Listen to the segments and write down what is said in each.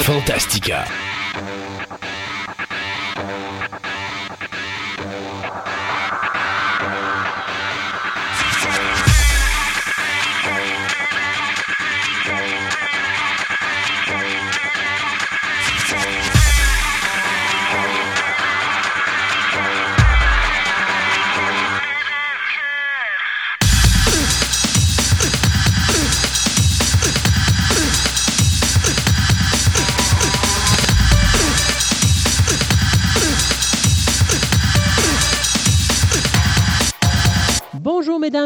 Fantastica.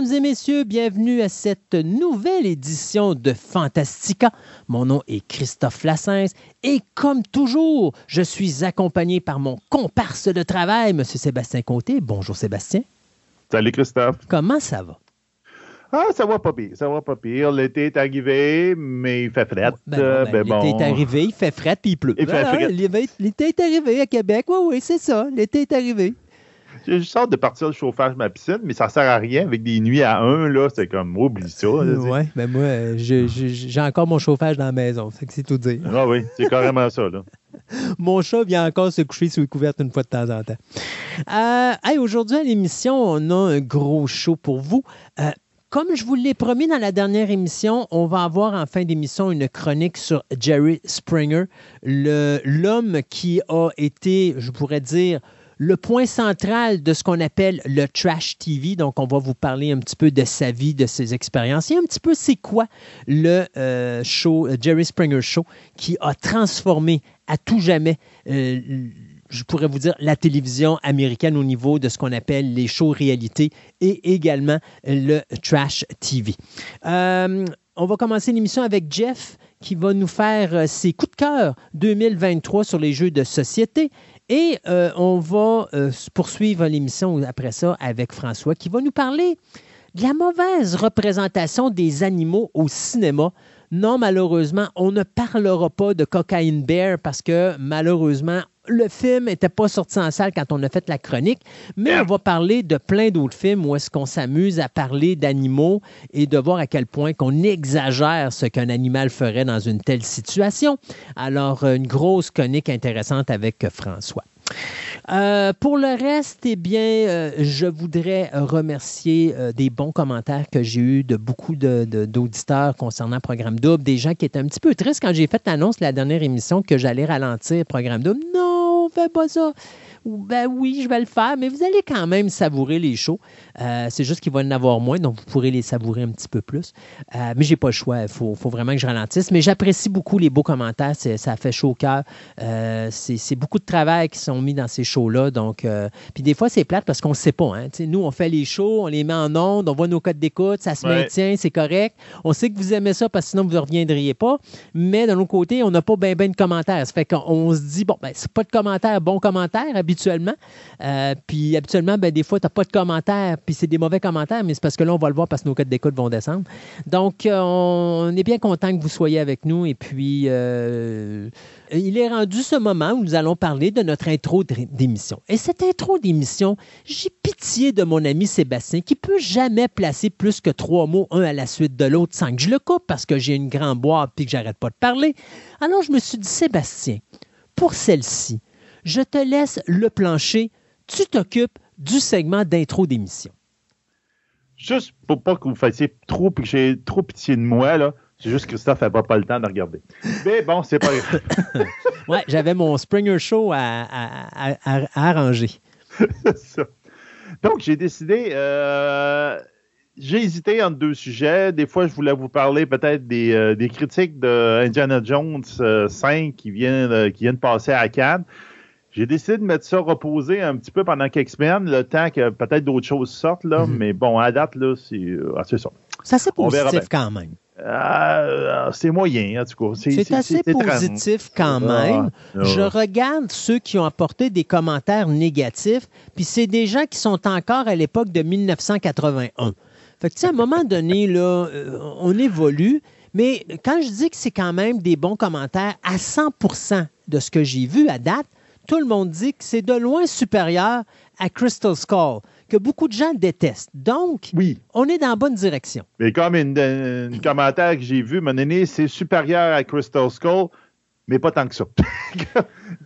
Mesdames et messieurs, bienvenue à cette nouvelle édition de Fantastica. Mon nom est Christophe Lassens et comme toujours, je suis accompagné par mon comparse de travail, M. Sébastien Comté. Bonjour Sébastien. Salut Christophe. Comment ça va? Ah, ça va pas pire, ça va pas pire. L'été est arrivé, mais il fait fret. Ben ben, ben l'été est arrivé, il fait fret puis il pleut. Il fait fret. L'été est arrivé à Québec, oui, oui, c'est ça. L'été est arrivé. J'ai juste hâte de partir le chauffage de ma piscine, mais ça sert à rien. Avec des nuits à 1, là, c'est comme, oublie ça. Oui, mais moi, j'ai encore mon chauffage dans la maison. C'est tout dire. Ah oui, c'est carrément ça, là. Mon chat vient encore se coucher sous les couvertes une fois de temps en temps. Euh, Aujourd'hui, à l'émission, on a un gros show pour vous. Euh, comme je vous l'ai promis dans la dernière émission, on va avoir en fin d'émission une chronique sur Jerry Springer, l'homme qui a été, je pourrais dire, le point central de ce qu'on appelle le trash TV. Donc, on va vous parler un petit peu de sa vie, de ses expériences et un petit peu c'est quoi le euh, show, euh, Jerry Springer Show, qui a transformé à tout jamais. Euh, je pourrais vous dire, la télévision américaine au niveau de ce qu'on appelle les shows réalité et également le trash TV. on va commencer l'émission avec Jeff qui va nous faire ses coups de cœur 2023 sur les jeux de société. Et euh, on va euh, poursuivre l'émission après ça avec François qui va nous parler de la mauvaise représentation des animaux au cinéma. Non, malheureusement, on ne parlera pas de Cocaine Bear parce que malheureusement, le film n'était pas sorti en salle quand on a fait la chronique, mais on va parler de plein d'autres films où est-ce qu'on s'amuse à parler d'animaux et de voir à quel point qu'on exagère ce qu'un animal ferait dans une telle situation. Alors, une grosse chronique intéressante avec François. Euh, pour le reste, eh bien, euh, je voudrais remercier euh, des bons commentaires que j'ai eus de beaucoup d'auditeurs concernant Programme Double, des gens qui étaient un petit peu tristes quand j'ai fait l'annonce la dernière émission que j'allais ralentir Programme Double. Non, fais pas ça ben oui, je vais le faire, mais vous allez quand même savourer les shows. Euh, c'est juste qu'il va en avoir moins, donc vous pourrez les savourer un petit peu plus. Euh, mais j'ai pas le choix, il faut, vraiment que je ralentisse. Mais j'apprécie beaucoup les beaux commentaires, ça fait chaud au cœur. Euh, c'est beaucoup de travail qui sont mis dans ces shows-là. Donc, puis des fois, c'est plate parce qu'on ne sait pas. Hein. Nous, on fait les shows, on les met en ondes, on voit nos codes d'écoute, ça se maintient, c'est correct. On sait que vous aimez ça parce que sinon, vous ne reviendriez pas. Mais d'un autre côté, on n'a pas bien ben de commentaires. Ça fait qu'on se dit, bon, ben, c'est pas de commentaires, bon commentaire habituellement. Euh, puis habituellement, ben, des fois, tu n'as pas de commentaires, puis c'est des mauvais commentaires, mais c'est parce que là, on va le voir parce que nos codes d'écoute vont descendre. Donc, euh, on est bien content que vous soyez avec nous. Et puis, euh, il est rendu ce moment où nous allons parler de notre intro d'émission. Et cette intro d'émission, j'ai pitié de mon ami Sébastien qui peut jamais placer plus que trois mots un à la suite de l'autre sans que je le coupe parce que j'ai une grande boîte puis que j'arrête pas de parler. Alors, je me suis dit, Sébastien, pour celle-ci, je te laisse le plancher. Tu t'occupes du segment d'intro d'émission. Juste pour pas que vous fassiez trop, que j'ai trop pitié de moi, là. C'est juste que Christophe n'avait pas le temps de regarder. Mais bon, c'est pas grave. ouais, j'avais mon Springer Show à, arranger. c'est ça. Donc, j'ai décidé. Euh, j'ai hésité entre deux sujets. Des fois, je voulais vous parler peut-être des, euh, critiques de Indiana Jones 5 euh, qui viennent, qui viennent passer à Cannes. J'ai décidé de mettre ça reposer un petit peu pendant quelques semaines, le temps que peut-être d'autres choses sortent, là. Mhm. Mais bon, à date, là, c'est ah, ça. Ça, c'est positif quand même. Euh, c'est moyen, en tout cas. C'est assez positif quand ah, même. Je regarde ceux qui ont apporté des commentaires négatifs, puis c'est des gens qui sont encore à l'époque de 1981. Fait que, à un moment donné, là, euh, on évolue, mais quand je dis que c'est quand même des bons commentaires à 100% de ce que j'ai vu à date, tout le monde dit que c'est de loin supérieur à Crystal Skull, que beaucoup de gens détestent. Donc, oui. on est dans la bonne direction. Mais comme un commentaire que j'ai vu, mon aîné, c'est supérieur à Crystal Skull. mais pas tant que ça. tu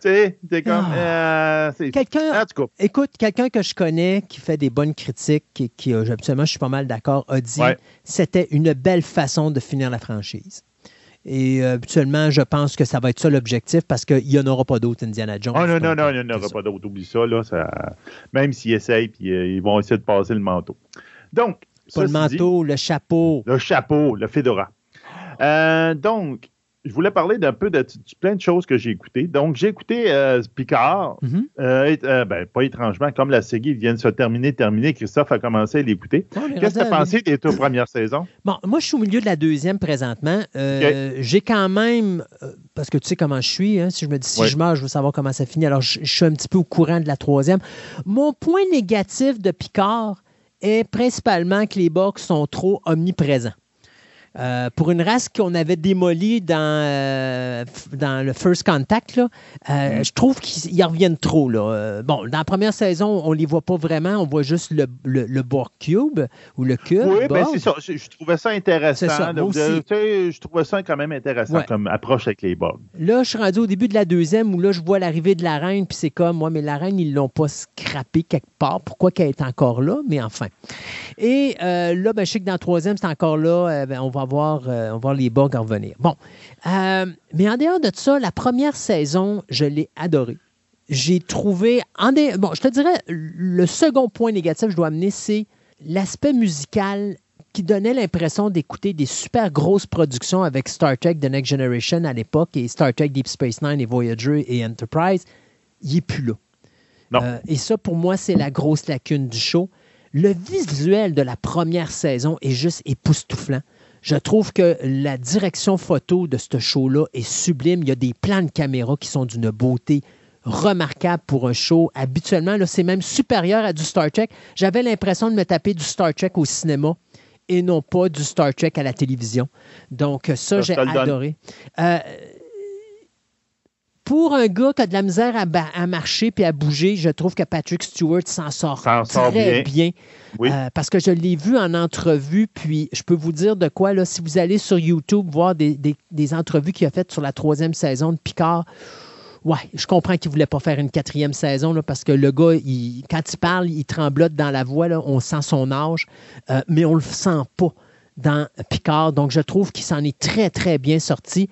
sais, c'est comme. Ah. euh, Quelqu'un, en tout cas, écoute, quelqu'un que je connais qui fait des bonnes critiques, qui, qui euh, absolument, je suis pas mal d'accord, a dit Ouais. c'était une belle façon de finir la franchise. Et euh, habituellement, je pense que ça va être ça l'objectif parce qu'il n'y en aura pas d'autres Indiana Jones. Oh non, non, non, il n'y en aura pas d'autre. Oublie ça, là. ça- Même s'ils essayent, puis euh, ils vont essayer de passer le manteau. Donc, Pas le dit, manteau, le chapeau. le chapeau, le fedora. Euh, donc, je voulais parler d'un peu de, plein de choses que j'ai écoutées. Donc, j'ai écouté euh, Picard, Mhm. euh, euh, ben, pas étrangement, comme la série vient de se terminer, terminer, Christophe a commencé à l'écouter. Qu'est-ce que tu as pensé des deux premières saisons? Bon, moi, je suis au milieu de la deuxième présentement. J'ai quand même, parce que tu sais comment je suis, hein, si je me dis si je meurs, je veux savoir comment ça finit. Alors, je, je suis un petit peu au courant de la troisième. Mon point négatif de Picard est principalement que les Borgs sont trop omniprésents. Euh, pour une race qu'on avait démolie dans, euh, dans le First Contact, là, euh, Mm. je trouve qu'ils ils reviennent trop. Là. Bon, dans la première saison, on ne les voit pas vraiment. On voit juste le, le, Cube ou le Cube. Oui, Borg. c'est ça. Je, je trouvais ça intéressant. Ça, de- moi de- aussi. tu sais, je trouvais ça quand même intéressant Ouais. comme approche avec les bugs. Là, je suis rendu au début de la deuxième où là, je vois l'arrivée de la reine, puis c'est comme, moi, mais la reine, ils l'ont pas scrappée quelque part. Pourquoi qu'elle est encore là? Mais enfin. Et là, ben, je sais que dans la troisième, c'est encore là. ben, on va voir, euh, on va voir les bugs en revenir. Bon. Euh, mais en dehors de ça, la première saison, je l'ai adorée. J'ai trouvé. En dé- Bon, je te dirais, le second point négatif que je dois amener, c'est l'aspect musical qui donnait l'impression d'écouter des super grosses productions avec Star Trek The Next Generation à l'époque et Star Trek Deep Space Nine et Voyager et Enterprise. Il n'est plus là. Non. Euh, et ça, pour moi, c'est la grosse lacune du show. Le visuel de la première saison est juste époustouflant. Je trouve que la direction photo de ce show-là est sublime. Il y a des plans de caméra qui sont d'une beauté remarquable pour un show. Habituellement, là, c'est même supérieur à du Star Trek. J'avais l'impression de me taper du Star Trek au cinéma et non pas du Star Trek à la télévision. Donc, ça, j'ai adoré. Euh, pour un gars qui a de la misère à, marcher puis à bouger, je trouve que Patrick Stewart s'en sort très bien. bien. Oui. Euh, parce que je l'ai vu en entrevue, puis je peux vous dire de quoi, là, si vous allez sur YouTube voir des, des- des entrevues qu'il a faites sur la troisième saison de Picard, ouais, je comprends qu'il ne voulait pas faire une quatrième saison, là, parce que le gars, il- quand il parle, il tremblote dans la voix, là, on sent son âge, euh, mais on ne le sent pas dans Picard. Donc, je trouve qu'il s'en est très, très bien sorti.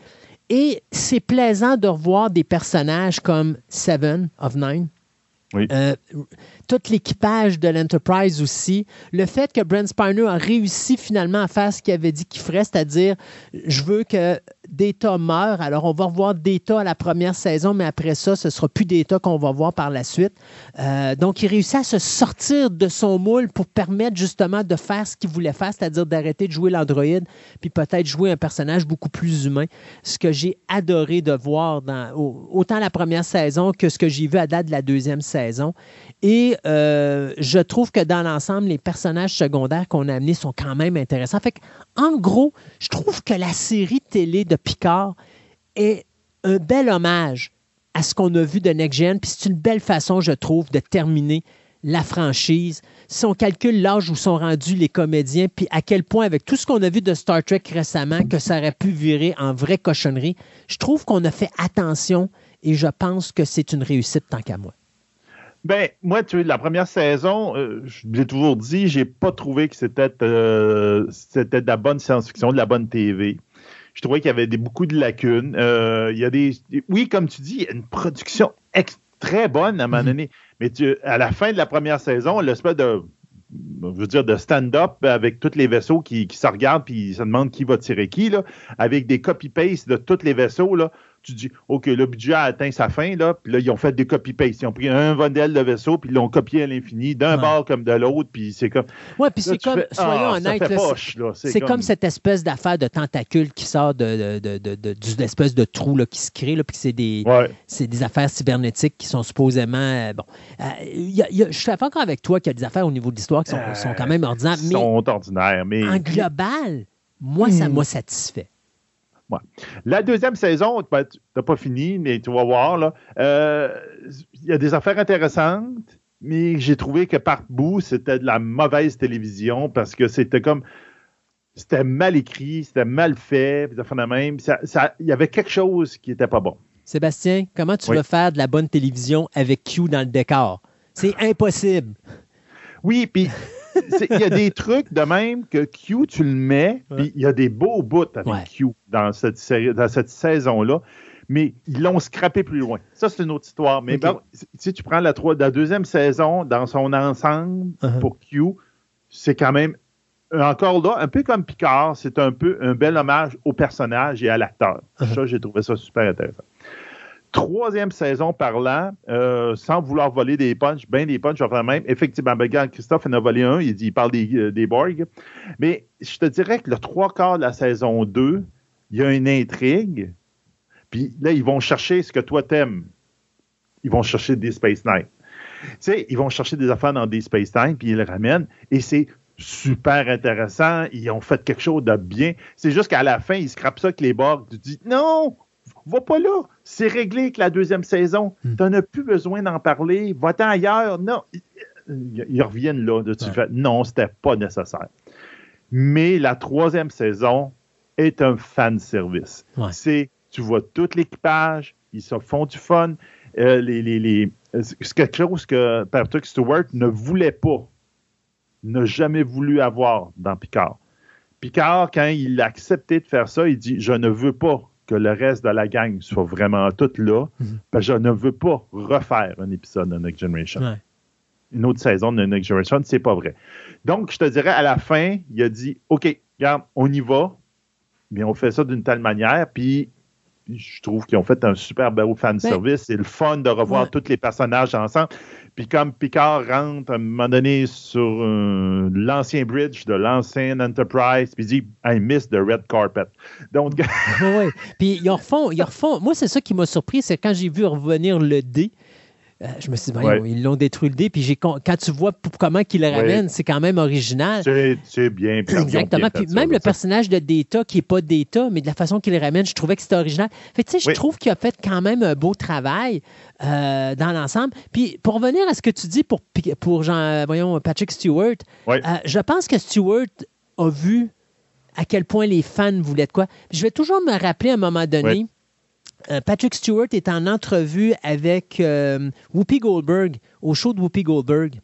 Et c'est plaisant de revoir des personnages comme Seven of Nine. Oui. Euh, tout l'équipage de l'Enterprise aussi. Le fait que Brent Spiner a réussi finalement à faire ce qu'il avait dit qu'il ferait, c'est-à-dire, je veux que Data meure. Alors, on va revoir Data à la première saison, mais après ça, ce sera plus Data qu'on va voir par la suite. Euh, donc, il réussit à se sortir de son moule pour permettre justement de faire ce qu'il voulait faire, c'est-à-dire d'arrêter de jouer l'androïde, puis peut-être jouer un personnage beaucoup plus humain. Ce que j'ai adoré de voir dans au- autant la première saison que ce que j'ai vu à date de la deuxième saison. Et euh, je trouve que dans l'ensemble, les personnages secondaires qu'on a amenés sont quand même intéressants. Fait en gros, je trouve que la série télé de Picard est un bel hommage à ce qu'on a vu de Next Gen. Puis c'est une belle façon, je trouve, de terminer la franchise. Si on calcule l'âge où sont rendus les comédiens, puis à quel point, avec tout ce qu'on a vu de Star Trek récemment, que ça aurait pu virer en vraie cochonnerie, je trouve qu'on a fait attention et je pense que c'est une réussite tant qu'à moi. Ben, moi, tu sais, la première saison, euh, je l'ai toujours dit, j'ai pas trouvé que c'était euh, c'était de la bonne science-fiction, de la bonne TV. Je trouvais qu'il y avait des, beaucoup de lacunes. Euh, il y a des. Oui, comme tu dis, il y a une production très bonne à un moment Mhm. donné. Mais tu, à la fin de la première saison, l'espèce de. Je veux dire, de stand-up avec tous les vaisseaux qui, qui se regardent puis se demandent qui va tirer qui, là, avec des copy-paste de tous les vaisseaux, là. Tu dis, OK, le budget a atteint sa fin, là, puis là, ils ont fait des copy-paste. Ils ont pris un modèle de vaisseau, puis ils l'ont copié à l'infini, d'un Ouais. bord comme de l'autre, puis c'est comme. Oui, puis c'est comme, fais, soyons ah, honnêtes, c'est- comme... cette espèce d'affaire de tentacule qui sort de, de, de, de- d'une espèce de trou là, qui se crée, là, puis c'est des, Ouais. c'est des affaires cybernétiques qui sont supposément. euh, bon, Euh, y a- il y a- je suis d'accord avec toi qu'il y a des affaires au niveau de l'histoire qui sont, Euh, sont quand même ordinaires, Ils mais sont ordinaires, mais. en global, moi, ça Hmm. m'a satisfait. La deuxième saison, ben, tu n'as pas fini, mais tu vas voir, là. euh, Il y a des affaires intéressantes, mais j'ai trouvé que par bout, c'était de la mauvaise télévision parce que c'était comme. c'était mal écrit, c'était mal fait, puis de même. Il y avait quelque chose qui n'était pas bon. Sébastien, comment tu vas faire de la bonne télévision avec Q dans le décor? C'est impossible. Oui, puis il y a des trucs de même que Q, tu le mets, puis il y a des beaux bouts avec Q dans cette, dans cette saison-là, mais ils l'ont scrappé plus loin. Ça, c'est une autre histoire. Mais si tu prends la, la, deuxième saison dans son ensemble uh-huh. pour Q, c'est quand même encore là, un peu comme Picard, c'est un peu un bel hommage au personnage et à l'acteur. Uh-huh. Ça, j'ai trouvé ça super intéressant. Troisième saison parlant, euh, sans vouloir voler des punchs, bien des punchs, enfin même, effectivement, ben, Christophe en a volé un, il, dit, il parle des, euh, Borg. Mais je te dirais que le trois quarts de la saison 2, il y a une intrigue, puis là, ils vont chercher ce que toi t'aimes. Ils vont chercher des Space Nine. Tu sais, ils vont chercher des affaires dans des Space Nine, puis ils les ramènent, et c'est super intéressant. Ils ont fait quelque chose de bien. C'est juste qu'à la fin, ils scrapent ça avec les Borg. Tu dis, non, va pas là. C'est réglé avec la deuxième saison. Hmm. Tu n'en as plus besoin d'en parler. Va-t'en ailleurs. Non. Ils reviennent là. De, tu fais, non, c'était pas nécessaire. Mais la troisième saison est un fan service. C'est, tu vois tout l'équipage, ils se font du fun. Euh, les, les, c'est quelque chose que Patrick Stewart ne voulait pas, n'a jamais voulu avoir dans Picard. Picard, quand il a accepté de faire ça, il dit Je ne veux pas que le reste de la gang soit vraiment tout là. Mhm. parce que je ne veux pas refaire un épisode de Next Generation. Une autre saison de Next Generation, c'est pas vrai. Donc, je te dirais, à la fin, il a dit OK, regarde, on y va, mais on fait ça d'une telle manière, puis je trouve qu'ils ont fait un super beau fan ben, service. C'est le fun de revoir tous les personnages ensemble. Puis comme Picard rentre à un moment donné sur euh, l'ancien bridge de l'ancien Enterprise, puis il dit I miss the red carpet. Donc. oui, puis ils refont, ils refont. Moi, c'est ça qui m'a surpris, c'est quand j'ai vu revenir le D. Euh, je me suis dit, ils l'ont détruit le dé. Puis quand tu vois comment qu'ils le ramènent, c'est quand même original. C'est bien. Exactement. puis même le personnage de Data, qui n'est pas Data, mais de la façon qu'il le ramène, je trouvais que c'était original. Fait tu sais, je trouve qu'il a fait quand même un beau travail euh, dans l'ensemble. Puis pour revenir à ce que tu dis pour, pour Jean, voyons, Patrick Stewart, euh, je pense que Stewart a vu à quel point les fans voulaient de quoi. Je vais toujours me rappeler à un moment donné. Euh, Patrick Stewart est en entrevue avec euh, Whoopi Goldberg, au show de Whoopi Goldberg.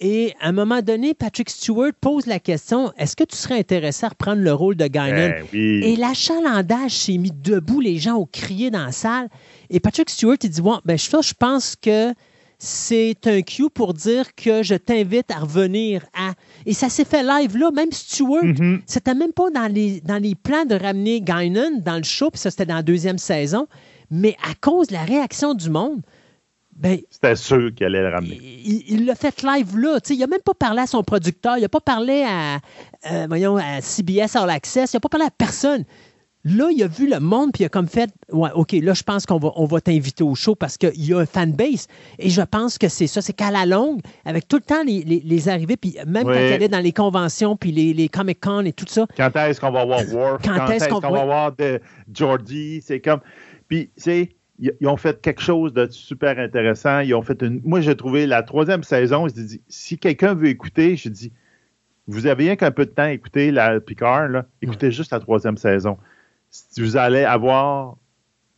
Et à un moment donné, Patrick Stewart pose la question est-ce que tu serais intéressé à reprendre le rôle de Guinan? Ben Et l'achalandage s'est mis debout, les gens ont crié dans la salle. Et Patrick Stewart, il dit bon, ben, je pense que c'est un cue pour dire que je t'invite à revenir à. Et ça s'est fait live là, même Stewart. Mm-hmm. C'était même pas dans les, dans les plans de ramener Guinan dans le show, puis ça c'était dans la deuxième saison. Mais à cause de la réaction du monde, ben, C'était sûr qu'il allait le ramener. Il l'a fait live là. il n'a même pas parlé à son producteur, il n'a pas parlé à, euh, voyons, à CBS All Access, il n'a pas parlé à personne. Là, il a vu le monde, puis il a comme fait Ouais, OK, là, je pense qu'on va, on va t'inviter au show parce qu'il y a un fanbase. Et je pense que c'est ça. C'est qu'à la longue, avec tout le temps les, les, arrivées, puis même quand il allait dans les conventions, puis les, les Comic-Con et tout ça. Quand est-ce qu'on va voir War? Quand, est-ce qu'on, va voir de Jordi? C'est comme. Puis, tu sais, ils ont fait quelque chose de super intéressant. Ils ont fait une. Moi, j'ai trouvé la troisième saison. Je dis, si quelqu'un veut écouter, je dis, vous avez rien qu'un peu de temps à écouter la Picard, là, écoutez juste la troisième saison vous allez avoir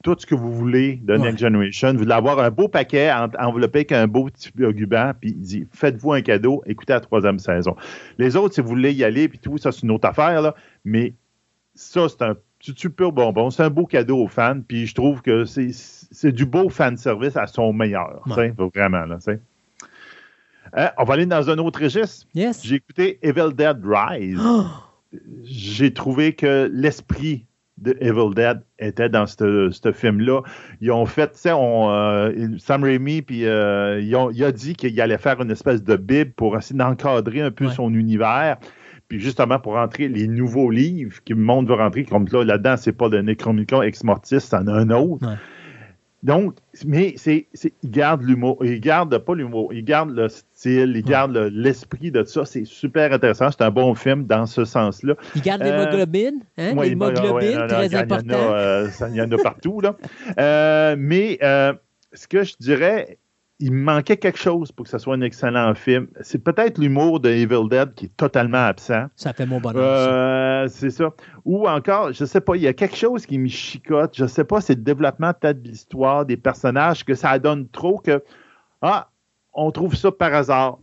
tout ce que vous voulez de Next Generation. Vous allez avoir un beau paquet enveloppé avec un beau petit argument, puis il dit faites-vous un cadeau, écoutez la troisième saison. Les autres, si vous voulez y aller, puis tout, ça, c'est une autre affaire, là, mais ça, c'est un super bonbon. C'est un beau cadeau aux fans, puis je trouve que c'est du beau fan service à son meilleur. Vraiment, là, hein, on va aller dans un autre registre. J'ai écouté Evil Dead Rise. J'ai trouvé que l'esprit de Evil Dead était dans ce film-là. Ils ont fait, tu sais, euh, Sam Raimi, puis euh, il a dit qu'il allait faire une espèce de bible pour essayer d'encadrer un peu son univers. Puis justement, pour rentrer les nouveaux livres que le monde veut rentrer, comme là, là-dedans, c'est pas le Necronomicon Ex Mortis, c'en a un autre. Donc, mais c'est, il garde l'humour. Il garde pas l'humour, il garde le style, il garde l'esprit de ça. C'est super intéressant. C'est un bon film dans ce sens-là. Il garde l'hémoglobine, hein? l'hémoglobine, très important. Il y en a, partout, là. Euh, mais euh, ce que je dirais, il manquait quelque chose pour que ce soit un excellent film. C'est peut-être l'humour de Evil Dead qui est totalement absent. Ça fait mon bonheur. Euh, c'est ça. Ou encore, je sais pas, il y a quelque chose qui me chicote. Je sais pas, c'est le développement peut-être de l'histoire, des personnages, que ça donne trop que, ah, on trouve ça par hasard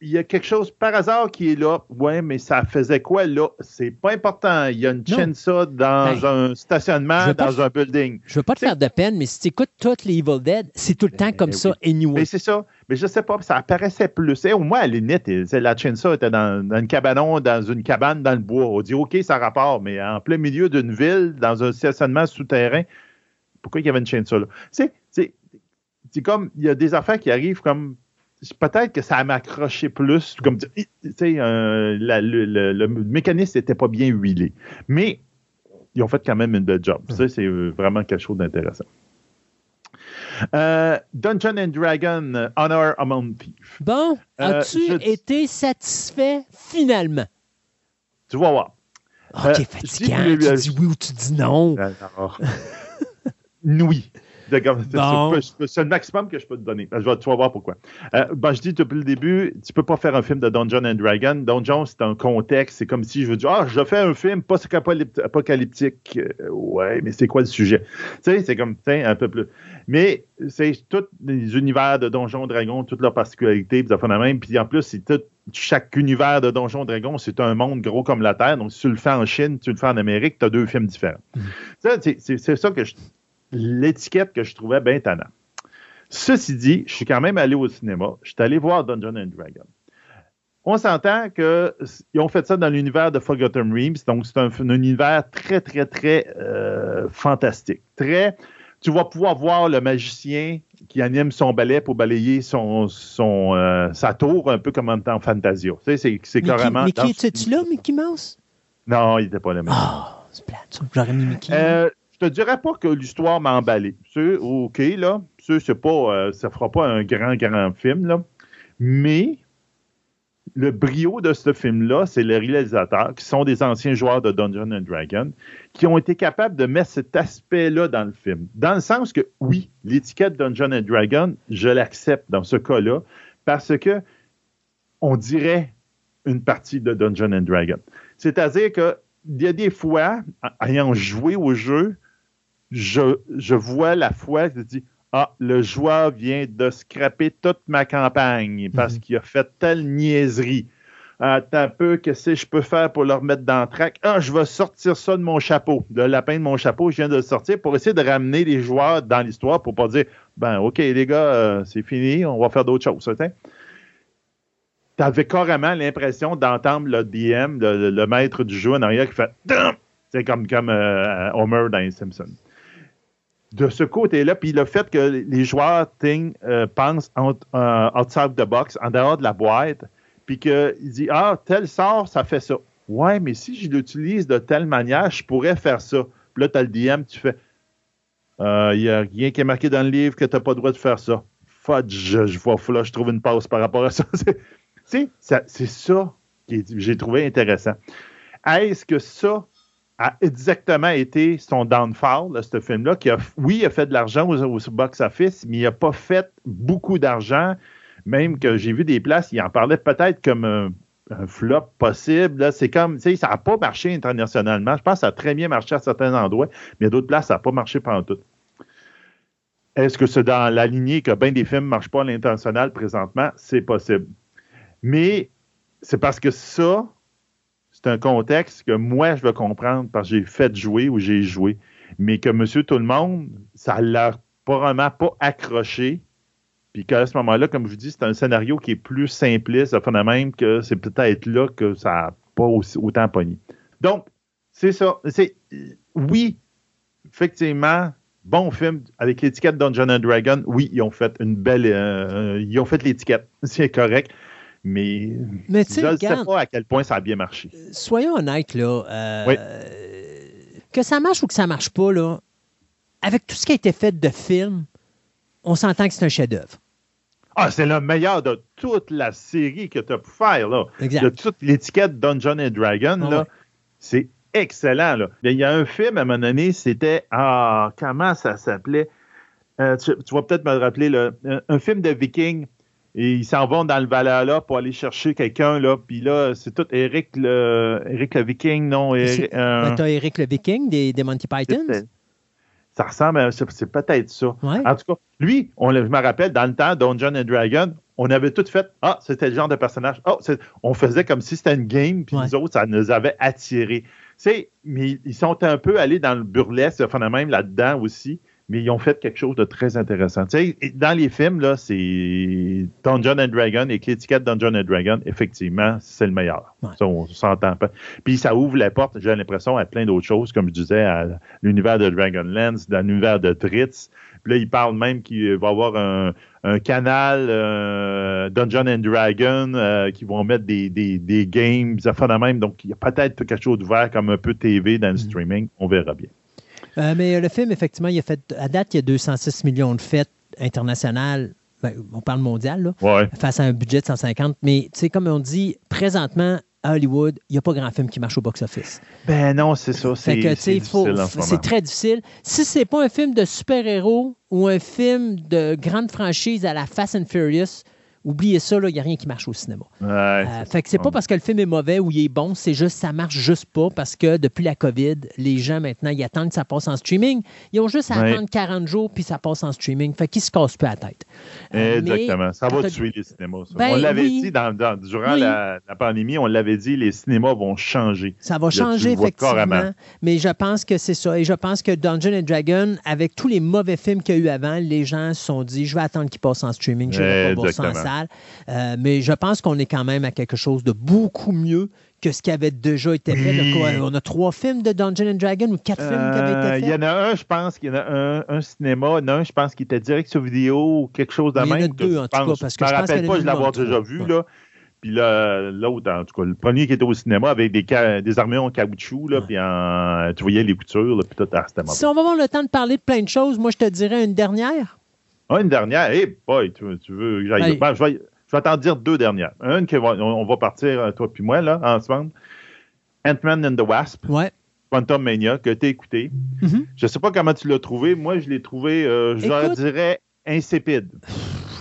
il y a quelque chose par hasard qui est là. Ouais, mais ça faisait quoi là? C'est pas important. Il y a une chaîne ça dans ben, un stationnement, dans un building. Je veux pas te faire de peine, mais si tu écoutes toutes les Evil Dead, c'est tout le temps comme ben ça, anyway. Mais c'est ça. Mais je sais pas, ça apparaissait plus. au moins, à la limite, la chaîne ça était dans, dans, une cabanon, dans une cabane dans le bois. On dit OK, ça rapporte, mais en plein milieu d'une ville, dans un stationnement souterrain, pourquoi il y avait une chaîne ça là? C'est comme, il y a des affaires qui arrivent comme peut-être que ça m'a accroché plus, comme tu sais, euh, le, mécanisme n'était pas bien huilé. Mais ils ont fait quand même une belle job. Ça, c'est euh, vraiment quelque chose d'intéressant. Euh, Dungeon and Dragon Honor Among Thieves. Bon, as-tu été satisfait finalement? Tu vas voir. Ok, fatigant. tu dis oui ou tu dis non. oui. C'est le maximum que je peux te donner. Je vais, tu vas voir pourquoi. Euh, ben, je dis depuis le début, tu peux pas faire un film de Dungeon and Dragon. Dungeon, c'est un contexte. C'est comme si je veux dire, ah, je fais un film post-apocalyptique. Euh, ouais, mais c'est quoi le sujet? Tu sais, c'est comme, un peu plus. Mais c'est tous les univers de Donjon Dragon, toutes leurs particularités, puis même. Puis en plus, c'est tout chaque univers de Donjon Dragon, c'est un monde gros comme la Terre. Donc, si tu le fais en Chine, tu le fais en Amérique, tu as deux films différents. Mm-hmm. C'est ça que je, l'étiquette que je trouvais bien tannant. Ceci dit, je suis quand même allé au cinéma. Je suis allé voir Dungeon and Dragon. On s'entend qu'ils ont fait ça dans l'univers de Forgotten Realms, donc c'est un, univers très, très, très euh, fantastique. Très, tu vas pouvoir voir le magicien qui anime son balai pour balayer son, son euh, sa tour, un peu comme en Fantasia. Tu sais, c'est carrément. Mickey, es-tu là, Mickey Mouse? Non, il n'était pas là. Ah, c'est plate, J'aurais mis Mickey. Euh, je te dirais pas que l'histoire m'a emballé. OK, là. C'est pas, euh, ça fera pas un grand, grand film, là. Mais le brio de ce film-là, c'est les réalisateurs, qui sont des anciens joueurs de Dungeons and Dragons, qui ont été capables de mettre cet aspect-là dans le film. Dans le sens que, oui, l'étiquette Dungeons and Dragons, je l'accepte dans ce cas-là, parce que on dirait une partie de Dungeons and Dragons. C'est-à-dire que il y a des fois, ayant joué au jeu, je, vois la foi, je dis Ah, le joueur vient de scraper toute ma campagne parce mhm. qu'il a fait telle niaiserie. Attends un peu, qu'est-ce que je peux faire pour le remettre dans le track? Ah, je vais sortir ça de mon chapeau, de lapin de mon chapeau, je viens de le sortir pour essayer de ramener les joueurs dans l'histoire pour pas dire, ben, OK, les gars, euh, c'est fini, on va faire d'autres choses. Tu avais carrément l'impression d'entendre le DM, le, maître du jeu en arrière qui fait, c'est comme, comme euh, Homer dans les Simpsons de ce côté-là, puis le fait que les joueurs euh, pensent euh, outside the box, en dehors de la boîte, puis qu'ils disent Ah, tel sort, ça fait ça. Ouais, mais si je l'utilise de telle manière, je pourrais faire ça. Puis là, tu as le DM, tu fais Il euh, n'y a rien qui est marqué dans le livre que tu n'as pas le droit de faire ça. Fudge, je, je vois là, je trouve une pause par rapport à ça. c'est ça, ça que j'ai trouvé intéressant. Est-ce que ça, a exactement été son downfall, ce film-là, qui a, oui, a fait de l'argent au, box-office, mais il n'a pas fait beaucoup d'argent, même que j'ai vu des places, il en parlait peut-être comme un, flop possible. C'est comme, tu sais, ça n'a pas marché internationalement. Je pense que ça a très bien marché à certains endroits, mais d'autres places, ça n'a pas marché pendant tout. Est-ce que c'est dans la lignée que bien des films ne marchent pas à l'international présentement? C'est possible. Mais c'est parce que ça, c'est un contexte que moi, je veux comprendre parce que j'ai fait jouer ou j'ai joué. Mais que monsieur tout le monde, ça l'a vraiment pas accroché. Puis qu'à ce moment-là, comme je vous dis, c'est un scénario qui est plus simpliste, de même que c'est peut-être là que ça n'a pas autant pogné. Donc, c'est ça. C'est oui, effectivement, bon film avec l'étiquette Dungeon and Dragon. Oui, ils ont fait une belle, euh, ils ont fait l'étiquette, c'est correct. Mais, je ne sais pas à quel point ça a bien marché. Soyons honnêtes, là. Euh, que ça marche ou que ça ne marche pas, là, avec tout ce qui a été fait de film, on s'entend que c'est un chef-d'œuvre. Ah, c'est le meilleur de toute la série que tu as pu faire, là. De toute l'étiquette Dungeon and Dragon, ah là. C'est excellent, là. Il y a un film, à un moment donné, c'était... Ah, comment ça s'appelait? euh, tu, vas peut-être me rappeler un, film de Viking. Et ils s'en vont dans le Valhalla pour aller chercher quelqu'un, là. Puis là, c'est tout Eric le, Eric le Viking, non? Eric, euh, ben, Eric le Viking des, des Monty Python? Ça ressemble à. C'est peut-être ça. En tout cas, lui, on, je me rappelle, dans le temps, Dungeon and Dragon, on avait tout fait. Ah, c'était le genre de personnage. Oh, on faisait comme si c'était une game, puis nous autres, ça nous avait attirés. Mais ils sont un peu allés dans le burlesque, même là-dedans aussi mais ils ont fait quelque chose de très intéressant. dans les films, là, c'est Dungeon and Dragon et l'étiquette Dungeon and Dragon, effectivement, c'est le meilleur. Ça, on s'entend pas. Puis ça ouvre la porte, j'ai l'impression, à plein d'autres choses, comme je disais, à l'univers de Dragonlance, dans l'univers de Dritz. Puis là, ils parlent même qu'il va y avoir un, canal euh, Dungeon and Dragon euh, qui vont mettre des, des, des games, ça même. Donc, il y a peut-être quelque chose d'ouvert comme un peu TV dans le mm. streaming. On verra bien. Euh, mais le film, effectivement, il a fait, à date, il y a 206 millions de fêtes internationales. Ben, on parle mondial, là, face à un budget de 150. Mais, tu sais, comme on dit, présentement, à Hollywood, il n'y a pas grand film qui marche au box-office. Ben non, c'est ça. C'est très difficile. Si c'est pas un film de super-héros ou un film de grande franchise à la Fast and Furious, Oubliez ça, il n'y a rien qui marche au cinéma. Euh, fait que c'est pas parce que le film est mauvais ou il est bon, c'est juste ça marche juste pas parce que depuis la COVID, les gens maintenant, ils attendent que ça passe en streaming. Ils ont juste à attendre 40 jours puis ça passe en streaming. Fait qu'ils se cassent plus la tête. Euh, Exactement. ça va tuer les cinémas. Ben on l'avait dit dans, durant la, pandémie, on l'avait dit, les cinémas vont changer. Ça va changer, effectivement. Mais je pense que c'est ça. Et je pense que Dungeon and Dragon, avec tous les mauvais films qu'il y a eu avant, les gens se sont dit, je vais attendre qu'il passe en streaming. Je vais pas voir ça en salle. Euh, mais je pense qu'on est quand même à quelque chose de beaucoup mieux que ce qui avait déjà été fait. On a trois films de Dungeons and Dragons ou quatre films qui avaient été euh, faits. Il y en a un, je pense qu'il y en a un, cinéma. Il y en a un, je pense, qui était direct sur vidéo ou quelque chose de même. Il y en a deux, en tout cas. Parce que je ne me rappelle pas, je l'avoir déjà vu. Là. Puis l'autre, en tout cas, le premier qui était au cinéma avec des, des armures en caoutchouc, là, puis tu voyais les coutures, puis tout, ah, c'était Si on va avoir le temps de parler de plein de choses, moi, je te dirais une dernière. Ah, une dernière. Hey, boy, tu, veux que j'aille. Ben, je vais, je vais t'en dire deux dernières. Une que on, va partir, euh, toi puis moi, là, ensemble. Ant-Man and the Wasp. Ouais. Quantum Mania, que tu as écouté. Mm-hmm. Je ne sais pas comment tu l'as trouvé. Moi, je l'ai trouvé, euh, je dirais, insipide.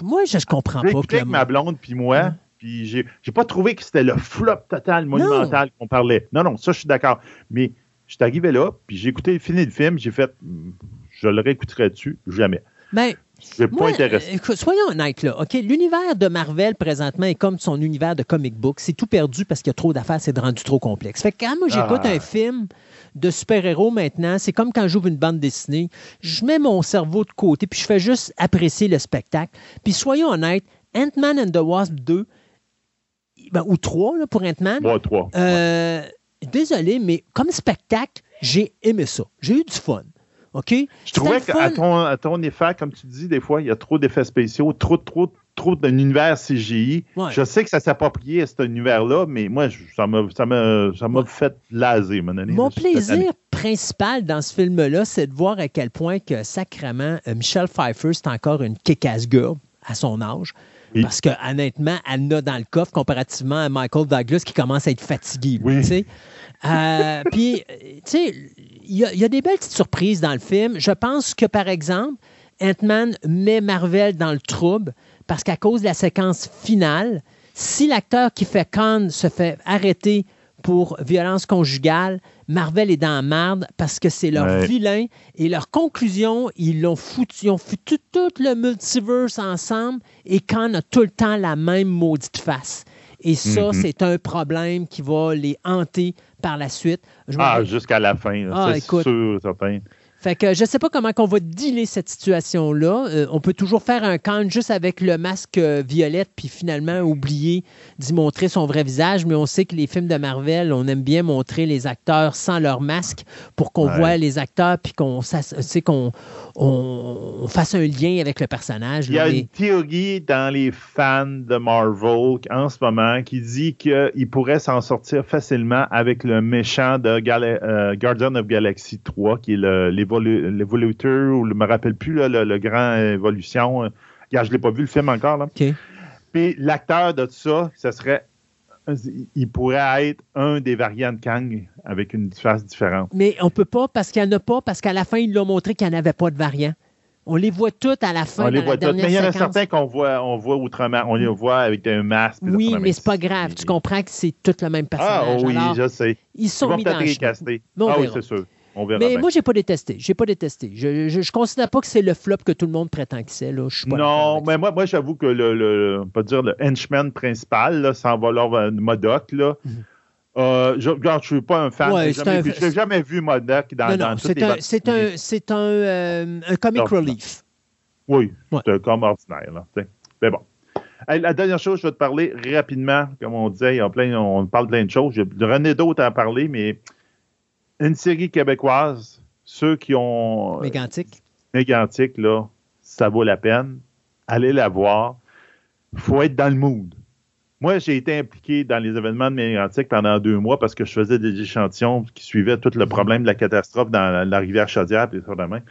Moi, je ne comprends pas. J'ai avec ma blonde puis moi. Puis j'ai, j'ai pas trouvé que c'était le flop total, monumental qu'on parlait. Non, non, ça, je suis d'accord. Mais je suis arrivé là, puis j'ai écouté, fini le film, j'ai fait, hmm, je le réécouterai dessus, jamais. Ben, c'est pas intéressant. soyons honnêtes, là. OK, l'univers de Marvel, présentement, est comme son univers de comic book. C'est tout perdu parce qu'il y a trop d'affaires, c'est rendu trop complexe. Fait que quand moi, j'écoute ah. un film de super-héros maintenant, c'est comme quand j'ouvre une bande dessinée. Je mets mon cerveau de côté, puis je fais juste apprécier le spectacle. Puis soyons honnêtes, Ant-Man and the Wasp 2, ben, ou 3 là, pour Ant-Man. Ouais, 3. Euh, désolé, mais comme spectacle, j'ai aimé ça. J'ai eu du fun. OK? Je trouvais qu'à ton, à ton effet, comme tu dis, des fois, il y a trop d'effets spéciaux, trop, trop, trop d'un univers CGI. Je sais que ça s'approprie à cet univers-là, mais moi, ça m'a, ça m'a, fait laser, mon année. Mon plaisir principal dans ce film-là, c'est de voir à quel point que, sacrément, euh, Michelle Pfeiffer, c'est encore une kick-ass girl à son âge. Parce que honnêtement, elle n'a dans le coffre comparativement à Michael Douglas qui commence à être fatigué. Euh, puis, tu sais, il y, a des belles petites surprises dans le film. Je pense que, par exemple, Ant-Man met Marvel dans le trouble parce qu'à cause de la séquence finale, si l'acteur qui fait Khan se fait arrêter pour violence conjugale, Marvel est dans la merde parce que c'est leur vilain et leur conclusion, ils l'ont foutu, ils ont foutu tout le multiverse ensemble et Khan a tout le temps la même maudite face. Et ça, mm-hmm. c'est un problème qui va les hanter par la suite. Ah, jusqu'à la fin, ah, c'est sûr, certain. Fait que je ne sais pas comment on va dealer cette situation-là. Euh, on peut toujours faire un camp juste avec le masque euh, violette, puis finalement oublier d'y montrer son vrai visage. Mais on sait que les films de Marvel, on aime bien montrer les acteurs sans leur masque pour qu'on voit les acteurs, puis qu'on qu'on on, fasse un lien avec le personnage. Il y a une théorie dans les fans de Marvel en ce moment qui dit qu'il pourrait s'en sortir facilement avec le méchant de euh, Guardian of Galaxy 3, qui est l'évoluteur, ou je me rappelle plus, le, grand évolution. je ne l'ai pas vu le film encore. Là. Puis l'acteur de ça, ce serait il pourrait être un des variants de Kang avec une face différente. Mais on peut pas parce qu'il n'y en a pas, parce qu'à la fin, ils l'ont montré qu'il n'y en avait pas de variant. On les voit toutes à la fin. On les voit la toutes. Mais il y en a certains qu'on voit, on voit outrement. On les voit avec un masque. Oui, ça, mais c'est pas grave. Tu comprends que c'est tout le même Ah personnage. oui, Alors, je sais. ils Ils sont vont mis dans le Ah oui, c'est sûr. On verra Mais bien. moi, j'ai pas détesté. J'ai pas détesté. Je, je, je considère pas que c'est le flop que tout le monde prétend que c'est. Là. Je suis pas d'accord Non, mais moi, moi j'avoue que le, le, on peut dire le henchman principal, là, sans vouloir euh, Modoc, là, Mhm. euh, je ne suis pas un fan. Ouais, j'ai c'est jamais, un- vu- j'ai jamais vu Modoc dans, Non, non, c'est un, c'est un, c'est un, euh, un comic Non. relief. Oui, Ouais. c'est comme ordinaire. Là, mais bon. Hey, la dernière chose, je vais te parler rapidement. Comme on disait, plein, on parle de plein de choses. J'ai René d'autres à parler, mais une série québécoise, ceux qui ont Mégantic. Mégantic, là, ça vaut la peine. Allez la voir. Il faut être dans le mood. Moi, j'ai été impliqué dans les événements de Mégantic pendant deux mois parce que je faisais des échantillons qui suivaient tout le problème de la catastrophe dans la, la rivière Chaudière. Puis, ça de même.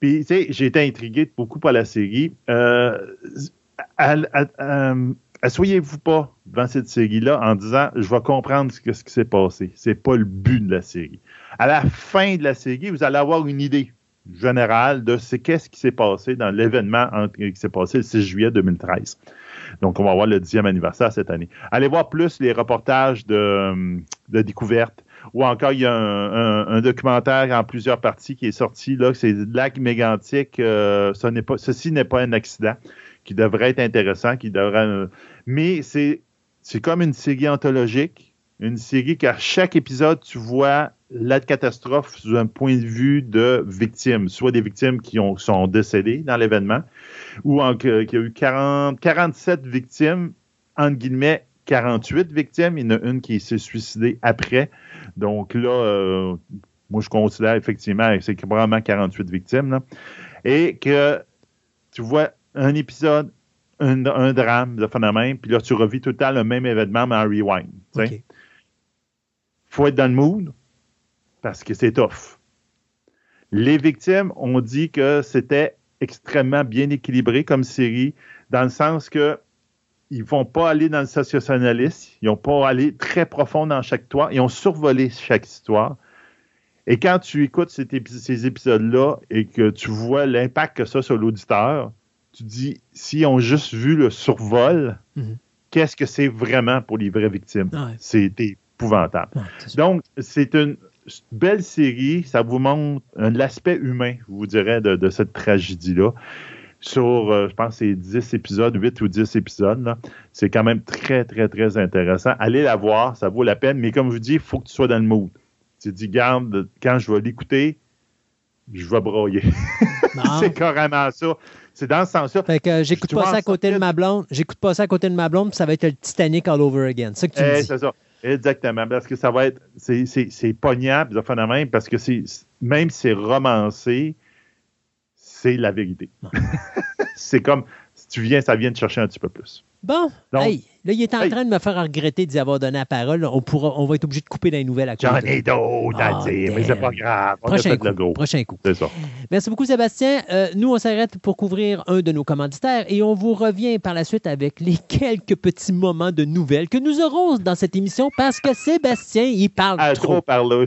puis tu sais, j'ai été intrigué beaucoup par la série. Euh, à- à- à- Asseyez-vous pas devant cette série-là en disant je vais comprendre ce, qui s'est passé. C'est pas le but de la série. À la fin de la série, vous allez avoir une idée générale de c'est qu'est-ce qui s'est passé dans l'événement qui s'est passé le 6 juillet 2013. Donc, on va avoir le 10e anniversaire cette année. Allez voir plus les reportages de, de découverte. Ou encore, il y a un, documentaire en plusieurs parties qui est sorti, là, c'est Lac mégantique. euh, ceci n'est pas un accident, qui devrait être intéressant, qui devrait. euh, mais c'est, c'est comme une série anthologique, une série qu'à chaque épisode, tu vois la catastrophe sous un point de vue de victimes, soit des victimes qui ont, sont décédées dans l'événement, ou qu'il y a eu 40, 47 victimes, entre guillemets, 48 victimes. Il y en a une qui s'est suicidée après. Donc là, euh, moi, je considère effectivement c'est probablement 48 victimes. Et que tu vois un épisode, un, un drame de phénomène, puis là, tu revis tout le temps le même événement, mais en rewind. OK. faut être dans le mood parce que c'est tough. Les victimes ont dit que c'était extrêmement bien équilibré comme série, dans le sens que ils vont pas aller dans le sensationnalisme, ils n'ont pas aller très profond dans chaque histoire, ils ont survolé chaque histoire. Et quand tu écoutes cet épi- ces épisodes-là et que tu vois l'impact que ça a sur l'auditeur, tu dis, s'ils ont juste vu le survol, Mhm. qu'est-ce que c'est vraiment pour les vraies victimes? Ouais. C'est épouvantable. Ouais. Donc, c'est une belle série. Ça vous montre l'aspect humain, je vous dirais, de, de cette tragédie-là. Sur, euh, je pense, c'est 10 épisodes, 8 ou 10 épisodes. C'est quand même très, très, très intéressant. Allez la voir, ça vaut la peine. Mais comme je vous dis, il faut que tu sois dans le mood. Tu dis, garde, quand je vais l'écouter, je vais broyer. C'est carrément ça. C'est dans ce sens-là. Fait que euh, j'écoute pas ça à côté de ma blonde. J'écoute pas ça à côté de ma blonde, puis ça va être le Titanic all over again. C'est ça que tu Eh, dis. c'est ça. Exactement. Parce que ça va être. C'est, fait de même, parce que c'est, même si c'est romancé, c'est la vérité. c'est comme si tu viens, ça vient te chercher un petit peu plus. Bon, Donc- hey, là, il est en Hey. train de me faire regretter d'y avoir donné la parole. On, pourra, on va être obligé de couper dans les nouvelles à J'en ai d'autres à Ah, dire, mais c'est pas grave. On a Prochain le coup, go. prochain coup. C'est ça. Merci beaucoup, Sébastien. Euh, nous, on s'arrête pour couvrir un de nos commanditaires et on vous revient par la suite avec les quelques petits moments de nouvelles que nous aurons dans cette émission parce que Sébastien, il parle À trop. trop parler.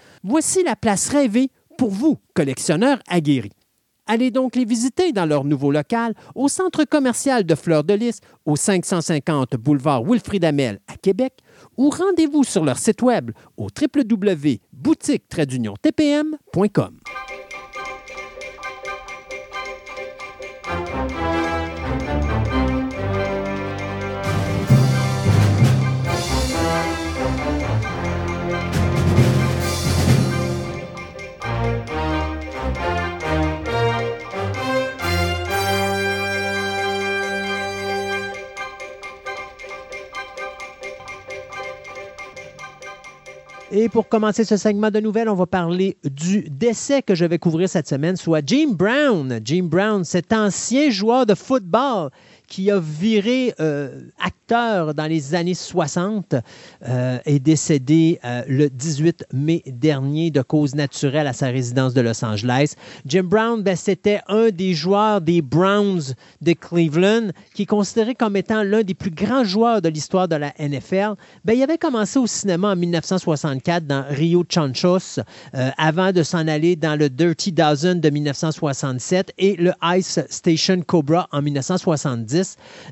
Voici la place rêvée pour vous, collectionneurs aguerris. Allez donc les visiter dans leur nouveau local au centre commercial de Fleur de Lys, au 550 boulevard Wilfrid Amel à Québec, ou rendez-vous sur leur site web au www.boutique-tpm.com. Et pour commencer ce segment de nouvelles, on va parler du décès que je vais couvrir cette semaine, soit Jim Brown. Jim Brown, cet ancien joueur de football qui a viré euh, acteur dans les années 60, euh, est décédé euh, le 18 mai dernier de cause naturelle à sa résidence de Los Angeles. Jim Brown, ben, c'était un des joueurs des Browns de Cleveland, qui est considéré comme étant l'un des plus grands joueurs de l'histoire de la NFL. Ben, il avait commencé au cinéma en 1964 dans Rio Chanchos, avant de s'en aller dans le Dirty Dozen de 1967 et le Ice Station Cobra en 1970.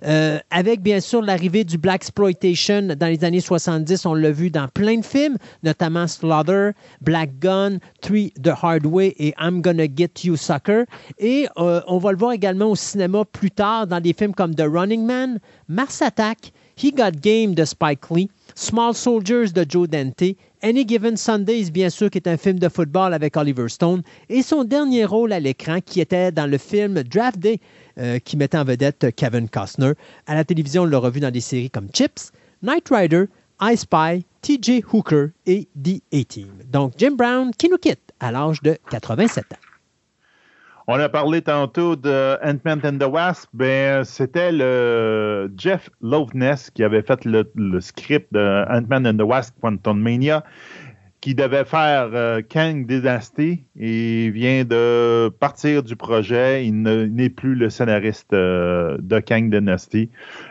Euh, avec bien sûr l'arrivée du Black Exploitation dans les années 70, on l'a vu dans plein de films, notamment Slaughter, Black Gun, Three the Hard Way et I'm Gonna Get You Sucker. Et euh, on va le voir également au cinéma plus tard dans des films comme The Running Man, Mars Attack, He Got Game de Spike Lee, Small Soldiers de Joe Dante, Any Given Sundays, bien sûr, qui est un film de football avec Oliver Stone, et son dernier rôle à l'écran qui était dans le film Draft Day euh, qui mettait en vedette Kevin Costner. À la télévision, on l'a revu dans des séries comme Chips, Knight Rider, I Spy, TJ Hooker et The A-Team. Donc, Jim Brown qui nous quitte à l'âge de 87 ans. On a parlé tantôt de Ant-Man and the Wasp. Ben, c'était le Jeff Loveness qui avait fait le, le script de Ant-Man and the Wasp Quantum Mania qui devait faire euh, Kang Dynasty et vient de partir du projet. Il n'est plus le scénariste euh, de Kang Dynasty.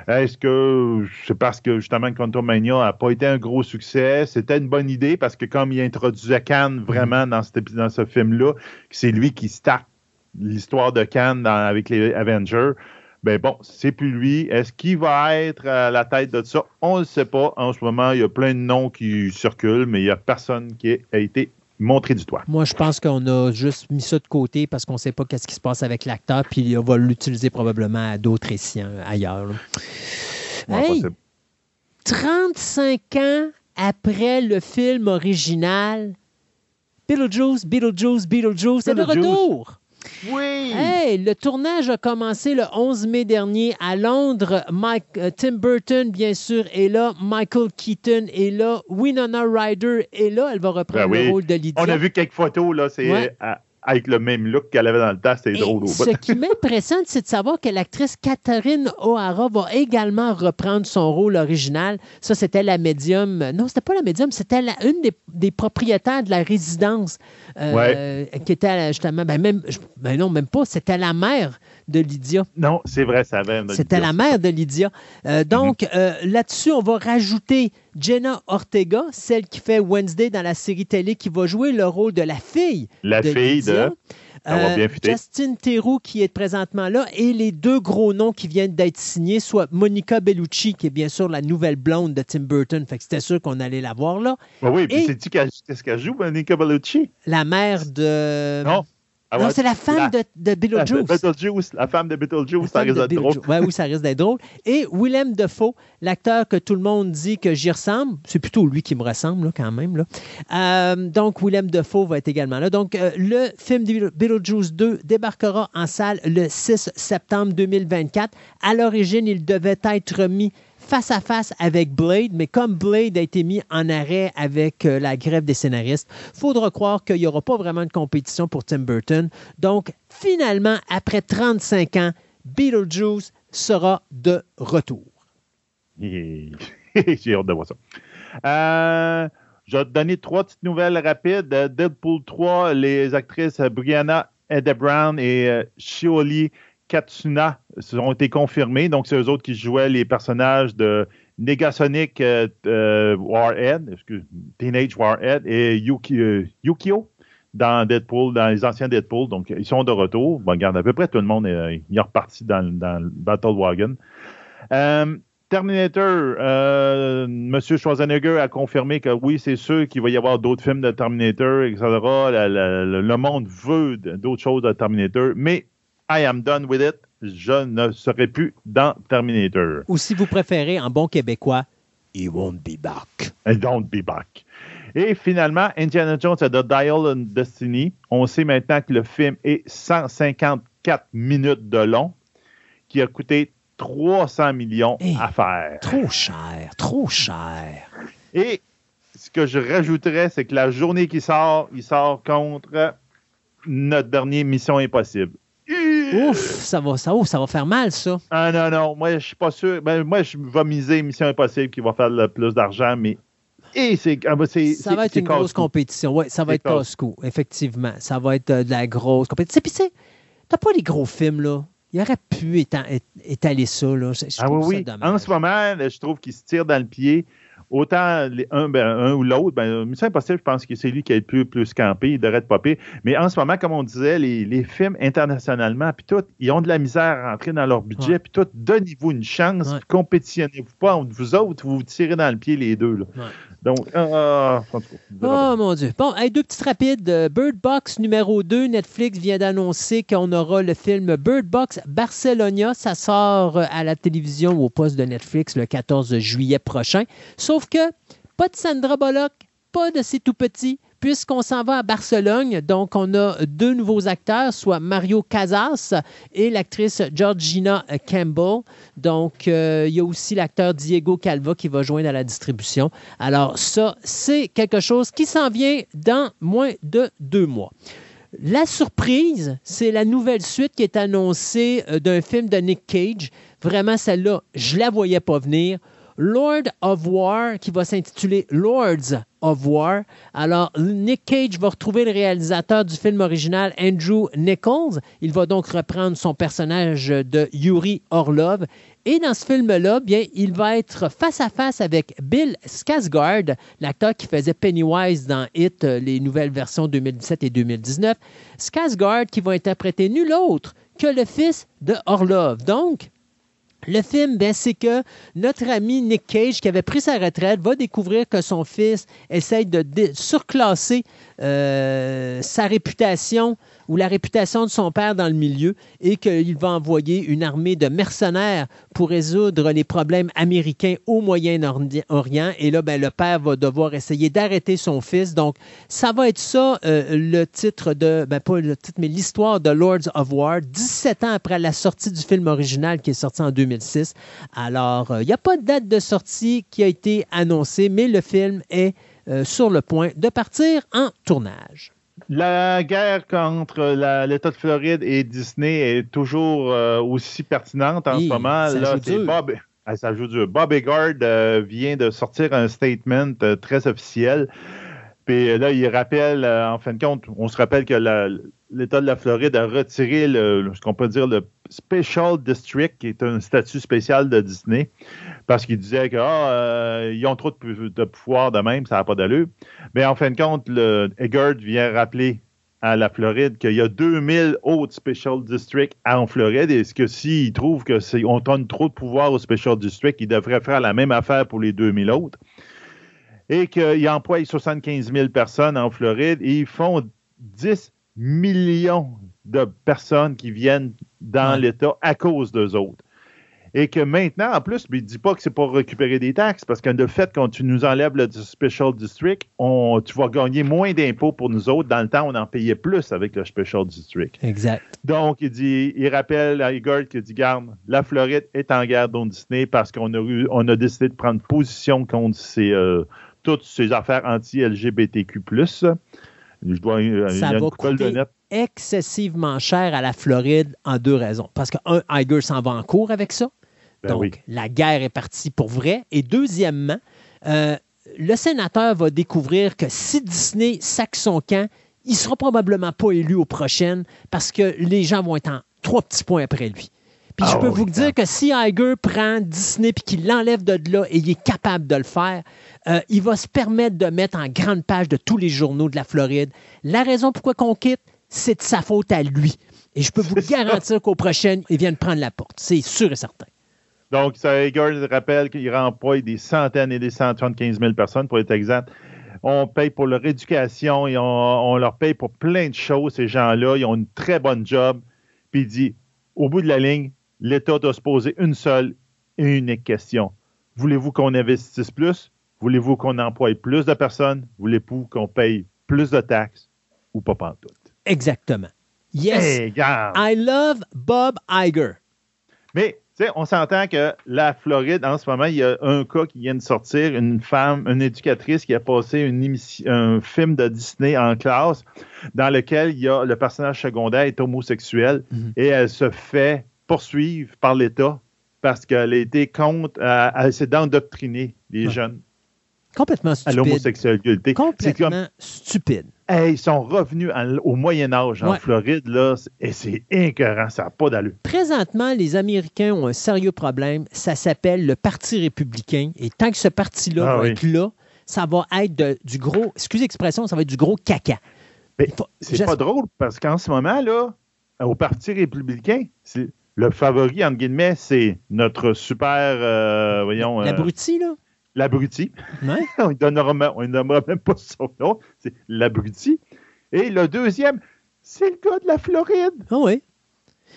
Est-ce que c'est parce que justement Quantum Mania n'a pas été un gros succès? C'était une bonne idée parce que comme il introduisait Kang vraiment dans, dans ce film-là, c'est lui qui start l'histoire de Kang avec les Avengers ben bon, c'est plus lui. Est-ce qu'il va être à la tête de ça? On ne le sait pas. En ce moment, il y a plein de noms qui circulent, mais il n'y a personne qui a été montré du doigt. Moi, je pense qu'on a juste mis ça de côté parce qu'on ne sait pas qu'est-ce qui se passe avec l'acteur, puis on va l'utiliser probablement à d'autres essais ailleurs. hey, 35 ans après le film original, Beetlejuice, Beetlejuice, Beetlejuice, c'est de retour. Oui! Hey, le tournage a commencé le 11 mai dernier à Londres. Mike, euh, Tim Burton, bien sûr, est là. Michael Keaton est là. Winona Ryder est là. Elle va reprendre ben le rôle de Lydia. On a vu quelques photos, là. C'est avec le même look qu'elle avait dans le temps. C'était drôle. Ce qui m'impressionne, c'est de savoir que l'actrice Catherine O'Hara va également reprendre son rôle original. Ça, c'était la médium. Non, c'était pas la médium, c'était une des, propriétaires de la résidence euh, qui était justement. Ben, même, ben non, même pas. C'était la mère de Lydia. Non, c'est vrai, ça avait. C'était la mère de Lydia. Euh, donc, mhm. euh, là-dessus, on va rajouter Jenna Ortega, celle qui fait Wednesday dans la série télé, qui va jouer le rôle de la fille. La fille de. Euh, Justin Theroux qui est présentement là et les deux gros noms qui viennent d'être signés, soit Monica Bellucci, qui est bien sûr la nouvelle blonde de Tim Burton, fait que c'était sûr qu'on allait la voir là. oui, puis sais-tu qu'est-ce qu'elle joue, Monica Bellucci? La mère de. Non. Ah non, c'est la femme de, de Beetlejuice. Beetlejuice. La femme de Beetlejuice, ça risque d'être drôle. Ouais, oui, ça risque d'être drôle. Et Willem Dafoe, l'acteur que tout le monde dit que j'y ressemble. C'est plutôt lui qui me ressemble, là, quand même. Là. Euh, donc, Willem Dafoe va être également là. Donc, euh, le film de Beetlejuice 2 débarquera en salle le 6 septembre 2024. À l'origine, il devait être mis face à face avec Blade, mais comme Blade a été mis en arrêt avec euh, la grève des scénaristes, faudra croire qu'il n'y aura pas vraiment de compétition pour Tim Burton. Donc, finalement, après 35 ans, Beetlejuice sera de retour. J'ai hâte de voir ça. Euh, je vais te donner trois petites nouvelles rapides. Deadpool 3, les actrices Brianna Brown et euh, Shioli Katsuna ont été confirmés. Donc, c'est eux autres qui jouaient les personnages de Negasonic euh, euh, Warhead, Teenage Warhead et euh, Yukio dans Deadpool, dans les anciens Deadpool. Donc, ils sont de retour. Bon, regarde, à peu près tout le monde est, reparti dans, le Battle Wagon. Terminator, M. Schwarzenegger a confirmé que oui, c'est sûr qu'il va y avoir d'autres films de Terminator, etc. le monde veut d'autres choses de Terminator, mais I am done with it. Je ne serai plus dans Terminator. Ou si vous préférez, en bon québécois, He won't be back. He won't be back. Et finalement, Indiana Jones a The Dial of Destiny. On sait maintenant que le film est 154 minutes de long, qui a coûté 300 millions à faire. Trop cher, trop cher. Et ce que je rajouterais, c'est que la journée qui sort, il sort contre notre dernier Mission Impossible. Ouf, ça va, ça, ça va faire mal, ça. Ah non, non, moi, je suis pas sûr. Ben, moi, je vais miser Mission Impossible qui va faire le plus d'argent, mais. Et c'est, ah, ben, ça va être une grosse compétition. Oui, ça va être casse-cou, effectivement. Ça va être euh, de la grosse compétition. Puis, tu t'as pas les gros films, là. Il aurait pu étaler ça, là. ah oui, oui. En ce moment, je trouve qu'il se tire dans le pied. Autant un, ben, un, ou l'autre, ben, Mission Impossible, je pense que c'est lui qui est le plus, plus campé, il devrait être popé. Mais en ce moment, comme on disait, les, les films internationalement, puis tout, ils ont de la misère à rentrer dans leur budget, puis tout, donnez-vous une chance, compétitionnez-vous pas entre vous autres, vous vous tirez dans le pied les deux. Là. Donc, euh, oh mon Dieu. Bon, deux petites rapides. Bird Box numéro 2, Netflix vient d'annoncer qu'on aura le film Bird Box Barcelona. Ça sort à la télévision au poste de Netflix le 14 juillet prochain. Sauf que pas de Sandra Bullock, pas de C'est tout petit, puisqu'on s'en va à Barcelone. Donc, on a deux nouveaux acteurs, soit Mario Casas et l'actrice Georgina Campbell. Donc, euh, il y a aussi l'acteur Diego Calva qui va joindre à la distribution. Alors, ça, c'est quelque chose qui s'en vient dans moins de deux mois. La surprise, c'est la nouvelle suite qui est annoncée euh, d'un film de Nick Cage. Vraiment, celle-là, je ne la voyais pas venir. Lord of War, qui va s'intituler Lords of War. Alors, Nick Cage va retrouver le réalisateur du film original, Andrew Nichols. Il va donc reprendre son personnage de Yuri Orlov. Et dans ce film-là, bien, il va être face à face avec Bill Skarsgård, l'acteur qui faisait Pennywise dans Hit, les nouvelles versions 2017 et 2019. Skarsgård qui va interpréter nul autre que le fils de Orlov. Donc, le film, ben, c'est que notre ami Nick Cage, qui avait pris sa retraite, va découvrir que son fils essaye de surclasser euh, sa réputation ou la réputation de son père dans le milieu et qu'il va envoyer une armée de mercenaires pour résoudre les problèmes américains au Moyen-Orient. Et là, ben, le père va devoir essayer d'arrêter son fils. Donc, ça va être ça euh, le titre de, ben, pas le titre, mais l'histoire de Lords of War, 17 ans après la sortie du film original qui est sorti en 2006. Alors, il euh, n'y a pas de date de sortie qui a été annoncée, mais le film est euh, sur le point de partir en tournage. La guerre contre l'État de Floride et Disney est toujours euh, aussi pertinente en ce moment. Ça Là, joue Bob, ah, ça joue dur. Bob Egard euh, vient de sortir un statement très officiel. Puis là, il rappelle, en fin de compte, on se rappelle que l'État de la Floride a retiré ce qu'on peut dire le Special District, qui est un statut spécial de Disney, parce qu'ils disaient qu'ils ah, euh, ont trop de, pouvoir de même, ça n'a pas d'allure. Mais en fin de compte, le Eggert vient rappeler à la Floride qu'il y a 2000 autres Special Districts en Floride et ce que s'ils trouvent qu'on donne trop de pouvoir au Special District, ils devraient faire la même affaire pour les 2000 autres. Et qu'ils emploient 75 000 personnes en Floride et ils font 10 millions de personnes qui viennent dans l'État à cause d'eux autres. Et que maintenant, en plus, il ne dit pas que c'est pour récupérer des taxes, parce que de fait, quand tu nous enlèves le Special District, on, tu vas gagner moins d'impôts pour nous autres. Dans le temps, on en payait plus avec le Special District. Exact. Donc, il dit, il rappelle à Igor qu'il dit, garde, la Floride est en guerre dont Disney parce qu'on a, eu, on a décidé de prendre position contre ces, euh, toutes ces affaires anti-LGBTQ+. Je dois, Ça va coûter excessivement cher à la Floride en deux raisons. Parce que, un, Iger s'en va en cours avec ça. Ben Donc, la guerre est partie pour vrai. Et deuxièmement, euh, le sénateur va découvrir que si Disney sac son camp, il ne sera probablement pas élu aux prochaines parce que les gens vont être en trois petits points après lui. Puis je ah peux vous dire que si Iger prend Disney et qu'il l'enlève de là et il est capable de le faire, euh, il va se permettre de mettre en grande page de tous les journaux de la Floride. La raison pourquoi qu'on quitte, c'est de sa faute à lui. Et je peux vous garantir qu'au prochain, il vient de prendre la porte. C'est sûr et certain. Donc, ça, Igor rappelle qu'il remploie des centaines et des 175 000 personnes, pour être exact. On paye pour leur éducation et on, leur paye pour plein de choses, ces gens-là. Ils ont une très bonne job. Puis il dit, au bout de la ligne, l'État doit se poser une seule et unique question. Voulez-vous qu'on investisse plus? Voulez-vous qu'on emploie plus de personnes? Voulez-vous qu'on paye plus de taxes? Ou pas pantoute? Exactement. Yes. I love Bob Iger. Mais sais, on s'entend que la Floride, en ce moment, il y a un cas qui vient de sortir, une femme, une éducatrice qui a passé une émission, un film de Disney en classe dans lequel il y a le personnage secondaire est homosexuel Mhm. et elle se fait poursuivre par l'État parce qu'elle a été contre, euh, elle s'est d'endoctriner les Ouais. jeunes Complètement à stupide. l'homosexualité. C'est Complètement comme, stupide. hey, ils sont revenus en- au Moyen Âge en Ouais. Floride, là, et c'est incohérent, ça n'a pas d'allure. Présentement, les Américains ont un sérieux problème. Ça s'appelle le Parti républicain. Et tant que ce parti-là Ah va oui. être là, ça va être de- du gros, excusez l'expression, ça va être du gros caca. C'est pas drôle parce qu'en ce moment, là, au Parti républicain, c'est- le favori, entre guillemets, c'est notre super, euh, voyons, euh, L'abruti, là? l'abruti. Ouais. on ne nommera même pas son nom, c'est l'abruti. Et le deuxième, c'est le gars de la Floride. Ah oui.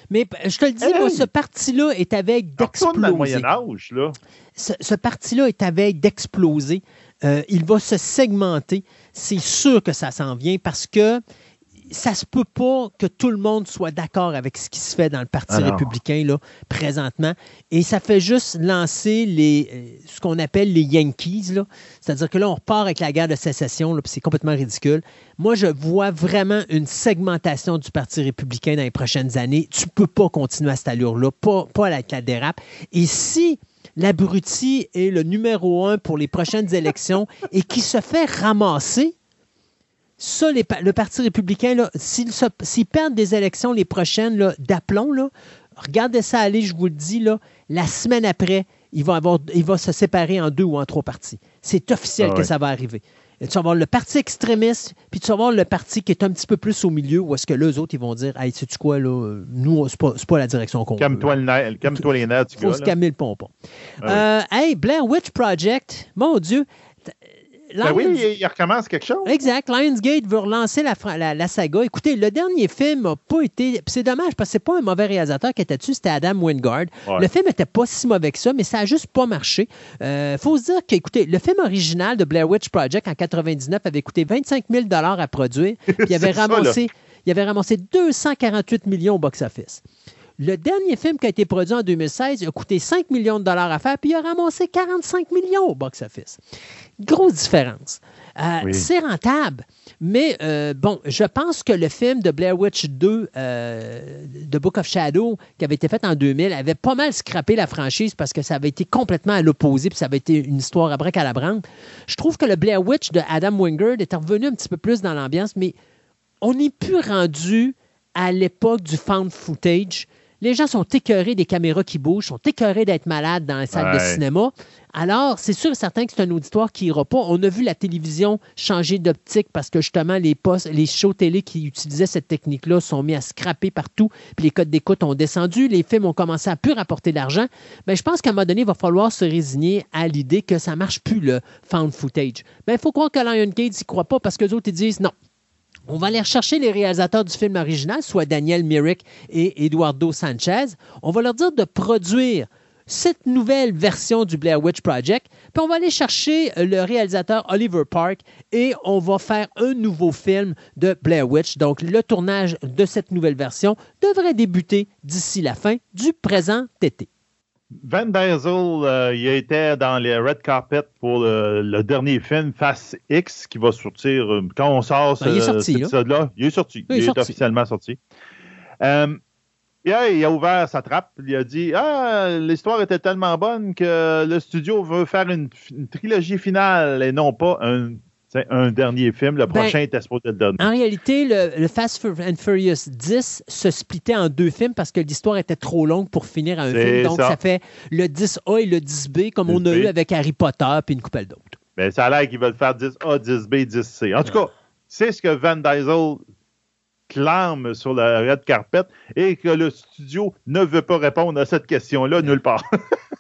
Mais je te le dis, Hey! moi, ce parti-là est le d'exploser. Moyen Âge, là. Ce, ce parti-là est veille d'exploser. Euh, il va se segmenter. C'est sûr que ça s'en vient parce que ça se peut pas que tout le monde soit d'accord avec ce qui se fait dans le Parti Ah républicain là, présentement. Et ça fait juste lancer les, euh, ce qu'on appelle les Yankees. là. C'est-à-dire que là, on repart avec la guerre de sécession, là, puis c'est complètement ridicule. Moi, je vois vraiment une segmentation du Parti républicain dans les prochaines années. Tu peux pas continuer à cette allure-là, pas, pas avec la dérape. Et si l'abruti est le numéro un pour les prochaines élections et qui se fait ramasser, ça, les le Parti républicain, s'ils perdent des élections les prochaines d'aplomb, regardez ça aller, je vous le dis, là, la semaine après, il va, avoir, il va se séparer en deux ou en trois partis. C'est officiel Ah que ça va arriver. Et tu vas avoir le parti extrémiste, puis tu vas avoir le parti qui est un petit peu plus au milieu, où est-ce que eux autres, ils vont dire Hey, sais-tu quoi, là, nous, c'est pas, pas la direction qu'on veut. Calme-toi le nerf- calme-toi les nerfs, Il faut gars. se calmer le pompon. Ah Euh, hey, Blair Witch Project, mon Dieu. Ben oui, Lions- il, il recommence quelque chose. Exact. Lionsgate veut relancer la, fra- la- la saga. Écoutez, le dernier film n'a pas été. C'est dommage parce que c'est pas un mauvais réalisateur qui était dessus, c'était Adam Wingard. Ouais. Le film n'était pas si mauvais que ça, mais ça a juste pas marché. Il faut se dire que, écoutez, le film original de Blair Witch Project en 99 avait coûté 25 000 à produire, puis il avait, ça, ramassé, il avait ramassé 248 millions au box-office. Le dernier film qui a été produit en 2016 il a coûté 5 millions de dollars à faire, puis il a ramassé 45 millions au box-office. Grosse différence. Euh, Oui. C'est rentable, mais euh, bon, je pense que le film de Blair Witch 2, euh, The Book of Shadow, qui avait été fait en 2000, avait pas mal scrappé la franchise parce que ça avait été complètement à l'opposé, puis ça avait été une histoire à break à la brande. Je trouve que le Blair Witch de Adam Wingard est revenu un petit peu plus dans l'ambiance, mais on n'est plus rendu à l'époque du found footage. Les gens sont écœurés des caméras qui bougent, sont écœurés d'être malades dans les salles de cinéma. Alors, c'est sûr et certain que c'est un auditoire qui n'ira pas. On a vu la télévision changer d'optique parce que justement, les postes, les shows télé qui utilisaient cette technique-là sont mis à scraper partout, puis les codes d'écoute ont descendu, les films ont commencé à plus rapporter d'argent. Mais je pense qu'à un moment donné, il va falloir se résigner à l'idée que ça ne marche plus, le found footage. Mais il faut croire que Lionsgate n'y croit pas parce que les autres, ils disent non. On va aller rechercher les réalisateurs du film original, soit Daniel Myrick et Eduardo Sanchez. On va leur dire de produire cette nouvelle version du Blair Witch Project. Puis on va aller chercher le réalisateur Oliver Park et on va faire un nouveau film de Blair Witch. Donc le tournage de cette nouvelle version devrait débuter d'ici la fin du présent été. Van Diesel, euh, il était dans les red carpet pour le, le dernier film Fast X qui va sortir euh, quand on sort Ben, il est ce- sorti, cet là. épisode-là. Il est sorti. Il est Il est, sorti. officiellement sorti. Euh, il a ouvert sa trappe. Il a dit Ah, l'histoire était tellement bonne que le studio veut faire une, une trilogie finale et non pas un, c'est un dernier film. Le Ben, prochain était supposé être le dernier. En réalité, le, le Fast and Furious 10 se splittait en deux films parce que l'histoire était trop longue pour finir un C'est film. Donc, ça. ça. fait le 10A et le 10B, comme on a 10B. eu avec Harry Potter puis une coupelle d'autres. Mais Ben, ça a l'air qu'ils veulent faire 10A, 10B, 10C. En tout cas, c'est ce que Van Diesel clame sur la red carpet et que le studio ne veut pas répondre à cette question-là nulle part.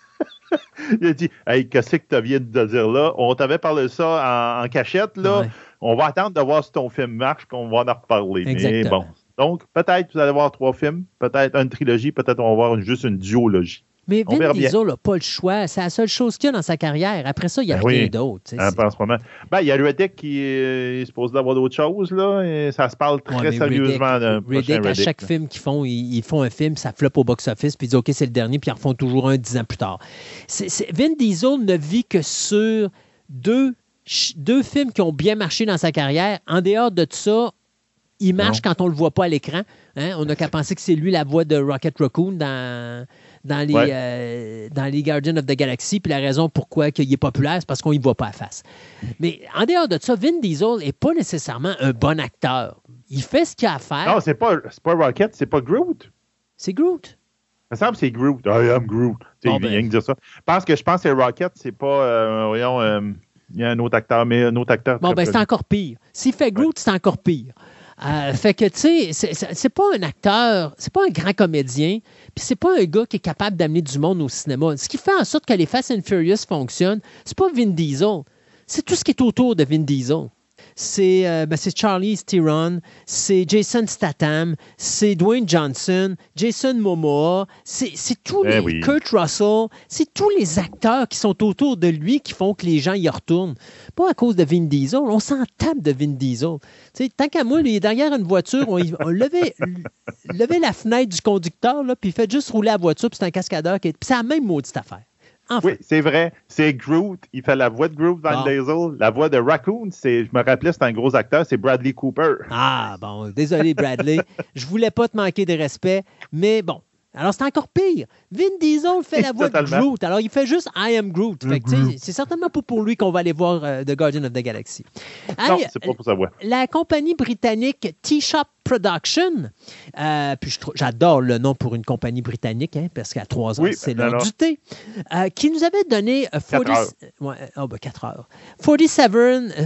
Il a dit Hey, qu'est-ce que tu viens de dire là? On t'avait parlé de ça en, en cachette, là. Ouais. On va attendre de voir si ton film marche, qu'on va en reparler. Mais bon. Donc, peut-être vous allez voir trois films, peut-être une trilogie, peut-être on va voir juste une duologie. Mais Vin Diesel n'a pas le choix. C'est la seule chose qu'il a dans sa carrière. Après ça, il n'y a ben rien d'autre. En ce moment. Ben, il y a Reddick qui est supposé avoir d'autres choses. Là, et ça se parle très sérieusement d'un Reddick, à chaque film qu'ils font, ils, font un film, ça floppe au box-office, puis ils disent OK, c'est le dernier, puis ils en refont toujours un dix ans plus tard. Vin Diesel ne vit que sur deux, deux films qui ont bien marché dans sa carrière. En dehors de tout ça, il marche quand on ne le voit pas à l'écran. Hein. On n'a qu'à penser que c'est lui la voix de Rocket Raccoon dans, dans, les, euh, dans les Guardians of the Galaxy. Puis la raison pourquoi il est populaire, c'est parce qu'on ne voit pas à face. Mais en dehors de ça, Vin Diesel n'est pas nécessairement un bon acteur. Il fait ce qu'il a à faire. Non, c'est pas, pas Rocket, c'est pas Groot. C'est Groot. Ça me semble que c'est Groot. I am Groot. Bon, il vient ben. dire ça. Parce que je pense que Rocket, c'est pas. Euh, voyons, euh, il y a un autre acteur, mais un autre acteur. Bon, ben c'est encore pire. S'il fait Groot, c'est encore pire. Euh, fait que, tu sais, c'est pas un acteur, c'est pas un grand comédien, puis c'est pas un gars qui est capable d'amener du monde au cinéma. Ce qui fait en sorte que les Fast and Furious fonctionnent, c'est pas Vin Diesel, c'est tout ce qui est autour de Vin Diesel c'est euh, ben, Charlie Theron, c'est Jason Statham, c'est Dwayne Johnson, Jason Momoa, c'est tous eh les Kurt Russell, c'est tous les acteurs qui sont autour de lui qui font que les gens y retournent. Pas à cause de Vin Diesel, on s'en tape de Vin Diesel. tant qu'à moi, il est derrière une voiture, on, levait, la fenêtre du conducteur, puis il fait juste rouler la voiture, puis c'est un cascadeur. Qui c'est la même maudite affaire. Oui, c'est vrai. C'est Groot. Il fait la voix de Groot Van Diesel. La voix de Raccoon, c'est, je me rappelais, c'est un gros acteur, c'est Bradley Cooper. Ah, bon, désolé, Bradley. je voulais pas te manquer de respect, mais bon, alors, c'est encore pire. Vin Diesel fait la voix de Groot. Alors, il fait juste I am Groot. C'est certainement pas pour lui qu'on va aller voir euh, The Guardian of the Galaxy. Non, c'est pas pour sa voix. La compagnie britannique T-Shop Production, euh, puis j'adore le nom pour une compagnie britannique, hein, parce qu'à trois ans, c'est l'heure du thé, euh, qui nous avait donné 40 heures. Ouais, oh, ben, 4 heures. 47,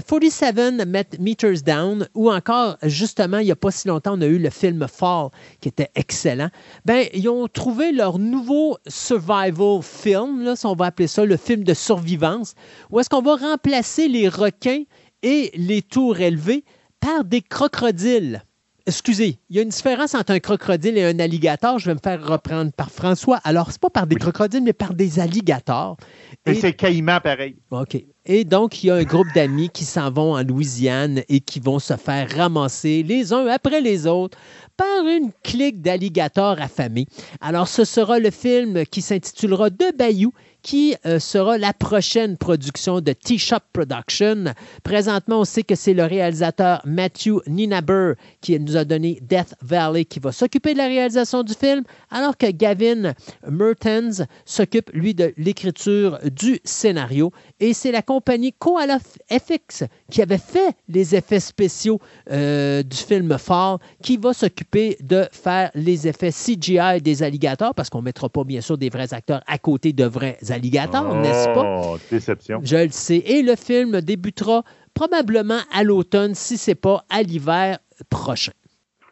47 Meters Down, ou encore, justement, il n'y a pas si longtemps, on a eu le film Fall, qui était excellent. Ben, ils ont trouvé leur nouveau survival film, là, si on va appeler ça le film de survivance, où est-ce qu'on va remplacer les requins et les tours élevées par des crocodiles. Excusez, il y a une différence entre un crocodile et un alligator. Je vais me faire reprendre par François. Alors, c'est pas par des crocodiles, mais par des alligators. Et, c'est caïman pareil. OK. Et donc, il y a un groupe d'amis qui s'en vont en Louisiane et qui vont se faire ramasser les uns après les autres par une clique d'alligators affamés. Alors, ce sera le film qui s'intitulera De Bayou qui euh, sera la prochaine production de T-Shop Production. Présentement, on sait que c'est le réalisateur Matthew Ninaber qui nous a donné Death Valley qui va s'occuper de la réalisation du film, alors que Gavin Mertens s'occupe, lui, de l'écriture du scénario. Et c'est la compagnie Koala FX qui avait fait les effets spéciaux euh, du film Fall qui va s'occuper de faire les effets CGI des alligators parce qu'on ne mettra pas, bien sûr, des vrais acteurs à côté de vrais alligators alligator, n'est-ce pas? Oh, déception. Je le sais. Et le film débutera probablement à l'automne, si ce n'est pas à l'hiver prochain.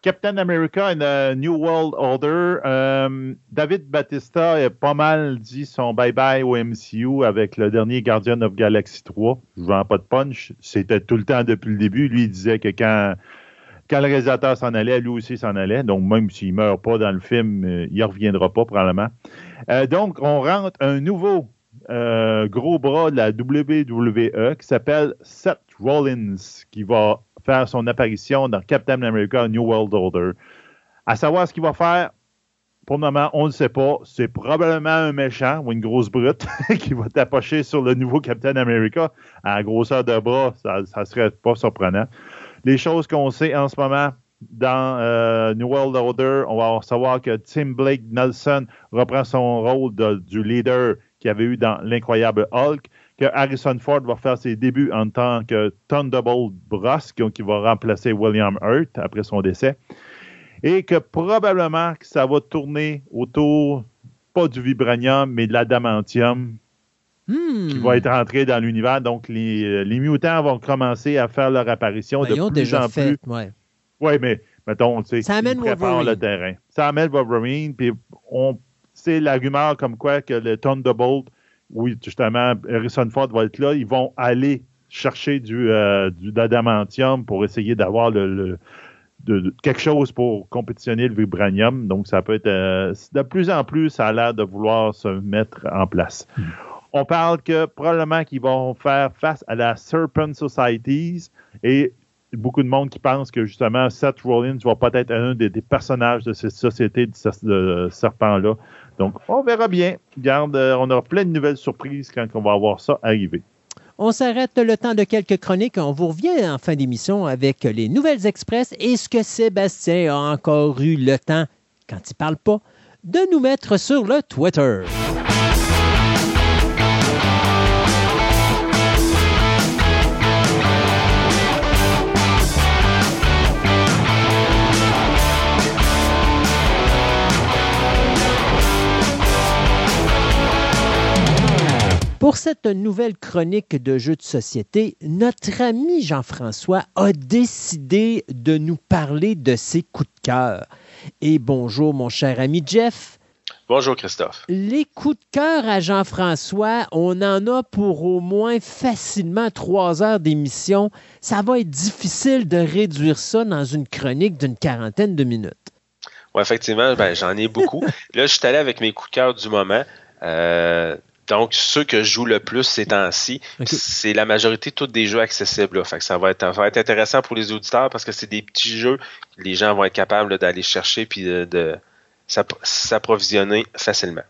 Captain America and a New World Order. Euh, David Batista a pas mal dit son bye-bye au MCU avec le dernier Guardian of Galaxy 3. Je ne vends pas de punch. C'était tout le temps depuis le début. Lui, il disait que quand, quand le réalisateur s'en allait, lui aussi s'en allait. Donc, même s'il ne meurt pas dans le film, euh, il ne reviendra pas probablement. Euh, donc, on rentre un nouveau euh, gros bras de la WWE qui s'appelle Seth Rollins, qui va faire son apparition dans Captain America New World Order. À savoir ce qu'il va faire, pour le moment, on ne sait pas. C'est probablement un méchant ou une grosse brute qui va tapocher sur le nouveau Captain America. À la grosseur de bras, ça ne serait pas surprenant. Les choses qu'on sait en ce moment, dans euh, New World Order, on va savoir que Tim Blake Nelson reprend son rôle du leader qu'il avait eu dans l'incroyable Hulk, que Harrison Ford va faire ses débuts en tant que Thunderbolt Ross, qui, va remplacer William Hurt après son décès, et que probablement que ça va tourner autour, pas du vibranium, mais de l'adamantium, hmm. qui va être entré dans l'univers. Donc, les, les, mutants vont commencer à faire leur apparition ben, de plus en plus. Oui, mais mettons, tu sais, ça amène Wolverine. le terrain. Ça amène Wolverine, puis on, c'est l'argument comme quoi que le Thunderbolt, oui, justement, Harrison Ford va être là, ils vont aller chercher du, euh, du d'adamantium pour essayer d'avoir le, de, quelque chose pour compétitionner le vibranium. Donc, ça peut être euh, de plus en plus, ça a l'air de vouloir se mettre en place. Hmm. On parle que probablement qu'ils vont faire face à la Serpent Societies et beaucoup de monde qui pense que justement Seth Rollins va peut-être être un des, personnages de cette société de, de serpents-là. Donc, on verra bien. Garde, euh, on aura plein de nouvelles surprises quand on va avoir ça arriver. On s'arrête le temps de quelques chroniques. On vous revient en fin d'émission avec les Nouvelles Express et ce que Sébastien a encore eu le temps, quand il parle pas, de nous mettre sur le Twitter. Pour cette nouvelle chronique de jeux de société, notre ami Jean-François a décidé de nous parler de ses coups de cœur. Et bonjour mon cher ami Jeff. Bonjour Christophe. Les coups de cœur à Jean-François, on en a pour au moins facilement trois heures d'émission. Ça va être difficile de réduire ça dans une chronique d'une quarantaine de minutes. Oui, effectivement, ben, j'en ai beaucoup. Là, je suis allé avec mes coups de cœur du moment. Euh, donc, ceux que je joue le plus ces temps-ci, c'est la majorité tous des jeux accessibles. Fait que ça va, être, être intéressant pour les auditeurs parce que c'est des petits jeux que les gens vont être capables d'aller chercher puis de, s'approvisionner facilement.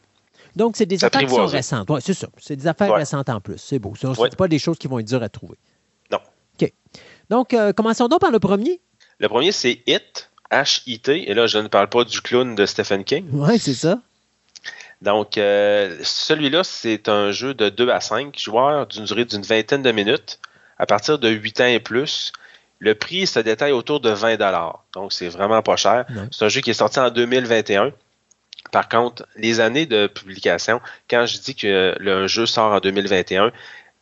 Donc, c'est des affaires qui sont récentes. Oui, c'est ça. C'est des affaires récentes en plus. C'est beau. Ce ne pas des choses qui vont être dures à trouver. Non. OK. Donc, euh, commençons donc par le premier. Le premier, c'est Hit, H-I-T. Et là, je ne parle pas du clown de Stephen King. Oui, c'est ça. Donc, euh, celui-là, c'est un jeu de 2 à 5 joueurs d'une durée d'une vingtaine de minutes à partir de 8 ans et plus. Le prix se détaille autour de 20 Donc, c'est vraiment pas cher. C'est un jeu qui est sorti en 2021. Par contre, les années de publication, quand je dis que le jeu sort en 2021,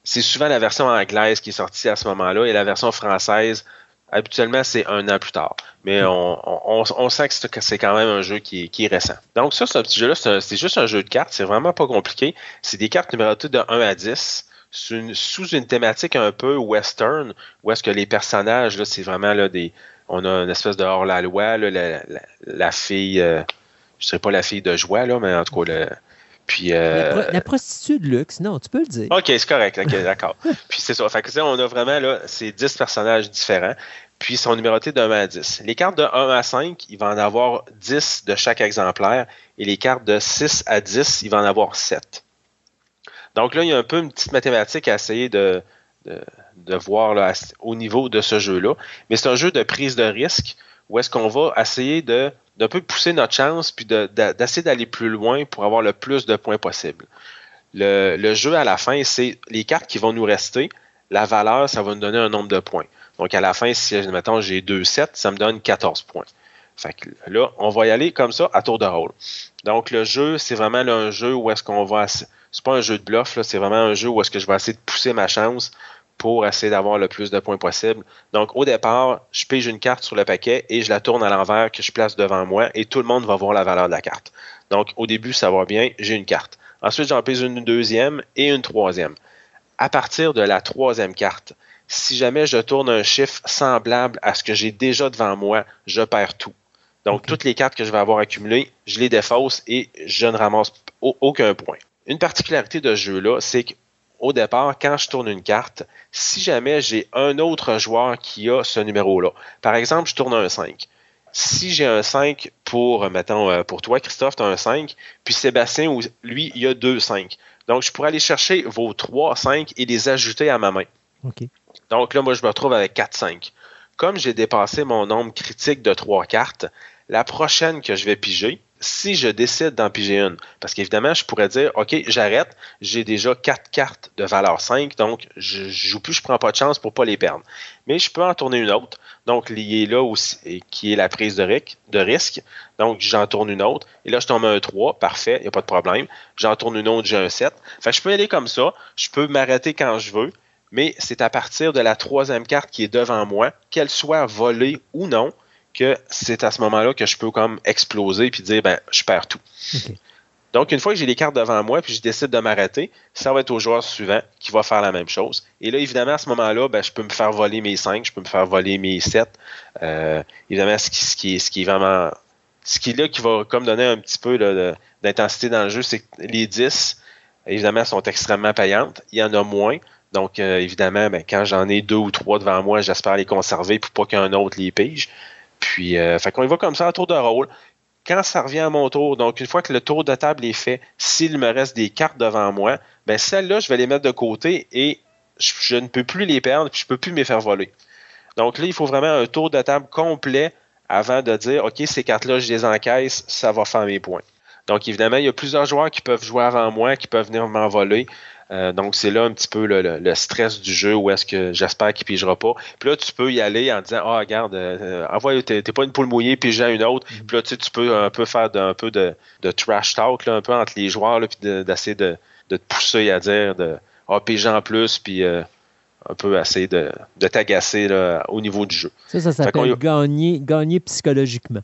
c'est souvent la version anglaise qui est sortie à ce moment-là et la version française Habituellement, c'est un an plus tard. Mais hmm. on, sent que c'est quand même un jeu qui, est récent. Donc ça, ce petit jeu-là, c'est juste un jeu de cartes. C'est vraiment pas compliqué. C'est des cartes numérotées de 1 à 10 sous une thématique un peu western, où est-ce que les personnages, là, c'est vraiment là, des. On a une espèce de hors-la-loi, la, fille. Euh, je ne serais pas la fille de joie, là, mais en tout cas, le, puis, euh, la, prostituée de luxe, non, tu peux le dire. OK, c'est correct. OK, d'accord. Puis c'est ça. Fait que, on a vraiment là, ces 10 personnages différents. Puis ils sont numérotés de 1 à 10. Les cartes de 1 à 5, il va en avoir 10 de chaque exemplaire. Et les cartes de 6 à 10, il va en avoir 7. Donc là, il y a un peu une petite mathématique à essayer de, de, voir là, au niveau de ce jeu-là. Mais c'est un jeu de prise de risque où est-ce qu'on va essayer de d'un peu pousser notre chance puis d'essayer d'aller plus loin pour avoir le plus de points possible. Le, jeu à la fin, c'est les cartes qui vont nous rester. La valeur, ça va nous donner un nombre de points. Donc à la fin, si mettons j'ai 2 7, ça me donne 14 points. Fait que là, on va y aller comme ça à tour de rôle. Donc le jeu, c'est vraiment un jeu où est-ce qu'on va. C'est pas un jeu de bluff, c'est vraiment un jeu où est-ce que je vais essayer de pousser ma chance pour essayer d'avoir le plus de points possible. Donc, au départ, je pige une carte sur le paquet et je la tourne à l'envers que je place devant moi et tout le monde va voir la valeur de la carte. Donc, au début, ça va bien, j'ai une carte. Ensuite, j'en pige une deuxième et une troisième. À partir de la troisième carte, si jamais je tourne un chiffre semblable à ce que j'ai déjà devant moi, je perds tout. Donc, toutes les cartes que je vais avoir accumulées, je les défausse et je ne ramasse aucun point. Une particularité de ce jeu-là, c'est que au départ, quand je tourne une carte, si jamais j'ai un autre joueur qui a ce numéro-là, par exemple, je tourne un 5. Si j'ai un 5 pour, mettons, euh, pour toi, Christophe, tu as un 5, puis Sébastien, lui, il a deux 5. Donc, je pourrais aller chercher vos 3 5 et les ajouter à ma main. Donc là, moi, je me retrouve avec 4 5. Comme j'ai dépassé mon nombre critique de 3 cartes, la prochaine que je vais piger, si je décide d'en piger une, parce qu'évidemment, je pourrais dire, OK, j'arrête, j'ai déjà quatre cartes de valeur 5, donc je, je joue plus, je prends pas de chance pour pas les perdre. Mais je peux en tourner une autre, donc liée là aussi, qui est la prise de, risque. Donc, j'en tourne une autre, et là, je tombe un 3, parfait, il n'y a pas de problème. J'en tourne une autre, j'ai un 7. Fait je peux aller comme ça, je peux m'arrêter quand je veux, mais c'est à partir de la troisième carte qui est devant moi, qu'elle soit volée ou non, que c'est à ce moment-là que je peux comme exploser puis dire ben je perds tout. Donc, une fois que j'ai les cartes devant moi, puis je décide de m'arrêter, ça va être au joueur suivant qui va faire la même chose. Et là, évidemment, à ce moment-là, ben, je peux me faire voler mes 5, je peux me faire voler mes 7. Euh, évidemment, ce qui, ce, qui est, ce qui est vraiment... Ce qui est là qui va comme donner un petit peu d'intensité dans le jeu, c'est que les 10, évidemment, sont extrêmement payantes. Il y en a moins. Donc, euh, évidemment, ben, quand j'en ai deux ou trois devant moi, j'espère les conserver pour pas qu'un autre les pige. Puis, euh, fait qu'on va comme ça à tour de rôle quand ça revient à mon tour, donc une fois que le tour de table est fait, s'il me reste des cartes devant moi, ben celles-là, je vais les mettre de côté et je, ne peux plus les perdre, puis je ne peux plus me faire voler. Donc là, il faut vraiment un tour de table complet avant de dire, OK, ces cartes-là, je les encaisse, ça va faire mes points. Donc évidemment, il y a plusieurs joueurs qui peuvent jouer avant moi, qui peuvent venir m'envoler. Euh, donc, c'est là un petit peu le, stress du jeu où est-ce que j'espère qu'il pigera pas. Puis là, tu peux y aller en disant Ah, regarde, euh, envoie, t'es, pas une poule mouillée, pige une autre. Mm-hmm. Puis là, tu, tu peux un peu faire un peu de, trash talk, là, un peu entre les joueurs, là, puis d'essayer de, de, te pousser à dire de Ah, pige en plus, puis euh, un peu essayer de, de t'agacer au niveau du jeu. Ça, ça s'appelle gagner, gagner psychologiquement.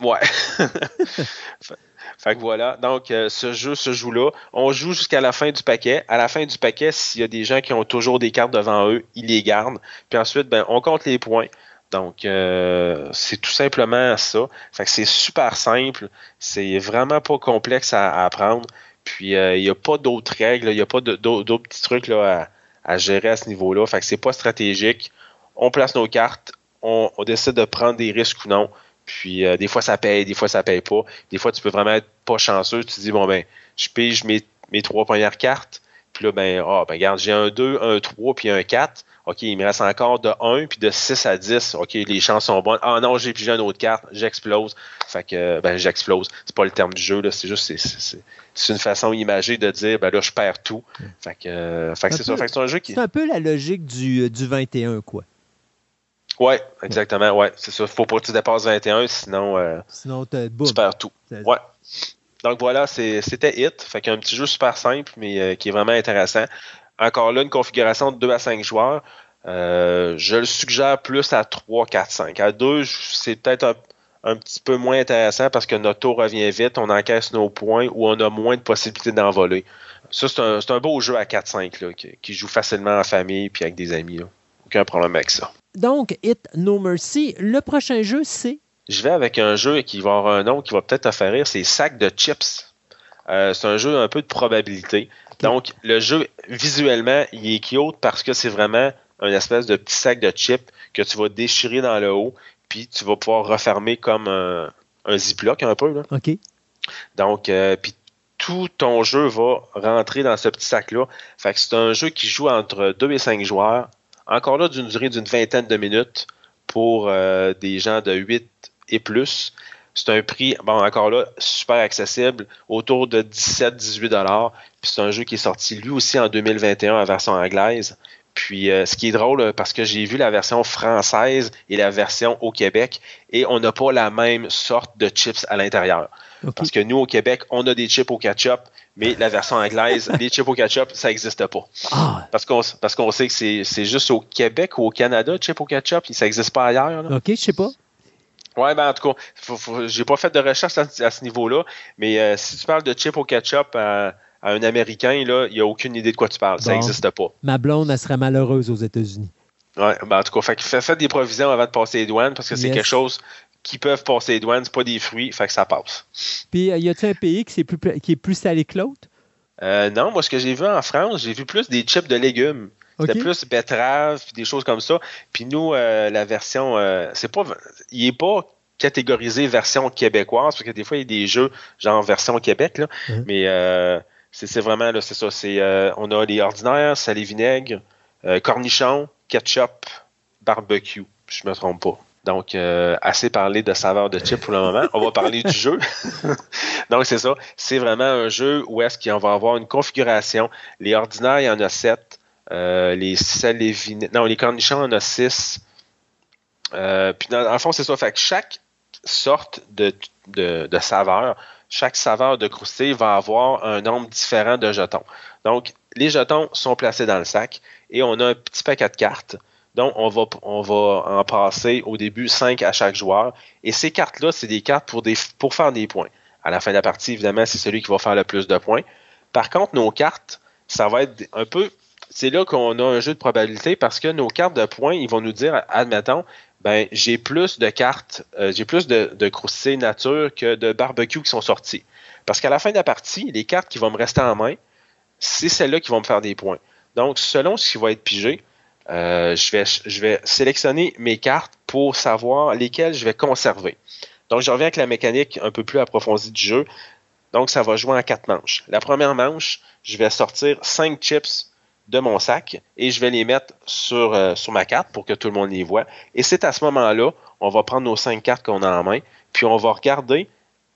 Ouais. Fait que voilà. Donc, euh, ce jeu se joue là. On joue jusqu'à la fin du paquet. À la fin du paquet, s'il y a des gens qui ont toujours des cartes devant eux, ils les gardent. Puis ensuite, ben, on compte les points. Donc, euh, c'est tout simplement ça. Fait que c'est super simple. C'est vraiment pas complexe à, apprendre. Puis, euh, il n'y a pas d'autres règles. Il n'y a pas d'autres petits trucs là, à, gérer à ce niveau-là. Fait que c'est pas stratégique. On place nos cartes. on décide de prendre des risques ou non. Puis euh, des fois ça paye, des fois ça paye pas. Des fois tu peux vraiment être pas chanceux. Tu te dis bon ben je pige mes, mes trois premières cartes. Puis là ben ah ben regarde j'ai un 2, un 3 puis un 4. OK, il me reste encore de 1 puis de 6 à 10. OK, les chances sont bonnes. Ah non, j'ai pigé une autre carte, j'explose. Fait que ben j'explose. C'est pas le terme du jeu là, c'est juste c'est une façon imagée de dire ben là je perds tout. Fait que, fait que c'est ça. Fait que c'est un jeu qui C'est un peu la logique du, du 21 quoi. Oui, exactement. Ouais, c'est ça. Faut pas que tu dépasses 21, sinon, euh, sinon tu perds tout. Ouais. Donc voilà, c'était Hit. Fait qu'un petit jeu super simple, mais euh, qui est vraiment intéressant. Encore là, une configuration de 2 à 5 joueurs. Euh, je le suggère plus à 3, 4, 5. À 2, c'est peut-être un, petit peu moins intéressant parce que notre tour revient vite, on encaisse nos points ou on a moins de possibilités d'envoler. Ça, c'est un, un, beau jeu à 4-5 qui, qui, joue facilement en famille puis avec des amis. Aucun problème avec ça. Donc, Hit No Mercy. Le prochain jeu, c'est? Je vais avec un jeu qui va avoir un nom qui va peut-être te faire rire c'est Sac de Chips. Euh, c'est un jeu un peu de probabilité. Donc, le jeu, visuellement, il est cute parce que c'est vraiment un espèce de petit sac de chips que tu vas déchirer dans le haut, puis tu vas pouvoir refermer comme un, un ziploc un peu. Là. OK. Donc, euh, puis tout ton jeu va rentrer dans ce petit sac-là. Fait que c'est un jeu qui joue entre 2 et 5 joueurs encore là, d'une durée d'une vingtaine de minutes pour euh, des gens de 8 et plus. C'est un prix, bon, encore là, super accessible, autour de 17-18 dollars. Puis c'est un jeu qui est sorti lui aussi en 2021 en version anglaise. Puis euh, ce qui est drôle, parce que j'ai vu la version française et la version au Québec, et on n'a pas la même sorte de chips à l'intérieur. Parce que nous, au Québec, on a des chips au ketchup, mais la version anglaise, les chips au ketchup, ça n'existe pas. Ah. Parce qu'on parce qu'on sait que c'est juste au Québec ou au Canada, chips au ketchup, ça n'existe pas ailleurs. OK, je sais pas. Ouais, ben en tout cas, j'ai pas fait de recherche à, ce niveau-là, mais euh, si tu parles de chips au ketchup à, un Américain, là, il n'y a aucune idée de quoi tu parles. Ça n'existe pas. Ma blonde, elle serait malheureuse aux États-Unis. Ouais, ben en tout cas, fait, faites des provisions avant de passer les douanes parce que c'est quelque chose qui peuvent passer les douanes, c'est pas des fruits, fait que ça passe. Puis, euh, y a-t-il un pays qui, est plus, qui est plus salé que l'autre? Euh, non, moi, ce que j'ai vu en France, j'ai vu plus des chips de légumes. C'était plus betterave, puis des choses comme ça. Puis nous, euh, la version, c'est pas, il est pas catégorisé version québécoise, parce que des fois, il y a des jeux genre version Québec, là. Mais c'est vraiment, là, c'est ça. C'est, on a les ordinaires, salé vinaigre, cornichons, ketchup, barbecue. Je me trompe pas. Donc, euh, assez parlé de saveur de chip pour le moment. On va parler du jeu. Donc, c'est ça. C'est vraiment un jeu où est-ce qu'on va avoir une configuration. Les ordinaires, il y en a sept. Euh, les Non, les cornichons, il y en a six. Euh, puis, dans, le fond, c'est ça. Fait que chaque sorte de, de, saveur, chaque saveur de croustille va avoir un nombre différent de jetons. Donc, les jetons sont placés dans le sac et on a un petit paquet de cartes donc, on va, en passer au début 5 à chaque joueur. Et ces cartes-là, c'est des cartes pour, faire des points. À la fin de la partie, évidemment, c'est celui qui va faire le plus de points. Par contre, nos cartes, ça va être un peu. C'est là qu'on a un jeu de probabilité parce que nos cartes de points, ils vont nous dire, admettons, ben, j'ai plus de cartes, euh, j'ai plus de, de nature que de barbecue qui sont sortis. Parce qu'à la fin de la partie, les cartes qui vont me rester en main, c'est celles-là qui vont me faire des points. Donc, selon ce qui va être pigé, euh, je, vais, je vais sélectionner mes cartes pour savoir lesquelles je vais conserver. Donc, je reviens avec la mécanique un peu plus approfondie du jeu. Donc, ça va jouer en quatre manches. La première manche, je vais sortir cinq chips de mon sac et je vais les mettre sur, euh, sur ma carte pour que tout le monde les voit. Et c'est à ce moment-là, on va prendre nos cinq cartes qu'on a en main, puis on va regarder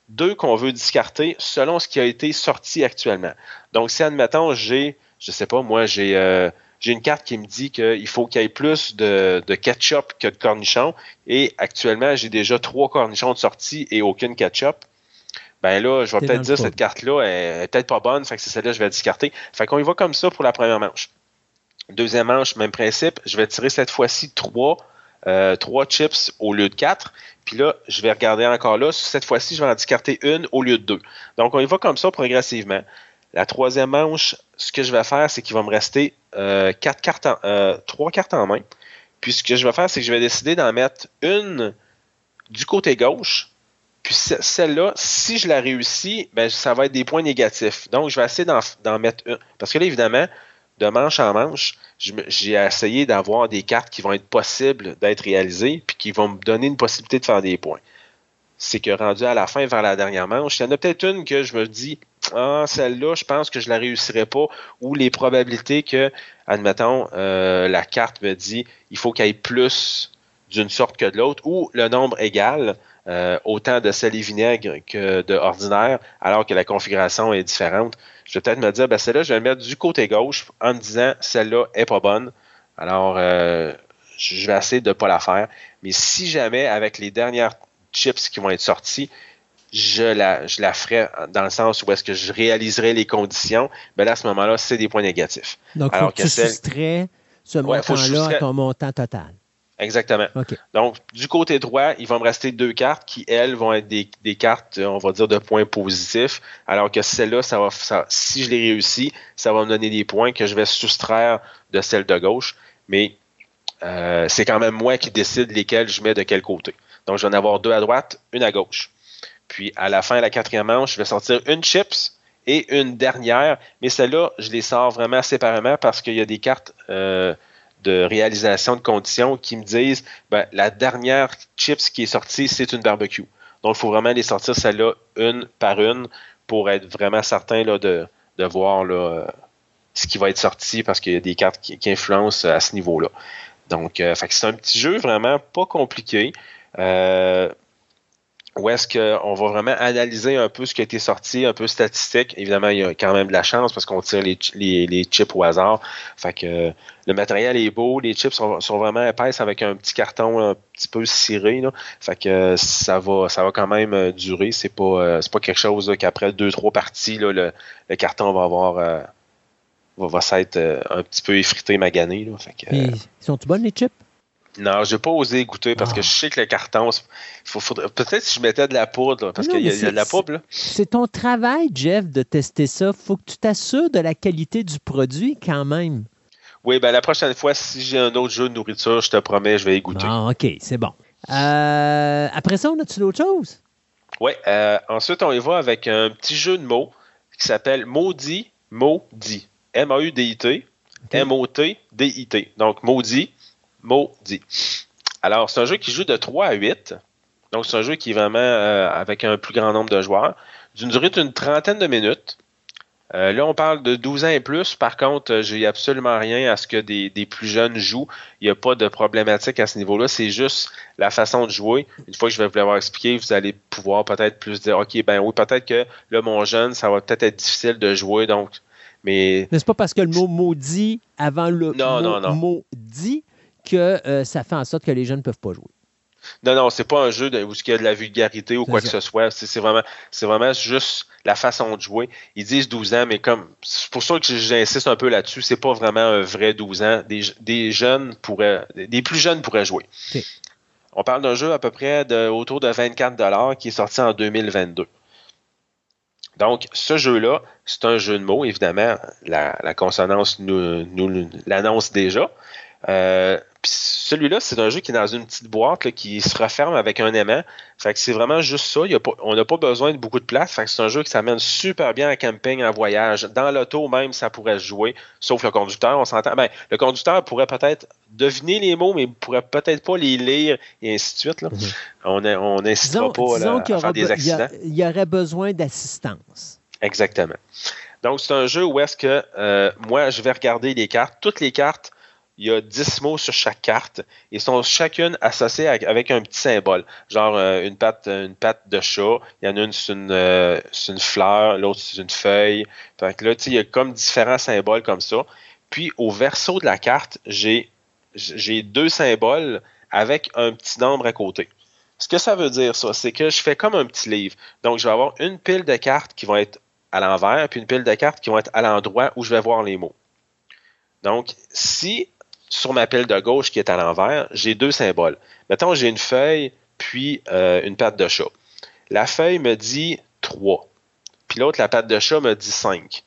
deux qu'on veut discarter selon ce qui a été sorti actuellement. Donc, si admettons, j'ai, je sais pas, moi, j'ai euh, j'ai une carte qui me dit qu'il faut qu'il y ait plus de, de, ketchup que de cornichons, et actuellement, j'ai déjà trois cornichons de sortie et aucune ketchup ben là, je vais peut-être dire cette carte-là est, peut-être pas bonne, fait que c'est celle-là que je vais discarter. Fait qu'on y va comme ça pour la première manche. Deuxième manche, même principe, je vais tirer cette fois-ci trois, euh, trois chips au lieu de quatre. Puis là, je vais regarder encore là. Cette fois-ci, je vais en discarter une au lieu de deux. Donc, on y va comme ça progressivement. La troisième manche, ce que je vais faire, c'est qu'il va me rester euh, quatre cartes euh, trois cartes en main. Puis ce que je vais faire, c'est que je vais décider d'en mettre une du côté gauche puis celle-là, si je la réussis, ben, ça va être des points négatifs. Donc, je vais essayer d'en mettre une. Parce que là, évidemment, de manche en manche, j'ai essayé d'avoir des cartes qui vont être possibles d'être réalisées, puis qui vont me donner une possibilité de faire des points. C'est que rendu à la fin, vers la dernière manche, il y en a peut-être une que je me dis, ah, celle-là, je pense que je la réussirai pas, ou les probabilités que, admettons, euh, la carte me dit, il faut qu'il y ait plus d'une sorte que de l'autre, ou le nombre égal, euh, autant de sel vinaigre que de ordinaire, alors que la configuration est différente. Je vais peut-être me dire, ben celle-là, je vais la mettre du côté gauche en me disant, celle-là est pas bonne. Alors, euh, je vais essayer de ne pas la faire. Mais si jamais, avec les dernières chips qui vont être sorties, je la, je la ferai dans le sens où est-ce que je réaliserai les conditions, ben là, à ce moment-là, c'est des points négatifs. Donc, Alors faut que tu soustrais ce montant-là à ton montant total. Exactement. Donc, du côté droit, il va me rester deux cartes qui, elles, vont être des, cartes, on va dire, de points positifs, alors que celle-là, ça va, si je les réussis, ça va me donner des points que je vais soustraire de celle de gauche, mais euh, c'est quand même moi qui décide lesquels je mets de quel côté. Donc, je vais en avoir deux à droite, une à gauche. Puis, à la fin de la quatrième manche, je vais sortir une chips et une dernière, mais celle-là, je les sors vraiment séparément parce qu'il y a des cartes... Euh, de réalisation de conditions qui me disent ben, la dernière chips qui est sortie, c'est une barbecue. Donc, il faut vraiment les sortir celle-là une par une pour être vraiment certain de, de voir là, ce qui va être sorti parce qu'il y a des cartes qui, influencent à ce niveau-là. Donc, euh, c'est un petit jeu vraiment pas compliqué. Euh, où est-ce qu'on va vraiment analyser un peu ce qui a été sorti, un peu statistique. Évidemment, il y a quand même de la chance parce qu'on tire les, les, chips au hasard. Fait que euh, le matériel est beau, les chips sont, vraiment épaisses avec un petit carton un petit peu ciré. Là. Fait que euh, ça va ça va quand même euh, durer. C'est pas c'est pas quelque chose qu'après deux, trois parties, là, le, carton va avoir va, va s'être un petit peu effrité, magané. Là. Fait que, ils sont-ils bonnes les chips? Non, je n'ai pas osé goûter parce que ah. je sais que le carton, peut-être si je mettais de la poudre, parce qu'il y, a de la poudre. C'est ton travail, Jeff, de tester ça. faut que tu t'assures de la qualité du produit quand même. Oui, ben la prochaine fois, si j'ai un autre jeu de nourriture, je te promets, je vais y goûter. Ah, OK, c'est bon. Euh, après ça, on a-tu d'autres choses? Oui, euh, ensuite, on y va avec un petit jeu de mots qui s'appelle Maudit, Maudit. M-A-U-D-I-T, M-O-T-D-I-T. Donc, Maudit, maudit. Alors, c'est un jeu qui joue de 3 à 8. Donc, c'est un jeu qui est vraiment euh, avec un plus grand nombre de joueurs, d'une durée d'une trentaine de minutes. Euh, là, on parle de 12 ans et plus. Par contre, euh, j'ai absolument rien à ce que des, plus jeunes jouent. Il n'y a pas de problématique à ce niveau-là. C'est juste la façon de jouer. Une fois que je vais vous l'avoir expliqué, vous allez pouvoir peut-être plus dire, OK, ben oui, peut-être que là, mon jeune, ça va peut-être être difficile de jouer. Donc, mais. N'est-ce pas parce que le mot maudit avant le mot maudit que euh, ça fait en sorte que les jeunes ne peuvent pas jouer. Non, non, c'est pas un jeu où il y a de la vulgarité ou quoi que ce soit. C'est vraiment, vraiment juste la façon de jouer. Ils disent 12 ans, mais comme c'est pour ça que j'insiste un peu là-dessus, c'est pas vraiment un vrai 12 ans. Des, jeunes pourraient, des plus jeunes pourraient jouer. On parle d'un jeu à peu près de, autour de 24 qui est sorti en 2022. Donc, ce jeu-là, c'est un jeu de mots, évidemment. La, consonance nous, nous l'annonce déjà. Euh, celui-là, c'est un jeu qui est dans une petite boîte qui se referme avec un aimant. Fait que c'est vraiment juste ça. on n'a pas besoin de beaucoup de place. Fait que c'est un jeu qui s'amène super bien en camping, en voyage. Dans l'auto même, ça pourrait se jouer. Sauf le conducteur, on s'entend. Ben, le conducteur pourrait peut-être deviner les mots, mais il pourrait peut-être pas les lire et ainsi de suite. Là. Mhm. On n'incitera pas à faire des accidents. Il y, aurait besoin d'assistance. Exactement. Donc, c'est un jeu où est-ce que euh, moi, je vais regarder les cartes. Toutes les cartes il y a 10 mots sur chaque carte et sont chacune associées avec, un petit symbole. Genre euh, une patte, une patte de chat, il y en a une c'est une, euh, une, fleur, l'autre c'est une feuille. Fait que là, il y a comme différents symboles comme ça. Puis au verso de la carte, j'ai j'ai deux symboles avec un petit nombre à côté. Ce que ça veut dire, ça, c'est que je fais comme un petit livre. Donc, je vais avoir une pile de cartes qui vont être à l'envers, puis une pile de cartes qui vont être à l'endroit où je vais voir les mots. Donc, si sur ma pile de gauche qui est à l'envers, j'ai deux symboles. Mettons, j'ai une feuille puis euh, une patte de chat. La feuille me dit 3. Puis l'autre, la patte de chat, me dit 5.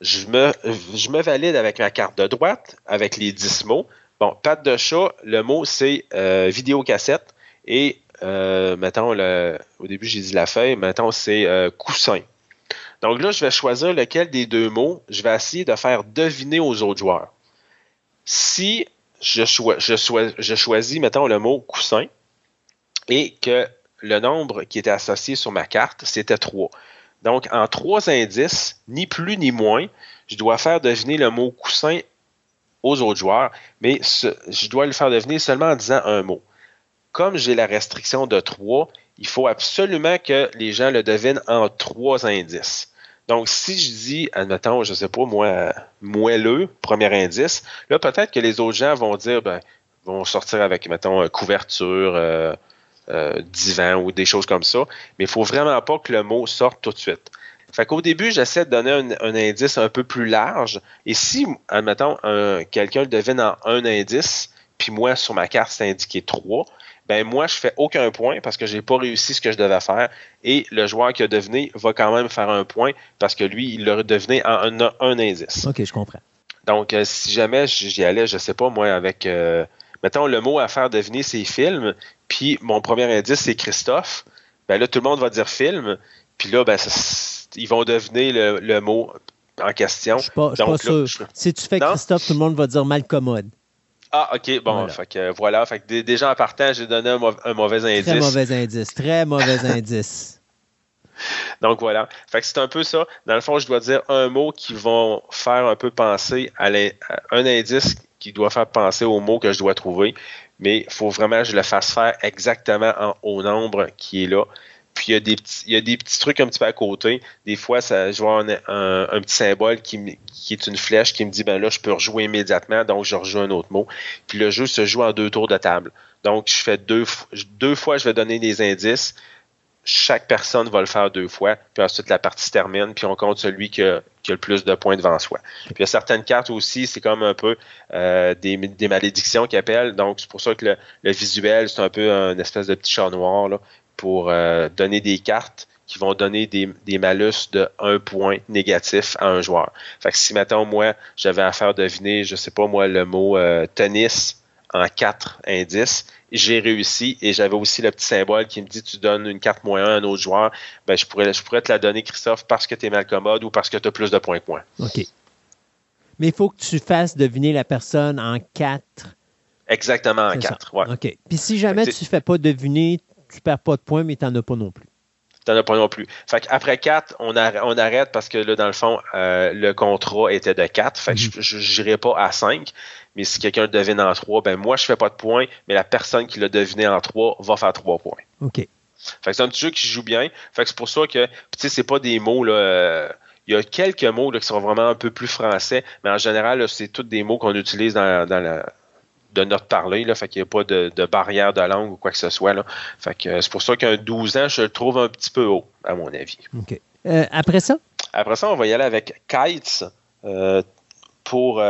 Je me, valide avec ma carte de droite, avec les 10 mots. Bon, patte de chat, le mot, c'est euh, vidéocassette. Et, euh, mettons, au début, j'ai dit la feuille. Mettons, c'est coussin. Donc là, je vais choisir lequel des deux mots je vais essayer de faire deviner aux autres joueurs. Si je, choisis, mettons, le mot coussin et que le nombre qui était associé sur ma carte, c'était 3. Donc, en trois indices, ni plus ni moins, je dois faire deviner le mot coussin aux autres joueurs, mais je dois le faire deviner seulement en disant un mot. Comme j'ai la restriction de 3, il faut absolument que les gens le devinent en trois indices. Donc, si je dis, admettons, je ne sais pas, moi, moelleux, premier indice, là, peut-être que les autres gens vont dire, ben, vont sortir avec, mettons, couverture, euh, euh, divan ou des choses comme ça. Mais il faut vraiment pas que le mot sorte tout de suite. Fait qu'au début, j'essaie de donner un, indice un peu plus large. Et si, admettons, quelqu'un le devine en un indice, puis moi, sur ma carte, c'est indiqué trois, ben moi, je fais aucun point parce que j'ai pas réussi ce que je devais faire. Et le joueur qui a deviné va quand même faire un point parce que lui, il l'a deviné en un, un, indice. OK, je comprends. Donc, euh, si jamais j'y allais, je sais pas, moi, avec, euh, mettons, le mot à faire deviner, c'est film, puis mon premier indice, c'est Christophe, ben là, tout le monde va dire film, puis là, ben, ils vont deviner le, mot en question. Je suis pas, pas sûr. Si tu fais Christophe, tout le monde va dire malcommode. Ah, OK, bon, voilà. Fait que, voilà. Fait que déjà en partant, j'ai donné un, mauvais indice. Très mauvais indice, très mauvais indice. Donc voilà. Fait que c'est un peu ça. Dans le fond, je dois dire un mot qui va faire un peu penser à, un indice qui doit faire penser au mot que je dois trouver. Mais il faut vraiment que je le fasse faire exactement au nombre qui est là. Puis il y, a des petits, il y a des petits trucs un petit peu à côté. Des fois, ça, je vois un, petit symbole qui, qui, est une flèche qui me dit ben là, je peux rejouer immédiatement, donc je rejoue un autre mot. Puis le jeu se joue en deux tours de table. Donc, je fais deux, deux fois, je vais donner des indices. Chaque personne va le faire deux fois, puis ensuite la partie se termine, puis on compte celui qui a, qui a le plus de points devant soi. Puis il y a certaines cartes aussi, c'est comme un peu euh, des, des, malédictions qui appellent. Donc, c'est pour ça que le, le visuel, c'est un peu une espèce de petit chat noir. Là pour euh, donner des cartes qui vont donner des, malus de 1 point négatif à un joueur. Fait que si, maintenant moi, j'avais à faire deviner, je sais pas moi, le mot euh, tennis en 4 indices, j'ai réussi et j'avais aussi le petit symbole qui me dit tu donnes une carte moins 1 à un autre joueur, ben, je, pourrais, je pourrais te la donner, Christophe, parce que tu es mal commode ou parce que tu as plus de points que moi. OK. Mais il faut que tu fasses deviner la personne en 4. Exactement, en 4. Ouais. OK. Puis si jamais tu ne fais pas deviner, tu perds pas de points, mais tu n'en as pas non plus. Tu n'en as pas non plus. Fait après 4, on, arrête, parce que là, dans le fond, euh, le contrat était de 4. Fait que mhm. je n'irai pas à 5. Mais si quelqu'un le devine en 3, ben moi, je fais pas de points, mais la personne qui l'a deviné en 3 va faire 3 points. OK. Fait que c'est un petit jeu qui joue bien. Fait que c'est pour ça que, tu sais, c'est pas des mots, là. Euh, il y a quelques mots qui sont vraiment un peu plus français, mais en général, c'est tous des mots qu'on utilise dans, dans la, de notre parler, là, fait qu'il n'y a pas de, barrière de langue ou quoi que ce soit. Là. Fait que euh, c'est pour ça qu'un 12 ans, je le trouve un petit peu haut, à mon avis. OK. Euh, après ça? Après ça, on va y aller avec Kites. Euh, pour,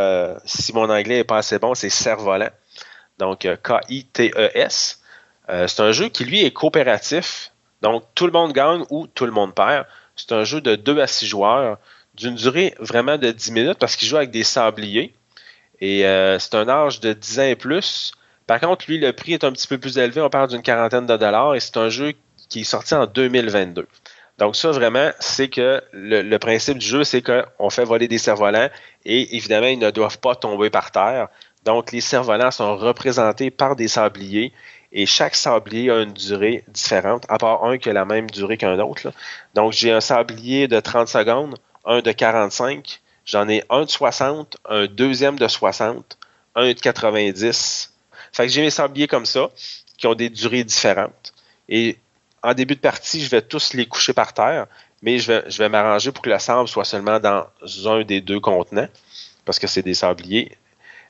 si mon anglais n'est pas assez bon, c'est cerf-volant. Donc, K-I-T-E-S. c'est un jeu qui, lui, est coopératif. Donc, tout le monde gagne ou tout le monde perd. C'est un jeu de 2 à 6 joueurs, d'une durée vraiment de 10 minutes parce qu'il joue avec des sabliers. Et euh, c'est un âge de 10 ans et plus. Par contre, lui, le prix est un petit peu plus élevé. On parle d'une quarantaine de dollars et c'est un jeu qui est sorti en 2022. Donc ça, vraiment, c'est que le, principe du jeu, c'est qu'on fait voler des cerfs-volants et évidemment, ils ne doivent pas tomber par terre. Donc, les cerfs-volants sont représentés par des sabliers et chaque sablier a une durée différente, à part un qui a la même durée qu'un autre. Donc, j'ai un sablier de 30 secondes, un de 45, j'en ai un de 60, un deuxième de 60, un de 90. Fait que j'ai mes sabliers comme ça, qui ont des durées différentes. Et en début de partie, je vais tous les coucher par terre, mais je vais, m'arranger pour que le sable soit seulement dans un des deux contenants, parce que c'est des sabliers.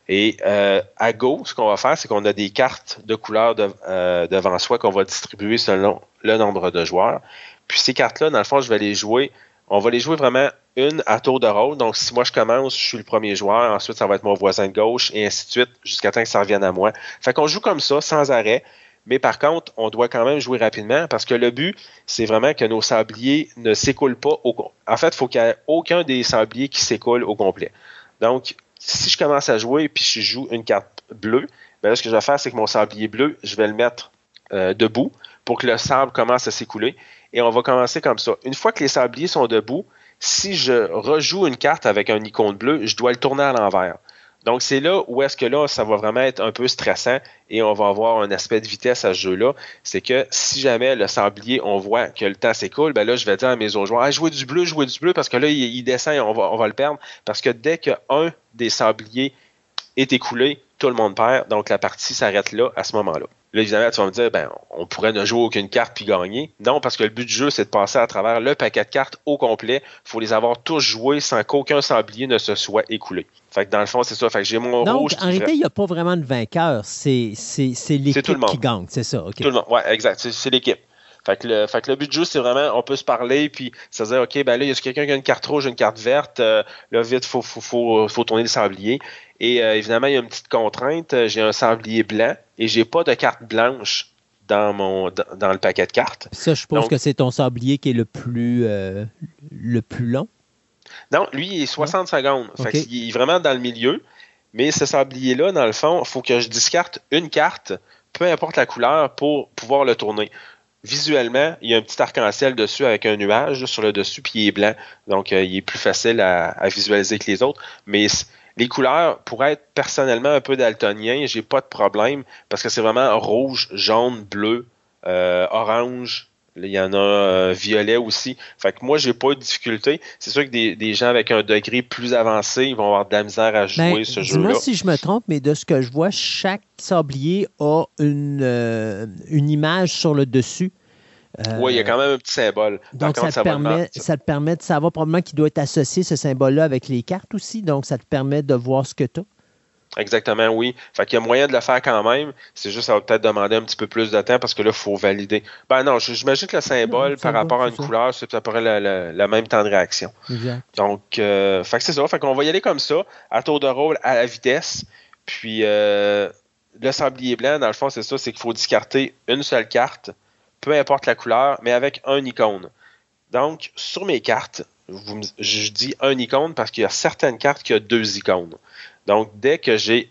Et euh, à gauche, ce qu'on va faire, c'est qu'on a des cartes de couleurs euh, devant soi qu'on va distribuer selon le nombre de joueurs. Puis ces cartes-là, dans le fond, je vais les jouer. On va les jouer vraiment une à tour de rôle. Donc, si moi je commence, je suis le premier joueur. Ensuite, ça va être mon voisin de gauche et ainsi de suite jusqu'à temps que ça revienne à moi. Fait qu'on joue comme ça, sans arrêt. Mais par contre, on doit quand même jouer rapidement parce que le but, c'est vraiment que nos sabliers ne s'écoulent pas. Au... En fait, il faut qu'il n'y ait aucun des sabliers qui s'écoule au complet. Donc, si je commence à jouer puis je joue une carte bleue, ben là, ce que je vais faire, c'est que mon sablier bleu, je vais le mettre euh, debout pour que le sable commence à s'écouler. Et on va commencer comme ça. Une fois que les sabliers sont debout, si je rejoue une carte avec un icône bleu, je dois le tourner à l'envers. Donc, c'est là où est-ce que là, ça va vraiment être un peu stressant et on va avoir un aspect de vitesse à ce jeu-là. C'est que si jamais le sablier, on voit que le temps s'écoule, ben là, je vais dire à mes autres joueurs, ah, jouez du bleu, jouez du bleu, parce que là, il, descend et on va, on va le perdre. Parce que dès qu'un des sabliers est écoulé, tout le monde perd. Donc, la partie s'arrête là, à ce moment-là. Là, évidemment, tu vas me dire, ben, on pourrait ne jouer aucune carte puis gagner. Non, parce que le but du jeu, c'est de passer à travers le paquet de cartes au complet. Il faut les avoir tous joués sans qu'aucun sablier ne se soit écoulé. Fait que dans le fond, c'est ça. Fait que j'ai mon Donc, rouge. En réalité, il n'y a pas vraiment de vainqueur. C'est l'équipe qui gagne. C'est ça. Tout le monde. Ouais, exact. C'est l'équipe. Fait que, le, fait que le but du jeu, c'est vraiment, on peut se parler, puis ça veut dire, OK, ben là, il y a quelqu'un qui a une carte rouge, une carte verte, euh, là, vite, il faut, faut, faut, faut, tourner le sablier. Et euh, évidemment, il y a une petite contrainte, j'ai un sablier blanc et j'ai pas de carte blanche dans mon dans, le paquet de cartes. Ça, je pense que c'est ton sablier qui est le plus euh, le plus long? Non, lui, il est 60 secondes. Fait il est vraiment dans le milieu. Mais ce sablier-là, dans le fond, il faut que je discarte une carte, peu importe la couleur, pour pouvoir le tourner. Visuellement, il y a un petit arc-en-ciel dessus avec un nuage sur le dessus, puis il est blanc. Donc, euh, il est plus facile à, à, visualiser que les autres. Mais les couleurs, pour être personnellement un peu daltonien, j'ai pas de problème parce que c'est vraiment rouge, jaune, bleu, euh, orange. Il y en a euh, violet aussi. Fait que moi, j'ai pas eu de difficulté. C'est sûr que des, gens avec un degré plus avancé, ils vont avoir de la misère à jouer ben, ce jeu-là. Moi, si je me trompe, mais de ce que je vois, chaque sablier a une, euh, une image sur le dessus. Euh, oui, il y a quand même un petit symbole. Donc, ça, te permet, ça te permet de savoir probablement qu'il doit être associé, ce symbole-là, avec les cartes aussi. Donc, ça te permet de voir ce que tu as. Exactement, oui. Fait qu'il y a moyen de le faire quand même. C'est juste, ça va peut-être demander un petit peu plus de temps parce que là, il faut valider. Ben non, j'imagine que le symbole, par rapport à une couleur, c'est à peu près le, même temps de réaction. Exact. Donc, euh, fait que c'est ça. Fait qu'on va y aller comme ça, à tour de rôle, à la vitesse. Puis, euh, le sablier blanc, dans le fond, c'est ça, c'est qu'il faut discarter une seule carte peu importe la couleur, mais avec un icône. Donc, sur mes cartes, je dis un icône parce qu'il y a certaines cartes qui ont deux icônes. Donc, dès que j'ai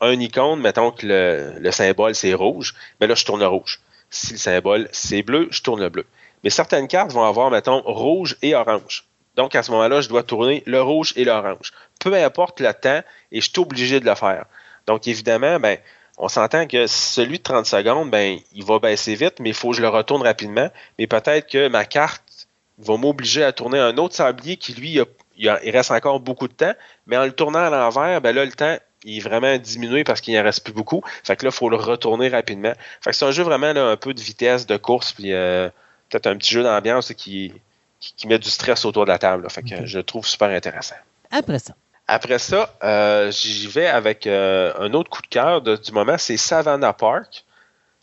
un icône, mettons que le, symbole c'est rouge, mais là, je tourne le rouge. Si le symbole c'est bleu, je tourne le bleu. Mais certaines cartes vont avoir, mettons, rouge et orange. Donc, à ce moment-là, je dois tourner le rouge et l'orange. Peu importe le temps, et je suis obligé de le faire. Donc, évidemment, ben, on s'entend que celui de 30 secondes, ben, il va baisser vite, mais il faut que je le retourne rapidement. Mais peut-être que ma carte va m'obliger à tourner un autre sablier qui, lui, il, reste encore beaucoup de temps. Mais en le tournant à l'envers, ben là, le temps, il est vraiment diminué parce qu'il n'en reste plus beaucoup. Fait que là, il faut le retourner rapidement. Fait que c'est un jeu vraiment un peu de vitesse, de course, puis euh, peut-être un petit jeu d'ambiance qui, qui, met du stress autour de la table. Fait que je le trouve super intéressant. Après ça. Après ça, euh, j'y vais avec euh, un autre coup de cœur du moment, c'est Savannah Park.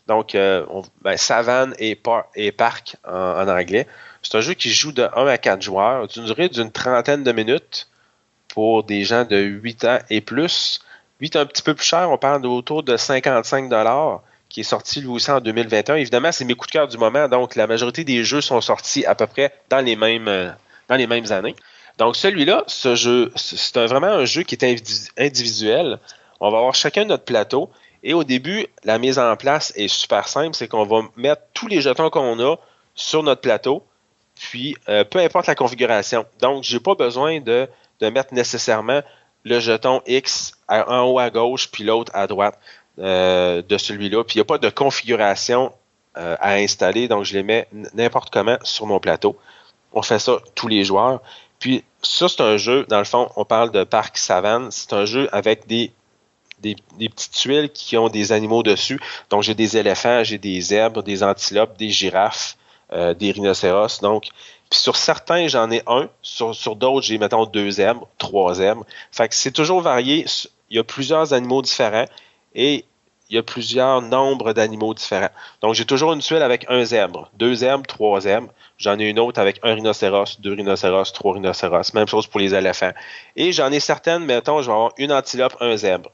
Donc, euh, ben, Savannah et, Park en, anglais. C'est un jeu qui joue de 1 à 4 joueurs, d'une durée d'une trentaine de minutes pour des gens de 8 ans et plus. 8 un petit peu plus cher, on parle d'autour de 55 dollars qui est sorti lui aussi en 2021. Évidemment, c'est mes coups de cœur du moment, donc la majorité des jeux sont sortis à peu près dans les mêmes, euh, dans les mêmes années. Donc celui-là, ce jeu, c'est vraiment un jeu qui est individuel. On va avoir chacun notre plateau. Et au début, la mise en place est super simple, c'est qu'on va mettre tous les jetons qu'on a sur notre plateau, puis euh, peu importe la configuration. Donc, j'ai pas besoin de, mettre nécessairement le jeton X en haut à gauche, puis l'autre à droite. Euh, de celui-là. Puis il n'y a pas de configuration euh, à installer, donc je les mets n'importe comment sur mon plateau. On fait ça tous les joueurs. Puis ça, c'est un jeu, dans le fond, on parle de parc savane. C'est un jeu avec des, des, petites tuiles qui ont des animaux dessus. Donc j'ai des éléphants, j'ai des zèbres, des antilopes, des girafes, euh, des rhinocéros. Donc, puis sur certains, j'en ai un. Sur, sur d'autres, j'ai, mettons, deux zèbres, trois zèbres. Fait que c'est toujours varié. Il y a plusieurs animaux différents et il y a plusieurs nombres d'animaux différents. Donc, j'ai toujours une tuile avec un zèbre, deux zèbres, trois zèbres. J'en ai une autre avec un rhinocéros, deux rhinocéros, trois rhinocéros. Même chose pour les éléphants. Et j'en ai certaines, mettons, je vais avoir une antilope, un zèbre.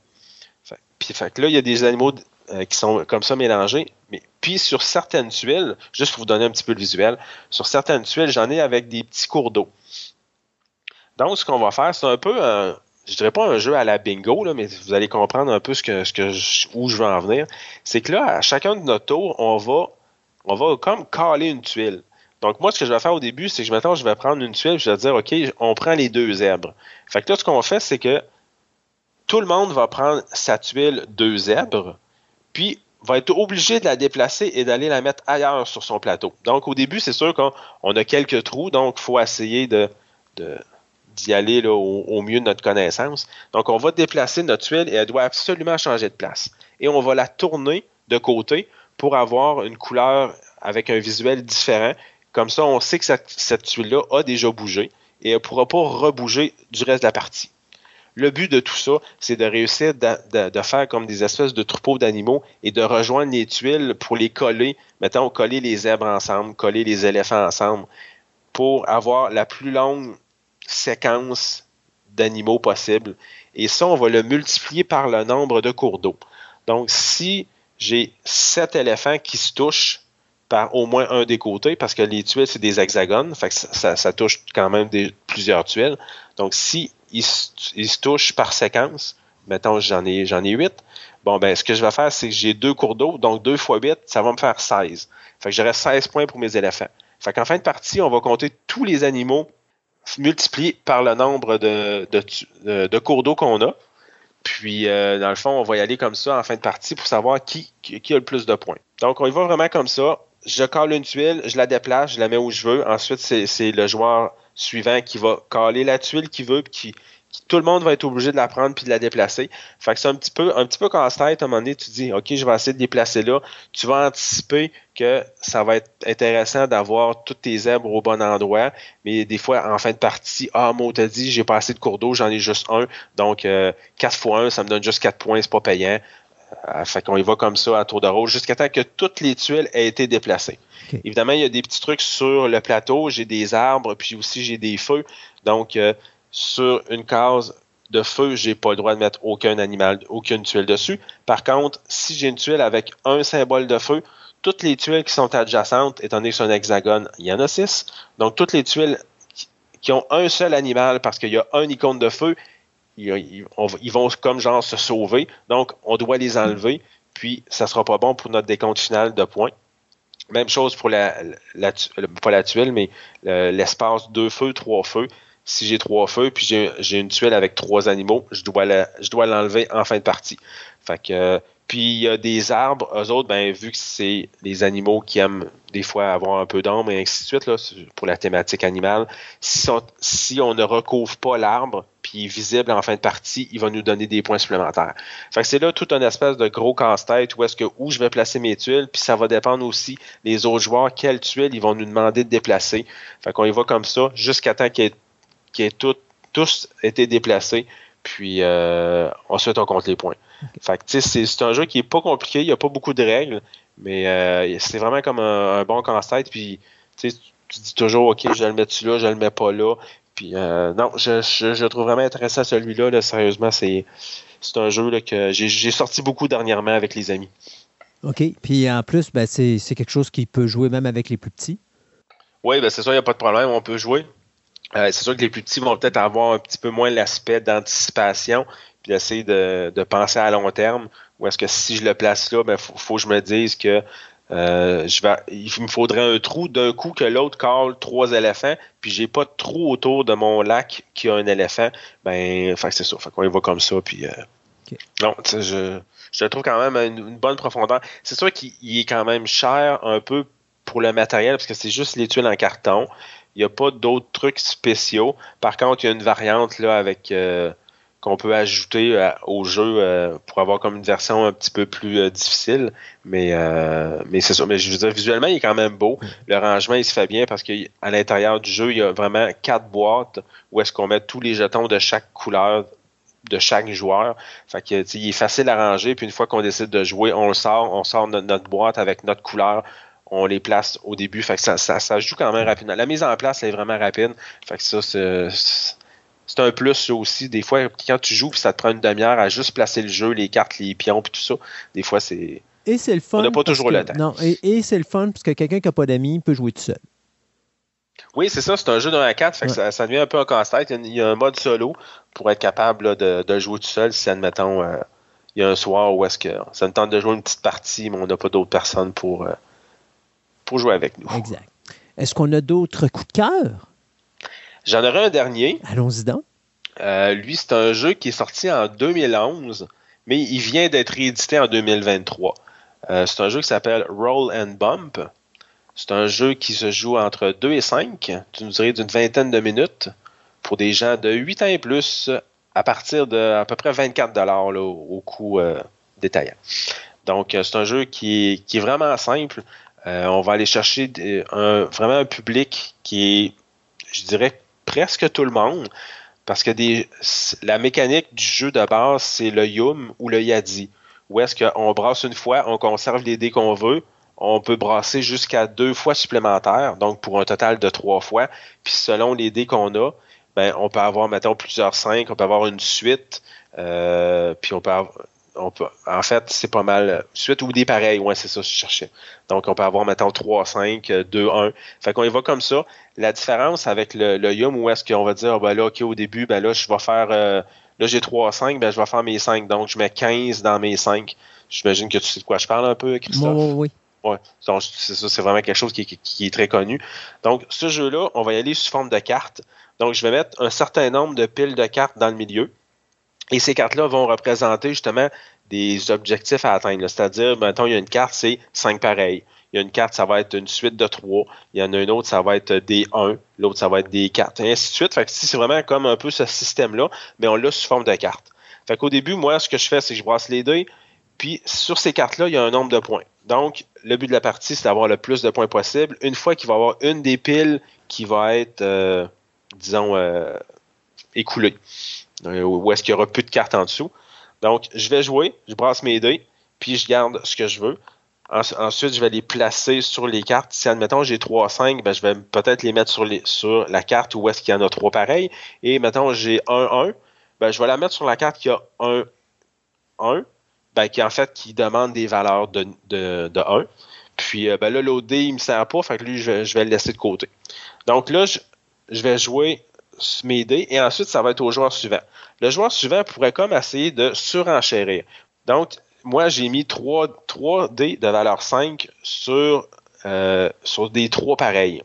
puis, là, il y a des animaux euh, qui sont comme ça mélangés. Mais, puis, sur certaines tuiles, juste pour vous donner un petit peu le visuel, sur certaines tuiles, j'en ai avec des petits cours d'eau. Donc, ce qu'on va faire, c'est un peu un, je dirais pas un jeu à la bingo, mais vous allez comprendre un peu où je veux en venir. C'est que là, à chacun de nos tours, on va, on va comme caler une tuile. Donc, moi, ce que je vais faire au début, c'est que je, maintenant, je vais prendre une tuile, je vais dire, OK, on prend les deux zèbres. Fait que là, ce qu'on fait, c'est que tout le monde va prendre sa tuile deux zèbres, puis va être obligé de la déplacer et d'aller la mettre ailleurs sur son plateau. Donc, au début, c'est sûr qu'on a quelques trous, donc il faut essayer de d'y aller au, mieux de notre connaissance. Donc, on va déplacer notre tuile et elle doit absolument changer de place. Et on va la tourner de côté pour avoir une couleur avec un visuel différent. Comme ça, on sait que cette, tuile-là a déjà bougé et elle ne pourra pas rebouger du reste de la partie. Le but de tout ça, c'est de réussir de, faire comme des espèces de troupeaux d'animaux et de rejoindre les tuiles pour les coller, mettons, coller les zèbres ensemble, coller les éléphants ensemble, pour avoir la plus longue séquence d'animaux possibles. Et ça, on va le multiplier par le nombre de cours d'eau. Donc, si j'ai sept éléphants qui se touchent par au moins un des côtés, parce que les tuiles, c'est des hexagones, ça, touche quand même plusieurs tuiles. Donc, si ils, se touchent par séquence, mettons, j'en ai, j'en ai 8, bon, ben, ce que je vais faire, c'est que j'ai deux cours d'eau, donc 2 fois 8, ça va me faire 16. Fait que j'aurai 16 points pour mes éléphants. Fait qu'en fin de partie, on va compter tous les animaux multiplié par le nombre de, cours d'eau qu'on a. Puis, euh, dans le fond, on va y aller comme ça en fin de partie pour savoir qui, a le plus de points. Donc, on y va vraiment comme ça. Je colle une tuile, je la déplace, je la mets où je veux. Ensuite, c'est le joueur suivant qui va coller la tuile qu'il veut, qui, tout le monde va être obligé de la prendre puis de la déplacer. Fait que c'est un petit peu, un petit peu casse-tête. À un moment donné, tu dis, OK, je vais essayer de déplacer là. Tu vas anticiper que ça va être intéressant d'avoir toutes tes zèbres au bon endroit. Mais des fois, en fin de partie, ah, moi, t'as dit, j'ai pas assez de cours d'eau, j'en ai juste un. Donc, euh, 4 fois 1, ça me donne juste 4 points, c'est pas payant. Euh, fait qu'on y va comme ça à tour de rôle jusqu'à temps que toutes les tuiles aient été déplacées. Évidemment, il y a des petits trucs sur le plateau. J'ai des arbres, puis aussi j'ai des feux. Donc, euh, sur une case de feu, j'ai pas le droit de mettre aucun animal, aucune tuile dessus. Par contre, si j'ai une tuile avec un symbole de feu, toutes les tuiles qui sont adjacentes, étant donné que c'est un hexagone, il y en a six. Donc, toutes les tuiles qui ont un seul animal parce qu'il y a un icône de feu, ils, vont comme genre se sauver. Donc, on doit les enlever. Puis, ça sera pas bon pour notre décompte final de points. Même chose pour la, pas la tuile, mais l'espace deux feux, trois feux si j'ai trois feux, puis j'ai une tuile avec trois animaux, je dois l'enlever en fin de partie. Que, puis il y a des arbres, eux autres, ben, vu que c'est des animaux qui aiment des fois avoir un peu d'ombre et ainsi de suite, là, pour la thématique animale, si, on ne recouvre pas l'arbre, puis visible en fin de partie, il va nous donner des points supplémentaires. C'est là tout un espèce de gros casse-tête où est-ce que où je vais placer mes tuiles, puis ça va dépendre aussi des autres joueurs, quelles tuiles ils vont nous demander de déplacer. Fait qu'on y va comme ça jusqu'à temps qu'il y ait qui est tout, tous été déplacés. Puis euh, ensuite, on compte les points. Fait c'est un jeu qui est pas compliqué, il n'y a pas beaucoup de règles, mais euh, c'est vraiment comme un, bon casse-tête. Puis tu dis toujours, OK, je le mets là, je le mets pas là. Puis euh, non, je, je, trouve vraiment intéressant celui-là. Là, sérieusement, c'est un jeu là, que j'ai sorti beaucoup dernièrement avec les amis. OK. Puis en plus, ben, c'est quelque chose qui peut jouer même avec les plus petits. Oui, ben c'est ça, il n'y a pas de problème, on peut jouer. Euh, c'est sûr que les plus petits vont peut-être avoir un petit peu moins l'aspect d'anticipation, puis d'essayer de, penser à long terme. Ou est-ce que si je le place là, il ben, faut, que je me dise que euh, je vais, il me faudrait un trou d'un coup que l'autre cale trois éléphants, puis j'ai pas de trou autour de mon lac qui a un éléphant. Ben, c'est ça. Fait qu'on y va comme ça, puis. Euh, non, je, je le trouve quand même une, une bonne profondeur. C'est sûr qu'il est quand même cher un peu pour le matériel, parce que c'est juste les tuiles en carton. Il n'y a pas d'autres trucs spéciaux. Par contre, il y a une variante là avec euh, qu'on peut ajouter euh, au jeu euh, pour avoir comme une version un petit peu plus difficile. Mais, mais c'est ça. Mais je veux dire, visuellement, il est quand même beau. Le rangement, il se fait bien parce qu'à l'intérieur du jeu, il y a vraiment quatre boîtes où est-ce qu'on met tous les jetons de chaque couleur de chaque joueur. Fait que, il est facile à ranger. Puis une fois qu'on décide de jouer, on le sort, on sort notre boîte avec notre couleur on les place au début. Fait que ça, ça, joue quand même rapidement. La mise en place est vraiment rapide. Fait que ça, c'est un plus aussi. Des fois, quand tu joues, ça te prend une demi-heure à juste placer le jeu, les cartes, les pions, puis tout ça. Des fois, c'est. Et c'est le fun. On n'a pas toujours le temps. Non, et, c'est le fun parce que quelqu'un qui n'a pas d'amis peut jouer tout seul. Oui, c'est ça, c'est un jeu de 1 à 4, fait que ça, devient un peu un casse-tête. Il, y a un mode solo pour être capable de, jouer tout seul si, admettons, euh, il y a un soir où est-ce que ça me tente de jouer une petite partie, mais on n'a pas d'autres personnes pour, euh, pour jouer avec nous. Exact. Est-ce qu'on a d'autres coups de cœur? J'en aurai un dernier. Allons-y donc. Euh, lui, c'est un jeu qui est sorti en 2011, mais il vient d'être réédité en 2023. Euh, c'est un jeu qui s'appelle Roll and Bump. C'est un jeu qui se joue entre 2 et 5, d'une durée d'une vingtaine de minutes, pour des gens de 8 ans et plus, à partir de à peu près 24 dollars au coût euh, détaillant. Donc, c'est un jeu qui qui est, vraiment simple. Euh, on va aller chercher un, vraiment un public qui est, je dirais, presque tout le monde. Parce que la mécanique du jeu de base, c'est le Yum ou le Yadi. Où est-ce qu'on brasse une fois, on conserve les dés qu'on veut, on peut brasser jusqu'à deux fois supplémentaires, donc pour un total de trois fois. Puis selon les dés qu'on a, ben, on peut avoir, mettons, plusieurs cinq, on peut avoir une suite, euh, puis on peut avoir, en fait, c'est pas mal. Suite ou des pareils, ouais, c'est ça que je cherchais. Donc, on peut avoir, mettons, 3, 5, 2, 1. Fait qu'on y va comme ça. La différence avec le, le Yum, où est-ce qu'on va dire, ben là, OK, au début, ben là, je vais faire, euh, là, j'ai 3, 5, ben je vais faire mes 5. Donc, je mets 15 dans mes 5. J'imagine que tu sais de quoi je parle un peu, Christophe? Oui, oui. Ouais, donc c'est ça, c'est vraiment quelque chose qui, qui, est très connu. Donc, ce jeu-là, on va y aller sous forme de cartes. Donc, je vais mettre un certain nombre de piles de cartes dans le milieu. Et ces cartes-là vont représenter justement des objectifs à atteindre. C'est-à-dire, maintenant, il y a une carte, c'est 5 pareils. Il y a une carte, ça va être une suite de 3. Il y en a une autre, ça va être des 1. L'autre, ça va être des 4. Et ainsi de suite. Fait que c'est vraiment comme un peu ce système-là, mais on l'a sous forme de carte. Fait qu'au début, moi, ce que je fais, c'est que je brasse les dés. Puis sur ces cartes-là, il y a un nombre de points. Donc, le but de la partie, c'est d'avoir le plus de points possible. Une fois qu'il va y avoir une des piles qui va être, euh, disons, euh, écoulée. Euh, ou est-ce qu'il y aura plus de cartes en dessous. Donc, je vais jouer, je brasse mes dés, puis je garde ce que je veux. ensuite, je vais les placer sur les cartes. Si, admettons, j'ai 3 5, ben, je vais peut-être les mettre sur, la carte où est-ce qu'il y en a trois pareils. Et, mettons, j'ai 1, 1, ben, je vais la mettre sur la carte qui a 1, 1, ben, qui, en fait, qui demande des valeurs de, de, 1. Puis, euh, ben, là, l'OD, il me sert pas, fait que lui, je, je vais le laisser de côté. Donc là, je, je vais jouer m'aider et ensuite ça va être au joueur suivant. Le joueur suivant pourrait comme essayer de surenchérir. Donc, moi, j'ai mis 3, 3 dés de valeur 5 sur, euh, sur des 3 pareils.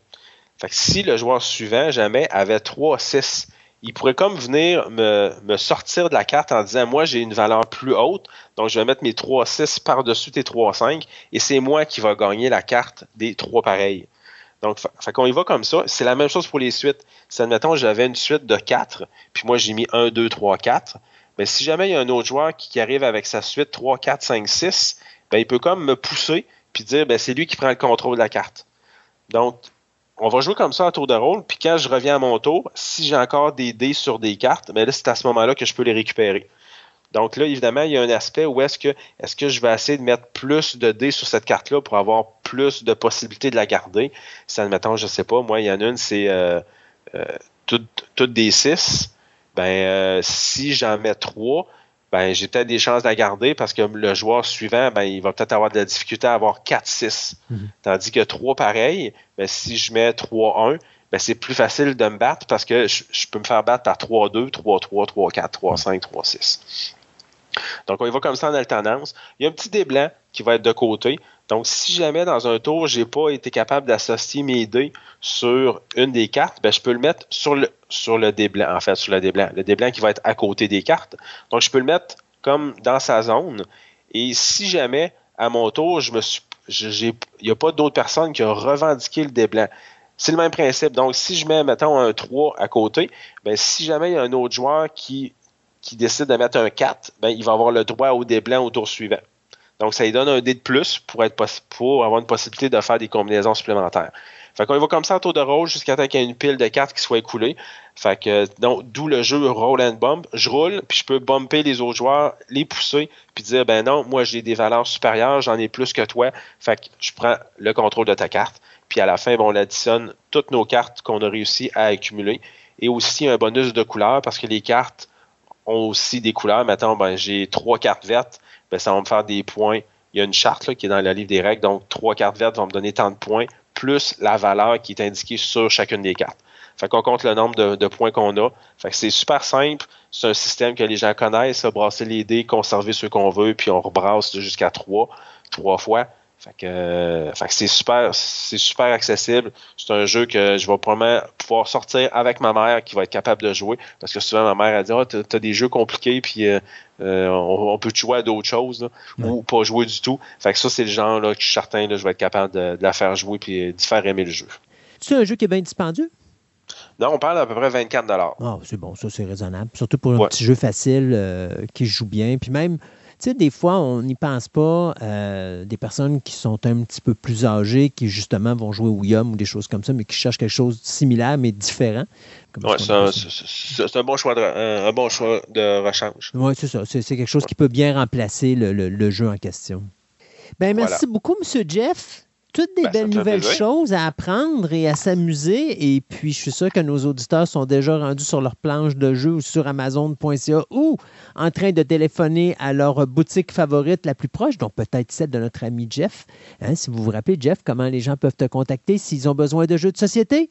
Fait que si le joueur suivant, jamais, avait 3, 6, il pourrait comme venir me, me, sortir de la carte en disant moi j'ai une valeur plus haute, donc je vais mettre mes 3 6 par-dessus tes 3 5 et c'est moi qui va gagner la carte des 3 pareils. Donc, fait qu'on y va comme ça. C'est la même chose pour les suites. Si, admettons, j'avais une suite de 4, puis moi, j'ai mis 1, 2, 3, 4. Mais si jamais il y a un autre joueur qui, arrive avec sa suite 3, 4, 5, 6, ben, il peut comme me pousser puis dire ben, c'est lui qui prend le contrôle de la carte. Donc, on va jouer comme ça à tour de rôle, puis quand je reviens à mon tour, si j'ai encore des dés sur des cartes, ben là, c'est à ce moment-là que je peux les récupérer. Donc là, évidemment, il y a un aspect où est-ce que est-ce que je vais essayer de mettre plus de dés sur cette carte-là pour avoir plus de possibilités de la garder? Si admettons, je sais pas, moi, il y en a une, c'est euh, euh, toutes, des 6. Ben, euh, si j'en mets trois, ben, j'ai peut-être des chances de la garder parce que le joueur suivant, ben, il va peut-être avoir de la difficulté à avoir 4-6. Mhm. Tandis que 3 pareil, ben, si je mets 3-1, ben, c'est plus facile de me battre parce que je, je peux me faire battre par 3-2, 3-3, 3-4, 3-5, 3-6. Donc, on y va comme ça en alternance. Il y a un petit dé blanc qui va être de côté. Donc, si jamais dans un tour, j'ai pas été capable d'associer mes dés sur une des cartes, ben, je peux le mettre sur le, sur le dé blanc, en fait, sur le dé blanc. Le dé blanc qui va être à côté des cartes. Donc, je peux le mettre comme dans sa zone. Et si jamais, à mon tour, je me il n'y a pas d'autres personnes qui ont revendiqué le dé blanc. C'est le même principe. Donc, si je mets, mettons, un 3 à côté, ben, si jamais il y a un autre joueur qui, qui décide de mettre un 4, ben, il va avoir le droit au dé blanc au tour suivant. Donc, ça lui donne un dé de plus pour, avoir une possibilité de faire des combinaisons supplémentaires. Fait qu'on va comme ça en tour de rôle jusqu'à temps qu'il y ait une pile de cartes qui soit écoulée. Fait que, donc, d'où le jeu roll and bump. Je roule, puis je peux bumper les autres joueurs, les pousser, puis dire, ben non, moi j'ai des valeurs supérieures, j'en ai plus que toi. Fait que je prends le contrôle de ta carte. Puis à la fin, bon, on additionne toutes nos cartes qu'on a réussi à accumuler. Et aussi un bonus de couleur, parce que les cartes ont aussi des couleurs. Maintenant, ben, j'ai trois cartes vertes, ben, ça va me faire des points. Il y a une charte qui est dans le livre des règles, donc trois cartes vertes vont me donner tant de points, plus la valeur qui est indiquée sur chacune des cartes. Fait qu'on compte le nombre de, points qu'on a. Fait que c'est super simple. C'est un système que les gens connaissent, brasser les dés, conserver ceux qu'on veut, puis on rebrasse jusqu'à trois, trois fois. Fait que, euh, fait que c'est super, c'est super accessible. C'est un jeu que je vais probablement pouvoir sortir avec ma mère qui va être capable de jouer. Parce que souvent, ma mère a dit Ah, t'as, t'as des jeux compliqués, puis euh, euh, on, on peut jouer à d'autres choses, là, Ouais. ou pas jouer du tout. Fait que ça, c'est le genre là, que je suis certain, là, je vais être capable de, de la faire jouer puis d'y faire aimer le jeu. C'est un jeu qui est bien dispendieux? Non, on parle d'à peu près 24 Ah, c'est bon, ça, c'est raisonnable. Surtout pour un Ouais. petit jeu facile euh, qui joue bien. Puis même, sais, des fois, on n'y pense pas. euh, des personnes qui sont un petit peu plus âgées, qui justement vont jouer Yum ou des choses comme ça, mais qui cherchent quelque chose de similaire, mais différent. Ouais, ce c'est un, bon choix de, un, un bon choix de rechange. Oui, c'est ça. C'est quelque chose qui peut bien remplacer le, le- le jeu en question. Ben, merci beaucoup, M. Jeff. Toutes des Ben, belles nouvelles choses à apprendre et à s'amuser. Et puis, je suis sûr que nos auditeurs sont déjà rendus sur leur planche de jeu ou sur Amazon.ca ou en train de téléphoner à leur boutique favorite la plus proche, donc peut-être celle de notre ami Jeff. Hein, si vous vous rappelez, Jeff, comment les gens peuvent te contacter s'ils ont besoin de jeux de société?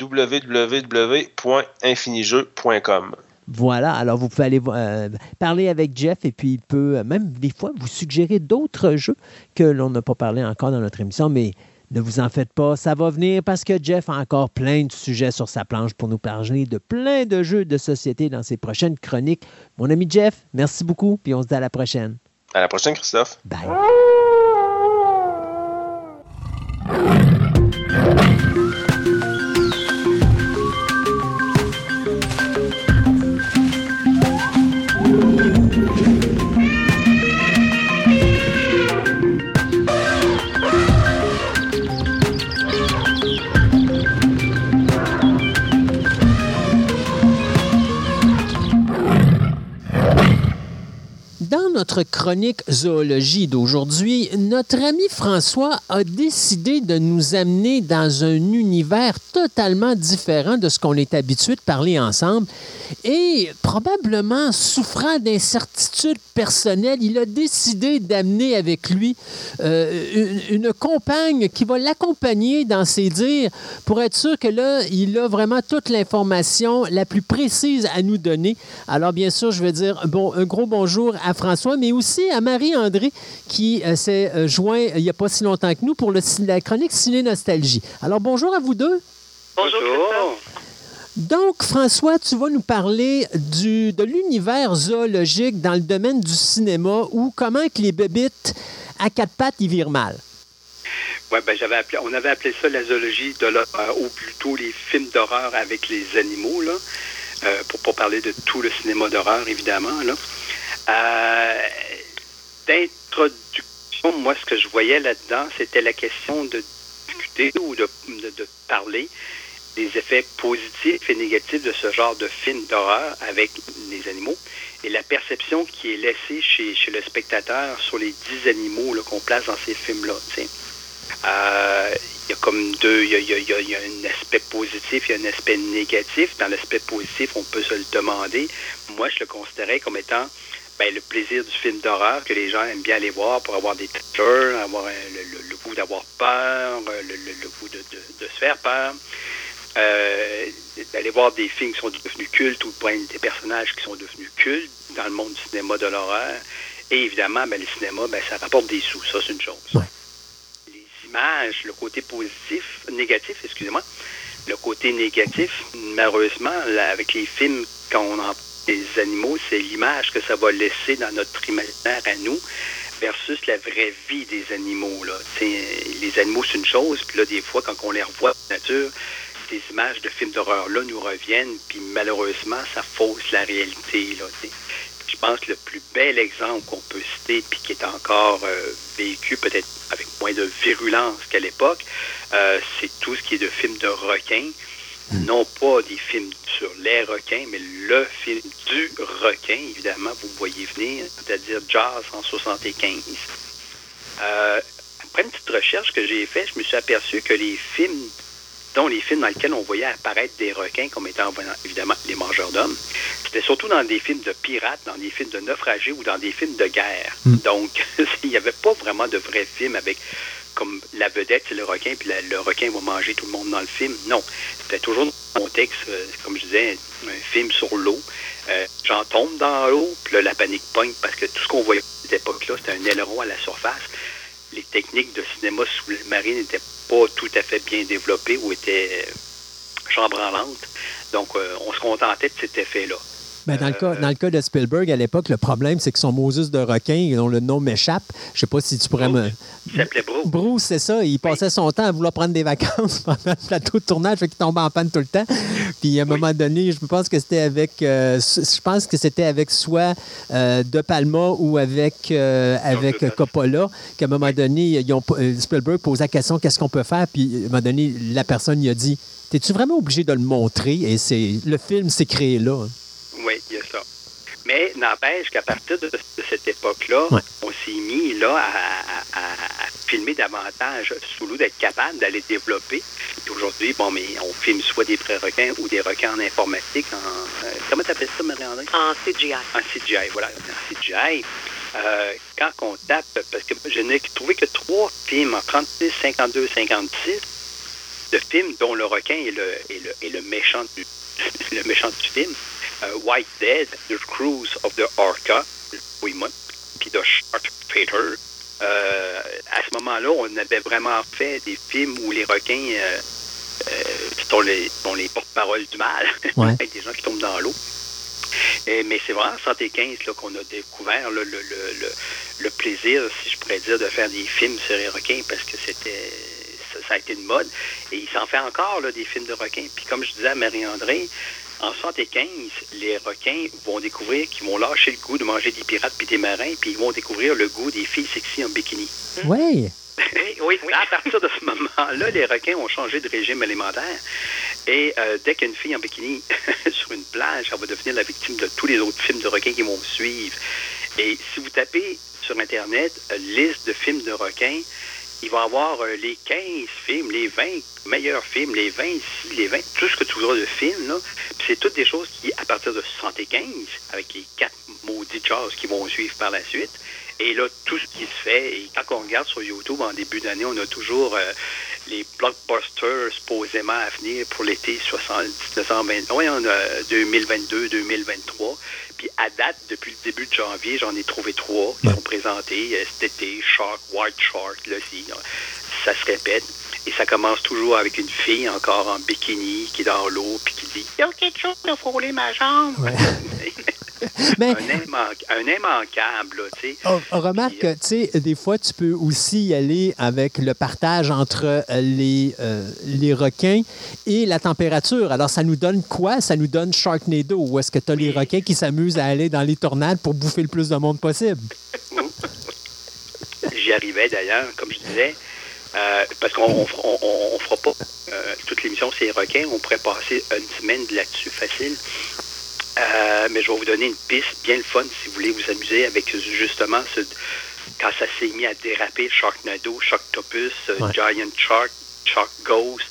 www.infinijeu.com. Voilà, alors vous pouvez aller euh, parler avec Jeff et puis il peut euh, même des fois vous suggérer d'autres jeux que l'on n'a pas parlé encore dans notre émission, mais ne vous en faites pas, ça va venir parce que Jeff a encore plein de sujets sur sa planche pour nous parler de plein de jeux de société dans ses prochaines chroniques. Mon ami Jeff, merci beaucoup, puis on se dit à la prochaine. À la prochaine, Christophe. Bye. Dans notre chronique zoologie d'aujourd'hui, notre ami François a décidé de nous amener dans un univers totalement différent de ce qu'on est habitué de parler ensemble. Et probablement souffrant d'incertitudes personnelles, il a décidé d'amener avec lui euh, une, compagne qui va l'accompagner dans ses dires pour être sûr que là, il a vraiment toute l'information la plus précise à nous donner. Alors, bien sûr, je veux dire bon, un gros bonjour à François, mais aussi à Marie-André qui euh, s'est euh, joint euh, il n'y a pas si longtemps que nous pour le, la chronique Ciné Nostalgie. Alors, bonjour à vous deux. Bonjour. Donc, François, tu vas nous parler du, de l'univers zoologique dans le domaine du cinéma ou comment que les bébites à quatre pattes y virent mal. Ouais, ben, j'avais appelé, on avait appelé ça la zoologie de l'horreur, ou plutôt les films d'horreur avec les animaux, là, euh, pour pas parler de tout le cinéma d'horreur, évidemment. Là. Euh, D'introduction, moi, ce que je voyais là-dedans, c'était la question de discuter ou de, de, de parler des effets positifs et négatifs de ce genre de film d'horreur avec les animaux et la perception qui est laissée chez, chez le spectateur sur les dix animaux qu'on place dans ces films-là. Euh, Il y a comme deux, il y a- il y a- il y a un aspect positif, il y a un aspect négatif. Dans l'aspect positif, on peut se le demander. Moi, je le considérais comme étant ben, le plaisir du film d'horreur que les gens aiment bien aller voir pour avoir des peurs, avoir le, goût d'avoir peur, le, goût de, se faire peur. Euh, d'aller voir des films qui sont devenus cultes ou des personnages qui sont devenus cultes dans le monde du cinéma de l'horreur. Et évidemment, ben, le cinéma, ben, ça rapporte des sous. Ça, c'est une chose. Les images, le côté positif, négatif, excusez-moi, le côté négatif, malheureusement, avec les films, quand on en des animaux, c'est l'image que ça va laisser dans notre imaginaire à nous versus la vraie vie des animaux. Là. les animaux, c'est une chose, puis là, des fois, quand on les revoit la nature, ces images de films d'horreur-là nous reviennent, puis malheureusement, ça fausse la réalité. Là, je pense que le plus bel exemple qu'on peut citer, puis qui est encore euh, vécu peut-être avec moins de virulence qu'à l'époque, euh, c'est tout ce qui est de films de requins. Non pas des films sur les requins, mais le film du requin, évidemment, vous voyez venir, c'est-à-dire Jazz en 75. Euh, après une petite recherche que j'ai faite, je me suis aperçu que les films dont les films dans lesquels on voyait apparaître des requins comme étant évidemment les mangeurs d'hommes, c'était surtout dans des films de pirates, dans des films de naufragés ou dans des films de guerre. Hmm. Donc, il n'y avait pas vraiment de vrais films avec comme la vedette, c'est le requin, puis le requin va manger tout le monde dans le film. Non, c'était toujours dans le contexte, euh, comme je disais, un film sur l'eau. Euh, J'en tombe dans l'eau, puis là, la panique pogne parce que tout ce qu'on voyait à cette époque-là, c'était un aileron à la surface. Les techniques de cinéma sous-marin n'étaient pas tout à fait bien développées ou étaient euh, chambranlantes. Donc, euh, on se contentait de cet effet-là. Ben, dans, le cas, dans le cas de Spielberg, à l'époque, le problème, c'est que son Moses de requin, dont le nom m'échappe, je sais pas si tu pourrais me. Il s'appelait Bruce. Bruce, c'est ça. Il passait son temps à vouloir prendre des vacances pendant le plateau de tournage, fait qu'il tombait en panne tout le temps. Puis à un moment donné, je pense que c'était avec. Euh, je pense que c'était avec soit euh, De Palma ou avec, euh, avec Coppola, qu'à un moment donné, ils ont, Spielberg pose la question qu'est-ce qu'on peut faire? Puis à un moment donné, la personne lui a dit T'es-tu vraiment obligé de le montrer? Et c'est le film s'est créé là. Oui, il y a ça. Mais n'empêche qu'à partir de, cette époque-là, on s'est mis là à, filmer davantage sous l'eau, d'être capable d'aller développer. Aujourd'hui, bon, mais on filme soit des pré-requins ou des requins en informatique. En, euh, comment tu appelles ça, Marie-André? En CGI. En CGI, voilà. En CGI. Euh, quand on tape, parce que je n'ai trouvé que trois films en 36, 52, 56 de films dont le requin est le, est le, est le méchant du le méchant du film. Euh, White Dead, The Cruise of the Orca, oui, puis The Shark Fater. Euh, à ce moment-là, on avait vraiment fait des films où les requins euh, sont les, sont les porte-paroles du mal, avec des gens qui tombent dans l'eau. mais c'est vraiment en 75 qu'on a découvert le, le, le, le, plaisir, si je pourrais dire, de faire des films sur les requins parce que c'était ça, a été une mode. Et il s'en fait encore là, des films de requins. Puis comme je disais à Marie-André, en 75, les requins vont découvrir qu'ils vont lâcher le goût de manger des pirates puis des marins, puis ils vont découvrir le goût des filles sexy en bikini. Oui. oui, à partir de ce moment-là, les requins ont changé de régime alimentaire. Et euh, dès qu'une fille en bikini sur une plage, elle va devenir la victime de tous les autres films de requins qui vont suivre. Et si vous tapez sur Internet euh, liste de films de requins, il va avoir euh, les 15 films, les 20 meilleurs films, les 20 ici, les 20, tout ce que tu voudras de films, là. c'est toutes des choses qui, à partir de 75, avec les quatre maudits jazz qui vont suivre par la suite, et là, tout ce qui se fait, et quand on regarde sur YouTube en début d'année, on a toujours euh, les blockbusters supposément à venir pour l'été 1920, oui, on a 2022, 2023. Puis à date, depuis le début de janvier, j'en ai trouvé trois qui sont présentés euh, cet été, Shark, White Shark, là, ça se répète. Et ça commence toujours avec une fille encore en bikini qui est dans l'eau puis qui dit Il y a quelque chose de frôler ma jambe. Mais, un, immanquable, tu sais. Oh, remarque, tu sais, des fois, tu peux aussi y aller avec le partage entre les, euh, les requins et la température. Alors, ça nous donne quoi? Ça nous donne Sharknado, où est-ce que tu as les requins qui s'amusent à aller dans les tornades pour bouffer le plus de monde possible? J'y arrivais d'ailleurs, comme je disais. Euh, parce qu'on ne fera pas euh, toute l'émission sur les requins. On pourrait passer une semaine là-dessus facile. Euh, mais je vais vous donner une piste bien le fun si vous voulez vous amuser avec justement ce, quand ça s'est mis à déraper, Sharknado, Sharktopus, euh, Giant Shark, Shark Ghost,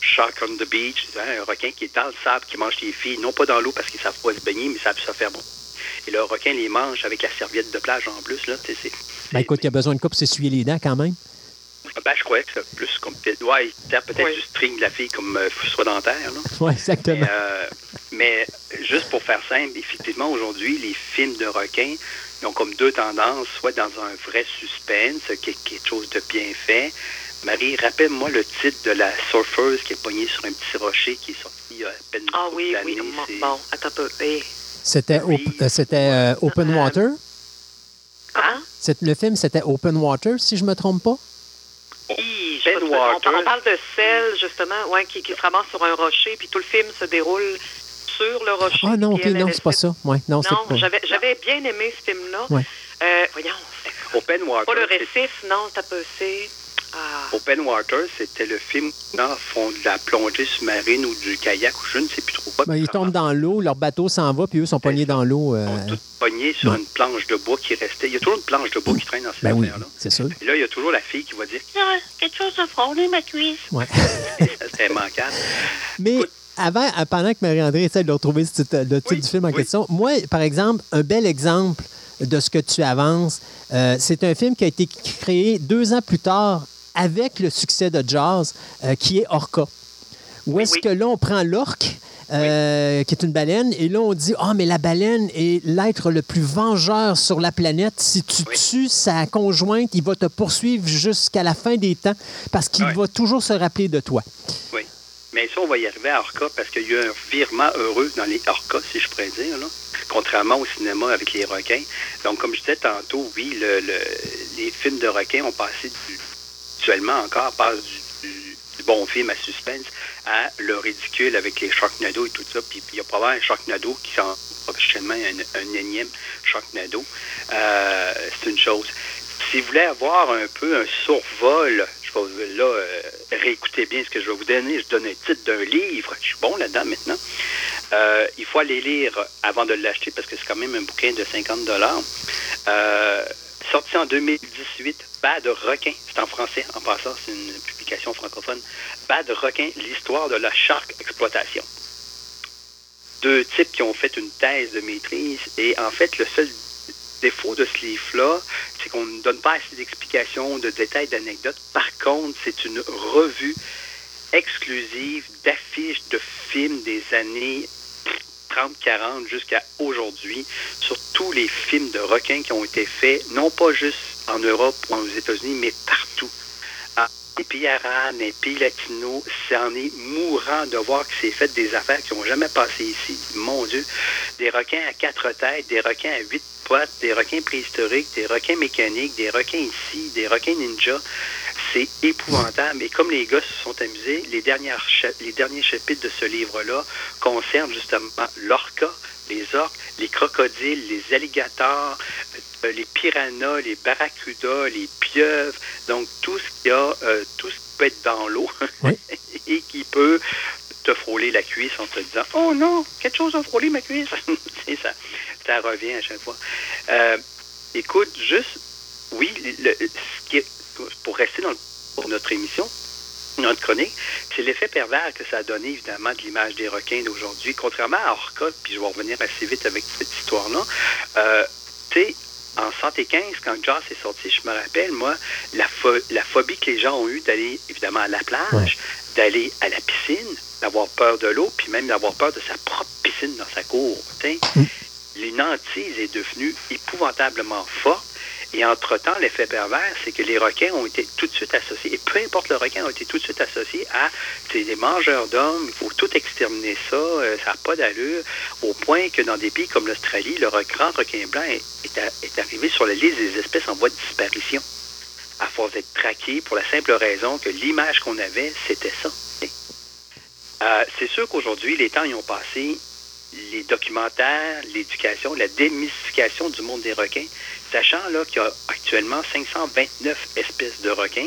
Shark on the Beach, hein, un requin qui est dans le sable, qui mange les filles, non pas dans l'eau parce qu'ils savent pas se baigner, mais ils savent se faire bon. Et le requin les mange avec la serviette de plage en plus. Là, c'est, c'est, Ben, écoute, il y a besoin de quoi pour s'essuyer les dents quand même. Ben, je crois que c'est plus comme. Ouais, il sert peut-être Oui. du string de la fille comme euh, soie dentaire. Là. Oui, Mais, exactement. euh, mais juste pour faire simple, effectivement, aujourd'hui, les films de requins ils ont comme deux tendances, soit dans un vrai suspense, quelque chose de bien fait. Marie, rappelle-moi le titre de la surfeuse qui est pognée sur un petit rocher qui est sorti il y a à peine une Ah oui, oui. Bon, C'est- bon, attends un peu. Eh, C'était oui. op- euh, c'était euh, Open Water? Hein? Le film, c'était Open Water, si je me trompe pas? Hi, Ben on, Water. on parle de sel, justement, ouais, qui, qui se ramasse sur un rocher, puis tout le film se déroule sur le rocher. Ah non, ok, non, c'est pas ça. Ouais, non, c'est Non, pas. j'avais, j'avais bien aimé ce film-là. Ouais. Euh, voyons, c'est Open Water, pas le récif, non, t'as c'est... Ah, Open Water, c'était le film où ils font de la plongée sous-marine ou du kayak ou je ne sais plus trop quoi. Ben, ils tombent dans l'eau, leur bateau s'en va, puis eux sont pognés dans l'eau. euh, Ils sont tous pognés sur ouais. une planche de bois qui restait. Il y a toujours une planche de bois qui traîne dans ces Ben oui, affaires-là. c'est sûr. Et là, il y a toujours la fille qui va dire Ah, quelque chose de frôler ma cuisse. Ouais. c'est immanquable. Mais Écoute. avant, euh, pendant que Marie-André essaie de retrouver titre- le titre Oui, du film en oui. question, moi, par exemple, un bel exemple de ce que tu avances, euh, c'est un film qui a été créé deux ans plus tard avec le succès de Jaws, euh, qui est Orca. Où est-ce oui. que là, on prend l'orque, euh, qui est une baleine, et là, on dit Ah, mais la baleine est l'être le plus vengeur sur la planète. Si tu tues sa conjointe, il va te poursuivre jusqu'à la fin des temps parce qu'il va toujours se rappeler de toi. Oui. Mais ça, on va y arriver à Orca parce qu'il y a eu un virement heureux dans les Orcas, si je pourrais dire, là, contrairement au cinéma avec les requins. Donc, comme je disais tantôt, oui, le, le- les films de requins ont passé du, actuellement encore, passent du, bon film à suspense à le ridicule avec les Sharknado et tout ça. Puis il y a probablement un Sharknado qui s'en prochainement un, un énième Sharknado. Euh, c'est une chose. Si vous voulez avoir un peu un survol, je vais là euh, réécouter bien ce que je vais vous donner. Je donne un titre d'un livre. Je suis bon là-dedans maintenant. Euh, il faut aller lire avant de l'acheter parce que c'est quand même un bouquin de 50 dollars. Sorti en 2018, Bad requin. C'est en français, en passant, c'est une publication francophone. Bad requin, l'histoire de la shark exploitation. Deux types qui ont fait une thèse de maîtrise et en fait, le seul défaut de ce livre-là, c'est qu'on ne donne pas assez d'explications, de détails, d'anecdotes. Par contre, c'est une revue exclusive d'affiches de films des années 30-40 jusqu'à aujourd'hui sur tous les films de requins qui ont été faits, non pas juste en Europe ou aux États-Unis, mais partout. Ah, les pays arabes, les pays latinos, c'en est mourant de voir que c'est fait des affaires qui n'ont jamais passé ici. Mon Dieu, des requins à quatre têtes, des requins à huit pattes, des requins préhistoriques, des requins mécaniques, des requins ici, des requins ninja. C'est épouvantable. Et comme les gars se sont amusés, les, dernières les derniers chapitres de ce livre-là concernent justement l'orca, les orques, les crocodiles, les alligators, euh, les piranhas, les barracudas, les pieuvres, donc tout ce qui a, euh, tout ce qui peut être dans l'eau Oui. et qui peut te frôler la cuisse en te disant Oh non, quelque chose a frôlé ma cuisse. C'est ça. Ça revient à chaque fois. Euh, écoute, juste, oui, le- ce qui est- pour rester dans le- pour notre émission, notre chronique, c'est l'effet pervers que ça a donné, évidemment, de l'image des requins d'aujourd'hui. Contrairement à Orca, puis je vais revenir assez vite avec cette histoire-là, euh, tu sais, en 75, quand Jaws est sorti, je me rappelle, moi, la, pho- la phobie que les gens ont eue d'aller, évidemment, à la plage, Ouais. d'aller à la piscine, d'avoir peur de l'eau, puis même d'avoir peur de sa propre piscine dans sa cour. tu sais. Une hantise est devenue épouvantablement forte. Et entre-temps, l'effet pervers, c'est que les requins ont été tout de suite associés, et peu importe le requin, ont été tout de suite associés à des mangeurs d'hommes, il faut tout exterminer ça, euh, ça n'a pas d'allure, au point que dans des pays comme l'Australie, le grand requin blanc est arrivé sur la liste des espèces en voie de disparition, à force d'être traqué pour la simple raison que l'image qu'on avait, c'était ça. Euh, c'est sûr qu'aujourd'hui, les temps y ont passé, les documentaires, l'éducation, la démystification du monde des requins, sachant là qu'il y a actuellement 529 espèces de requins,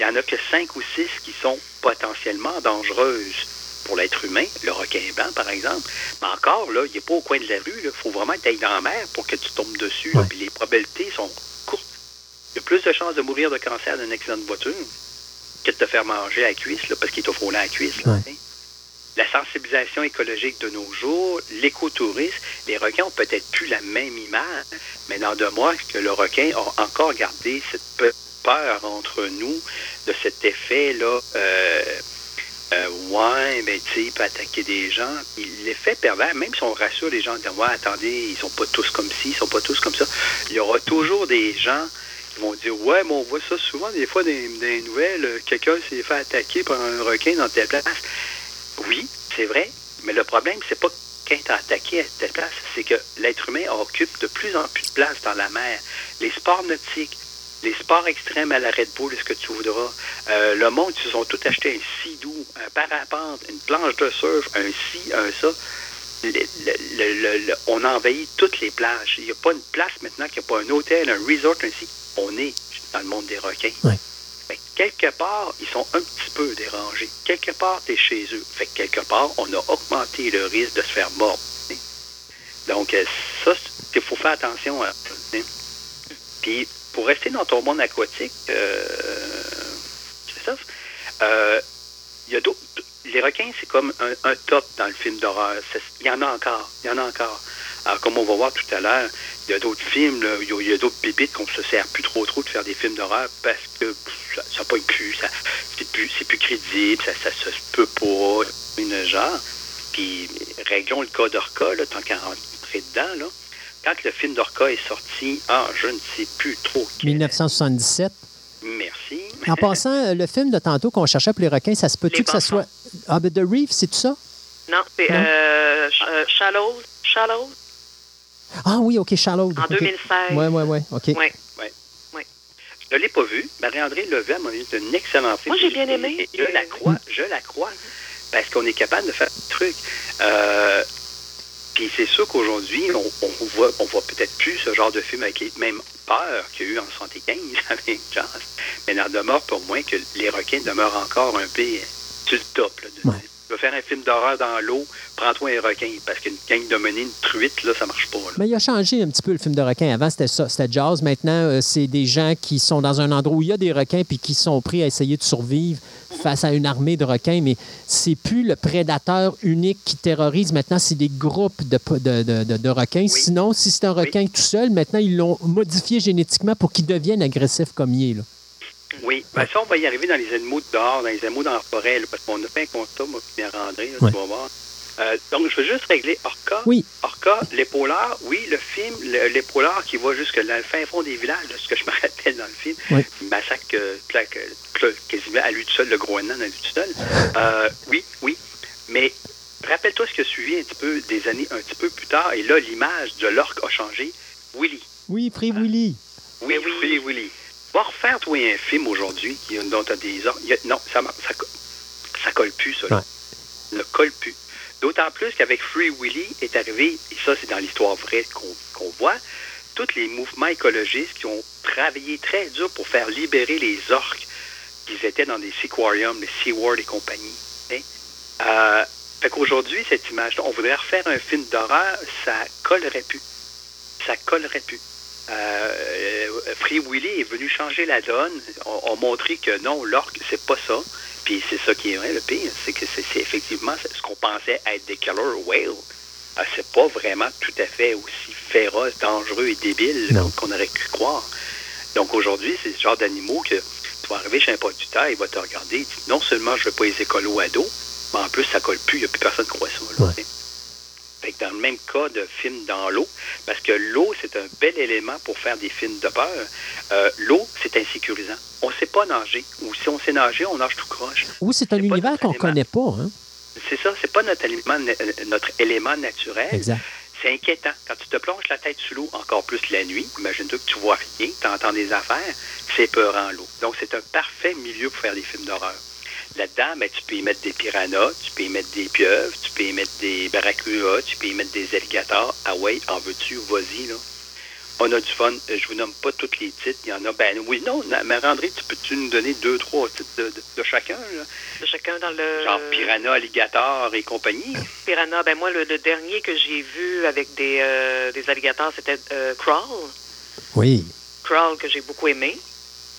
il n'y en a que 5 ou 6 qui sont potentiellement dangereuses pour l'être humain, le requin blanc par exemple. Mais encore, là, il n'est pas au coin de la rue, il faut vraiment être dans la mer pour que tu tombes dessus. là, Ouais. puis les probabilités sont courtes. Il y a plus de chances de mourir de cancer d'un accident de voiture que de te faire manger à la cuisse, là, parce qu'il t'a frôlé à la cuisse. là, Ouais. La sensibilisation écologique de nos jours, l'écotourisme, les requins ont peut-être plus la même image, mais dans deux mois, que le requin a encore gardé cette peur entre nous de cet effet-là. Euh, euh, ouais, mais tu sais, attaquer des gens. L'effet pervers, même si on rassure les gens, de ouais, attendez, ils sont pas tous comme ci, ils sont pas tous comme ça, il y aura toujours des gens qui vont dire Ouais, mais on voit ça souvent, des fois, dans des nouvelles, quelqu'un s'est fait attaquer par un requin dans telle place. Oui, c'est vrai, mais le problème, c'est pas qu'un t'a attaqué à telle place, c'est que l'être humain occupe de plus en plus de place dans la mer. Les sports nautiques, les sports extrêmes à la Red Bull, est-ce que tu voudras? Euh, le monde, ils se sont tous acheté un sidou, un parapente, une planche de surf, un ci, un ça. on envahit toutes les plages. Il n'y a pas une place maintenant qu'il n'y a pas un hôtel, un resort, ainsi. On est dans le monde des requins. Quelque part, ils sont un petit peu dérangés. Quelque part, tu es chez eux. Fait quelque part, on a augmenté le risque de se faire mordre. Donc, euh, ça, il faut faire attention à ça. Puis, pour rester dans ton monde aquatique, euh, Christophe, euh, y a. Les requins, c'est comme un, top dans le film d'horreur. Il y en a encore. Il y en a encore. Alors, comme on va voir tout à l'heure, il y a d'autres films, il y a, d'autres pépites qu'on ne se sert plus trop trop de faire des films d'horreur parce que ça, ça pas plus, ça, c'est plus, c'est plus crédible, ça, ça se peut pas, une genre. Puis réglons le cas d'Orca, tant qu'à rentrer dedans, là. Quand le film d'Orca est sorti, ah, je ne sais plus trop. 1977. Merci. En passant, euh, le film de tantôt qu'on cherchait pour les requins, ça se peut-tu que ça soit. Ah, ben The Reef, c'est tout ça? Non, c'est euh, euh, Shallow. Shallow. Ah oui, OK, Shallow. En 2016. Oui, oui, oui. OK. Oui. Ouais. Ouais. Je ne l'ai pas vu. Marie-André Levet m'a dit un excellent film. Moi, j'ai bien aimé. Je la crois. Je la crois. Parce qu'on est capable de faire des trucs. Euh, puis c'est sûr qu'aujourd'hui, on, on, voit, on voit peut-être plus ce genre de film avec les mêmes peurs qu'il y a eu en 75 avec John. Mais il demeure pour moi que les requins demeurent encore un peu sur le top. Là, Ouais. Veux faire un film d'horreur dans l'eau, prends-toi un requin. Parce qu'une gang de mener, une truite, là, ça marche pas. Là. Mais il a changé un petit peu le film de requin. Avant, c'était ça, c'était Jaws. Maintenant, euh, c'est des gens qui sont dans un endroit où il y a des requins puis qui sont pris à essayer de survivre face à une armée de requins. Mais c'est plus le prédateur unique qui terrorise. Maintenant, c'est des groupes de, de, de, de- de requins. Sinon, si c'est un requin tout seul, maintenant, ils l'ont modifié génétiquement pour qu'il devienne agressif comme il est. Là. Oui, ben ça, on va y arriver dans les animaux de dehors, dans les animaux dans la forêt, là, parce qu'on a fait un constat, moi, puis André, là, Ouais. tu vas voir. Euh, donc, je veux juste régler Orca. Oui. Orca, l'épaulard, oui, le film, le- l'épaulard qui va jusque dans le fin fond des villages, de ce que je me rappelle dans le film, Oui. il massacre euh, plaque, euh, quasiment à lui tout seul, le Groenland à lui tout seul. Euh, oui, oui, mais rappelle-toi ce qui a suivi un petit peu des années un petit peu plus tard, et là, l'image de l'orque a changé. Willy. Oui, Free Willy. Oui, oui. oui. Va refaire, toi, un film aujourd'hui dont tu as des ordres. Non, ça, ça, ça colle plus, ça. là. Ne colle plus. D'autant plus qu'avec Free Willy est arrivé, et ça, c'est dans l'histoire vraie qu'on qu'on voit, tous les mouvements écologistes qui ont travaillé très dur pour faire libérer les orques qui étaient dans des seaquariums, les SeaWorld et compagnie. hein. Euh, fait qu'aujourd'hui, cette image-là, on voudrait refaire un film d'horreur, ça collerait plus. Ça collerait plus. Euh, Free Willy est venu changer la donne, on, on montré que non, l'orque, c'est pas ça. Puis c'est ça qui est vrai, le pire, c'est que c'est effectivement ce qu'on pensait être des killer whales. Euh, c'est pas vraiment tout à fait aussi féroce, dangereux et débile qu'on aurait pu croire. Donc aujourd'hui, c'est ce genre d'animaux que tu vas arriver chez un producteur, il va te regarder, il dit non seulement je veux pas les écolos à dos, mais en plus ça colle plus, il n'y a plus personne qui croit ça. là, Ouais. tu sais. Fait que dans le même cas de film dans l'eau, parce que l'eau, c'est un bel élément pour faire des films de peur, euh, l'eau, c'est insécurisant. On ne sait pas nager. Ou si on sait nager, on nage tout croche. Oui, c'est un univers qu'on notre connaît pas. Hein? C'est ça, c'est pas notre, aliment, euh, notre élément naturel. Exact. C'est inquiétant. Quand tu te plonges la tête sous l'eau, encore plus la nuit, imagine-toi que tu vois rien, tu entends des affaires, c'est peurant l'eau. Donc, c'est un parfait milieu pour faire des films d'horreur. Là-dedans, ben, tu peux y mettre des piranhas, tu peux y mettre des pieuvres, tu peux y mettre des barracudas, tu peux y mettre des alligators. Ah ouais, en veux-tu, vas-y, là. On a du fun. Euh, Je vous nomme pas tous les titres. Il y en a. Ben oui, non, Marandré, tu peux-tu nous donner deux, trois titres de, de- de chacun, là? De chacun dans le. Genre piranha, alligator et compagnie. Piranha. Ben moi, le, le dernier que j'ai vu avec des, euh, des alligators, c'était euh, Crawl. Oui. Crawl que j'ai beaucoup aimé.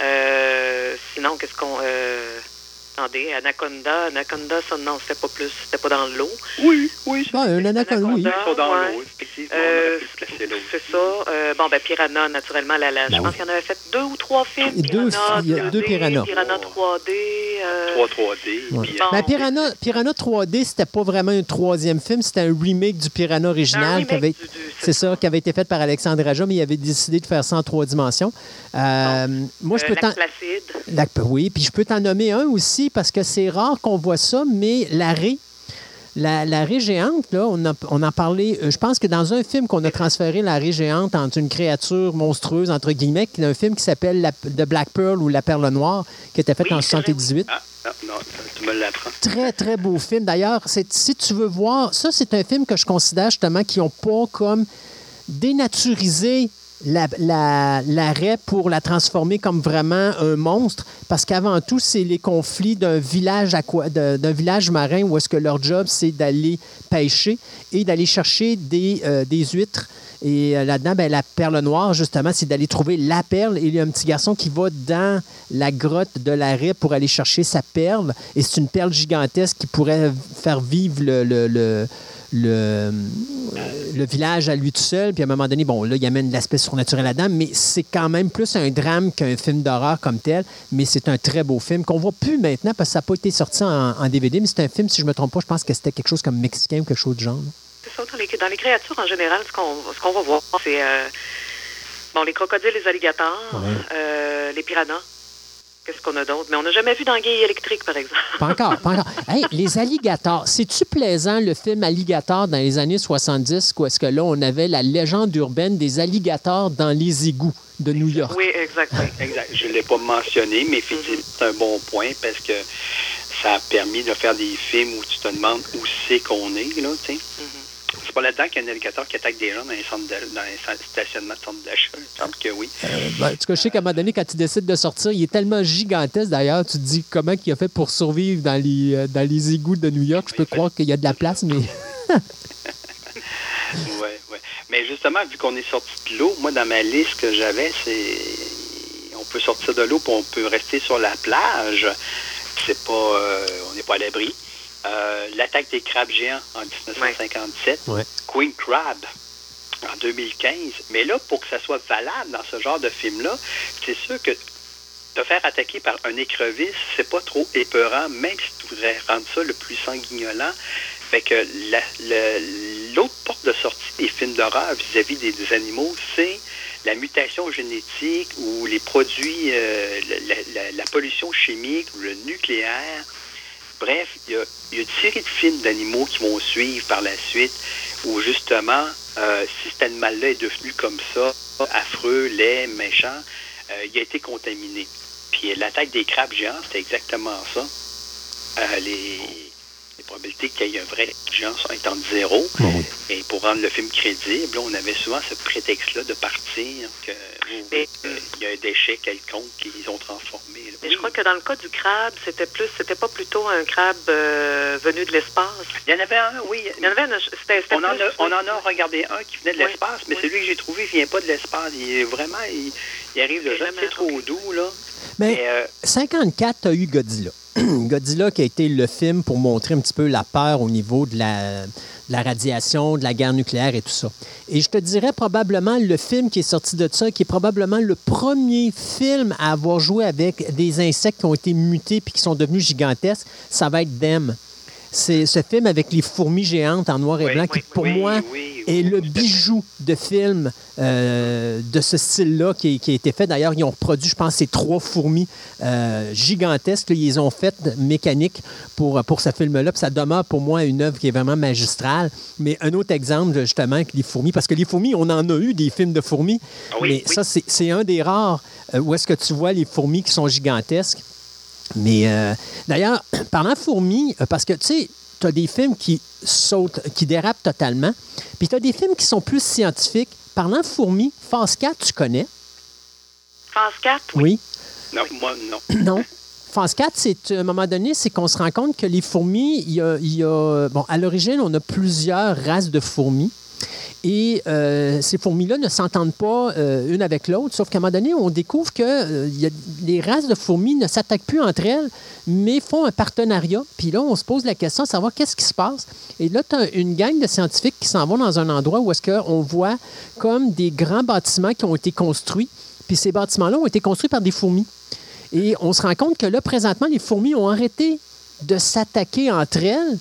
Euh, sinon, qu'est-ce qu'on. Euh, Attendez, Anaconda, Anaconda, ça, non, c'était pas plus, c'était pas dans l'eau. Oui, oui. Bon, un anaconda, oui. Anaconda. Ils sont dans ouais. l'eau, effectivement. Euh, C'est ça. Euh, bon, ben, Piranha, naturellement, la, la, Ben je pense oui. qu'il y en avait fait deux ou trois films. Et deux Piranha, fi- il y a deux 2D, Piranha. Piranha 3D. euh, 3 3D. Ouais. puis, Bon. Ben, Piranha, Piranha 3D, c'était pas vraiment un troisième film, c'était un remake du Piranha original remake qui avait, du- du- c'est ça, qui avait été fait par Alexandre Aja, mais il avait décidé de faire ça en trois dimensions. Euh, moi, je euh, peux Lac t'en... Placide. La- Oui, puis je peux t'en nommer un aussi parce que c'est rare qu'on voit ça, mais la raie. La, la raie géante, là, on, a- on en parlait, euh, je pense que dans un film qu'on a transféré la raie géante entre une créature monstrueuse, entre guillemets, qui est un film qui s'appelle The Black Pearl ou La Perle Noire, qui était fait Oui, en c'est vrai, 78. Ah, ah, non, tu me l'apprends. Très, très beau film. D'ailleurs, si tu veux voir, ça, c'est un film que je considère justement qui n'ont pas comme dénaturisé la, la, la raie pour la transformer comme vraiment un monstre, parce qu'avant tout, c'est les conflits d'un village, d'un village marin où est-ce que leur job, c'est d'aller pêcher et d'aller chercher des, euh, des huîtres. Et euh, là-dedans, ben, la perle noire, justement, c'est d'aller trouver la perle. Et il y a un petit garçon qui va dans la grotte de la raie pour aller chercher sa perle. Et c'est une perle gigantesque qui pourrait faire vivre le, le, le village à lui tout seul. Puis à un moment donné, bon, là, il amène l'aspect surnaturel là-dedans, mais c'est quand même plus un drame qu'un film d'horreur comme tel. Mais c'est un très beau film qu'on voit plus maintenant parce que ça n'a pas été sorti en, en DVD. Mais c'est un film, si je me trompe pas, je pense que c'était quelque chose comme mexicain ou quelque chose de genre. ça, dans les, dans les créatures en général, ce qu'on ce qu'on va voir, c'est euh, bon, les crocodiles, les alligators, Ouais. euh, les piranhas. Qu'est-ce qu'on a d'autre? Mais on n'a jamais vu d'anguille électrique, par exemple. Pas encore, pas encore. Hey, les alligators. C'est-tu plaisant, le film Alligator dans les années 70, où est-ce que là, on avait la légende urbaine des alligators dans les égouts de New York? Oui, exact. oui. Exact. Je ne l'ai pas mentionné, mais effectivement, c'est un bon point parce que ça a permis de faire des films où tu te demandes où c'est qu'on est, là, tu sais. C'est pas là-dedans qu'il y a un alligator qui attaque des gens dans les, centres de- dans les stationnements de centres d'achat. Me semble que oui. Ben, en tout cas, je sais qu'à un moment donné, quand tu décides de sortir, il est tellement gigantesque d'ailleurs, tu te dis comment il a fait pour survivre dans les, euh, dans les égouts de New York. Je peux croire qu'il y a de la place, mais. Oui, oui. Mais justement, vu qu'on est sorti de l'eau, moi, dans ma liste que j'avais, c'est. On peut sortir de l'eau, puis on peut rester sur la plage. C'est pas. euh, on n'est pas à l'abri. Euh, L'attaque des crabes géants en 1957. Ouais. Queen Crab en 2015. Mais là, pour que ça soit valable dans ce genre de film-là, c'est sûr que te faire attaquer par un écrevisse, c'est pas trop épeurant, même si tu voudrais rendre ça le plus sanguignolant. Fait que la- l'autre porte de sortie des films d'horreur vis-à-vis des, des animaux, c'est la mutation génétique ou les produits, euh, la, la- la pollution chimique ou le nucléaire. Bref, il y, a, il y a une série de films d'animaux qui vont suivre par la suite où justement, euh, si cet animal-là est devenu comme ça, affreux, laid, méchant, euh, il a été contaminé. Puis l'attaque des crabes géants, c'était exactement ça. Euh, les, les probabilités qu'il y ait un vrai géant sont étant de zéro. Et pour rendre le film crédible, on avait souvent ce prétexte-là de partir, que, Mais- euh, il y a un déchet quelconque qu'ils ont transformé. Mais Oui. je crois que dans le cas du crabe, c'était plus, c'était pas plutôt un crabe euh, venu de l'espace. Il y en avait un, oui. Il y en avait un, c'était, c'était On en, a, on en a regardé un qui venait de Oui, l'espace, mais oui. celui que j'ai trouvé ne vient pas de l'espace. Il est vraiment, il, il arrive de sais vraiment- trop d'où, là. Mais Mais, euh, 54, tu as eu Godzilla. Godzilla qui a été le film pour montrer un petit peu la peur au niveau de la, la radiation, de la guerre nucléaire et tout ça. Et je te dirais probablement le film qui est sorti de ça, qui est probablement le premier film à avoir joué avec des insectes qui ont été mutés puis qui sont devenus gigantesques, ça va être Them. C'est ce film avec les fourmis géantes en noir et Oui, blanc qui, pour oui, moi, est le bijou de film euh, de ce style-là qui, qui a été fait. D'ailleurs, ils ont produit, je pense, ces trois fourmis euh, gigantesques. là. Ils les ont faites mécaniques pour, pour ce film-là. Puis ça demeure pour moi une œuvre qui est vraiment magistrale. Mais un autre exemple, justement, avec les fourmis, parce que les fourmis, on en a eu des films de fourmis. Ah mais ça, c'est c'est un des rares euh, où est-ce que tu vois les fourmis qui sont gigantesques. Mais euh, d'ailleurs, parlant fourmis, euh, parce que tu sais, tu as des films qui sautent, qui dérapent totalement, puis tu as des films qui sont plus scientifiques. Parlant fourmis, Phase 4, tu connais? Phase 4, Oui. non, moi, non. Non. Phase 4, c'est à un moment donné, c'est qu'on se rend compte que les fourmis, il y a, il y a- bon, à l'origine, on a plusieurs races de fourmis. Et euh, ces fourmis-là ne s'entendent pas euh, une avec l'autre, sauf qu'à un moment donné, on découvre que euh, les races de fourmis ne s'attaquent plus entre elles, mais font un partenariat. Puis là, on se pose la question de savoir qu'est-ce qui se passe. Et là, tu as une gang de scientifiques qui s'en vont dans un endroit où est-ce qu'on voit comme des grands bâtiments qui ont été construits. Puis ces bâtiments-là ont été construits par des fourmis. Et on se rend compte que là, présentement, les fourmis ont arrêté de s'attaquer entre elles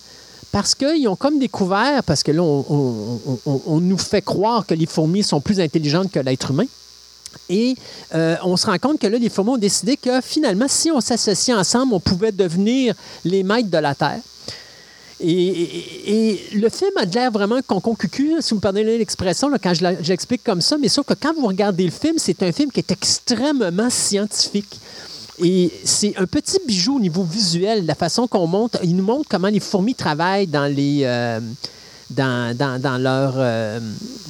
parce qu'ils ont comme découvert, parce que là, on, nous fait croire que les fourmis sont plus intelligentes que l'être humain. Et euh, on se rend compte que là, les fourmis ont décidé que finalement, si on s'associait ensemble, on pouvait devenir les maîtres de la Terre. Et, le film a de l'air vraiment concon cucu, si vous me pardonnez l'expression, quand je l'explique comme ça, mais sauf que quand vous regardez le film, c'est un film qui est extrêmement scientifique. Et c'est un petit bijou au niveau visuel, la façon qu'on monte. Il nous montre comment les fourmis travaillent dans les. euh, dans, dans, dans leur. euh,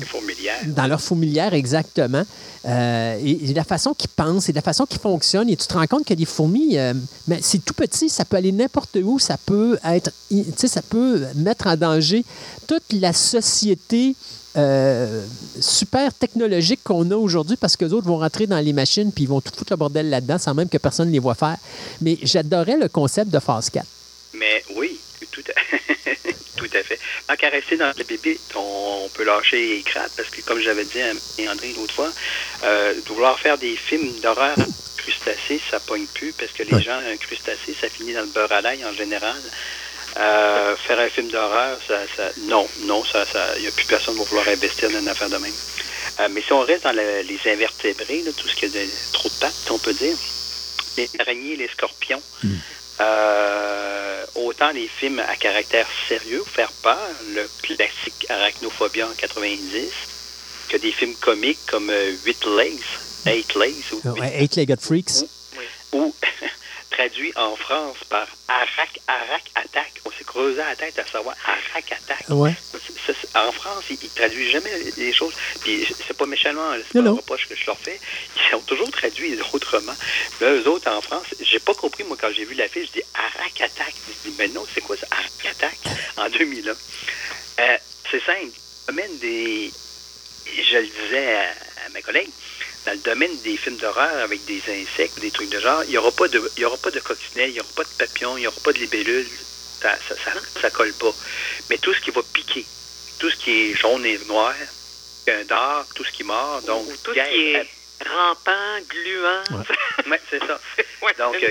Les fourmilières. dans leur fourmilière, exactement. Euh, et, et la façon qu'ils pensent et la façon qu'ils fonctionnent. Et tu te rends compte que les fourmis, euh, mais c'est tout petit, ça peut aller n'importe où, ça peut être, tu sais, ça peut mettre en danger toute la société euh, super technologique qu'on a aujourd'hui parce que les autres vont rentrer dans les machines puis ils vont tout foutre le bordel là-dedans sans même que personne ne les voit faire. Mais j'adorais le concept de Phase 4. Mais oui, tout à, tout à fait. En caresser dans le bébé, on, on peut lâcher les crates parce que, comme j'avais dit à André l'autre fois, euh, de vouloir faire des films d'horreur crustacés, ça pogne plus parce que les Ouais. gens, un crustacé, ça finit dans le beurre à l'ail en général. Euh, faire un film d'horreur, ça, ça, non, non, ça, ça, il n'y a plus personne qui va vouloir investir dans une affaire de même. Euh, mais si on reste dans le- les invertébrés, là, tout ce qui a de, trop de pattes, on peut dire, les araignées, les scorpions, euh, autant les films à caractère sérieux, faire peur, le classique Arachnophobia en 90, que des films comiques comme euh, Huit Legs, Eight Legs, ou, Ouais, Eight-Legged Freaks. ou traduit en France par Arac, Arac Attack. On s'est creusé la tête à savoir. Ouais. Ça, c'est- en France, ils, ils traduisent jamais les choses. Puis c'est pas méchamment, c'est pas un reproche que je leur fais. Ils ont toujours traduit autrement. Là, eux autres, en France, j'ai pas compris, moi, quand j'ai vu la fiche, je dis Arac Attack. Je dis, mais non, c'est quoi ça, Arac Attack, en 2001? Euh, c'est simple. Le domaine des. Je le disais à, à mes collègues, dans le domaine des films d'horreur avec des insectes ou des trucs de genre, il n'y aura pas de il y aura pas de coccinelles, il n'y aura pas de papillons, il n'y aura pas de libellules. Ça, ça, ça, ça colle pas. Mais tout ce qui va piquer, tout ce qui est jaune et noir, un dark, tout ce qui mord, donc Ou tout ce guêpe, qui est rampant, gluant. ouais, c'est ça. Ouais, Donc, Oui,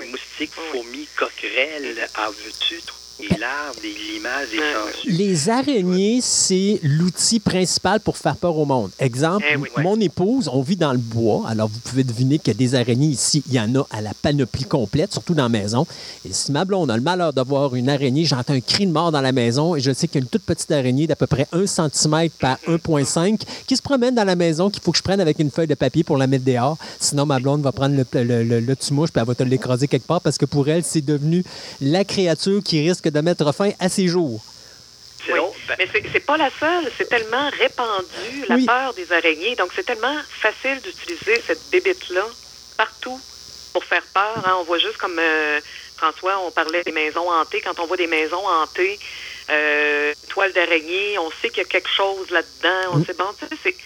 oui. moustiques, Oui. fourmis, coquerelles, en veux-tu, toi, des larves, des limaces, des Ouais, sangsues. Les araignées, c'est l'outil principal pour faire peur au monde. Exemple, Eh oui. mon épouse, on vit dans le bois, alors vous pouvez deviner qu'il y a des araignées ici. Il y en a à la panoplie complète, surtout dans la maison. Et si ma blonde a le malheur de voir une araignée, j'entends un cri de mort dans la maison et je sais qu'il y a une toute petite araignée d'à peu près 1 cm par 1,5 qui se promène dans la maison, qu'il faut que je prenne avec une feuille de papier pour la mettre dehors. Sinon, ma blonde va prendre le, le, le, le tumouche puis elle va te l'écraser quelque part parce que pour elle, c'est devenu la créature qui risque de mettre fin à ses jours. Oui. ben, Mais c'est pas la seule. C'est tellement répandu, la Oui. peur des araignées. Donc, c'est tellement facile d'utiliser cette bébite-là partout pour faire peur. hein. On voit juste comme euh, François, on parlait des maisons hantées. Quand on voit des maisons hantées, euh, toiles d'araignée, on sait qu'il y a quelque chose là-dedans. On Mm. sait, bon, tu sais, c'est-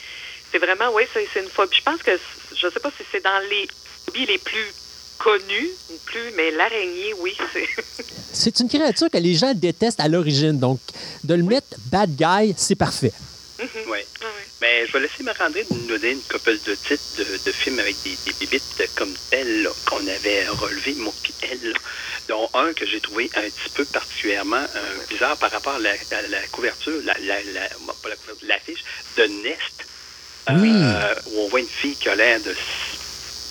c'est vraiment, oui, c'est une phobie. Je pense que, je sais pas si c'est dans les phobies les plus connues, ou plus, mais l'araignée, oui, c'est... C'est une créature que les gens détestent à l'origine. Donc, de le mettre bad guy, c'est parfait. ouais. Ouais, ouais. Mais je vais laisser Marc-André nous donner une couple de titres de, de films avec des, des bébites comme telles là, qu'on avait relevé, moi puis elle, là, dont un que j'ai trouvé un petit peu particulièrement euh, bizarre par rapport à la, à la couverture, la, la, la, pas la couverture, l'affiche de Nest, euh, Oui. où on voit une fille qui a l'air de...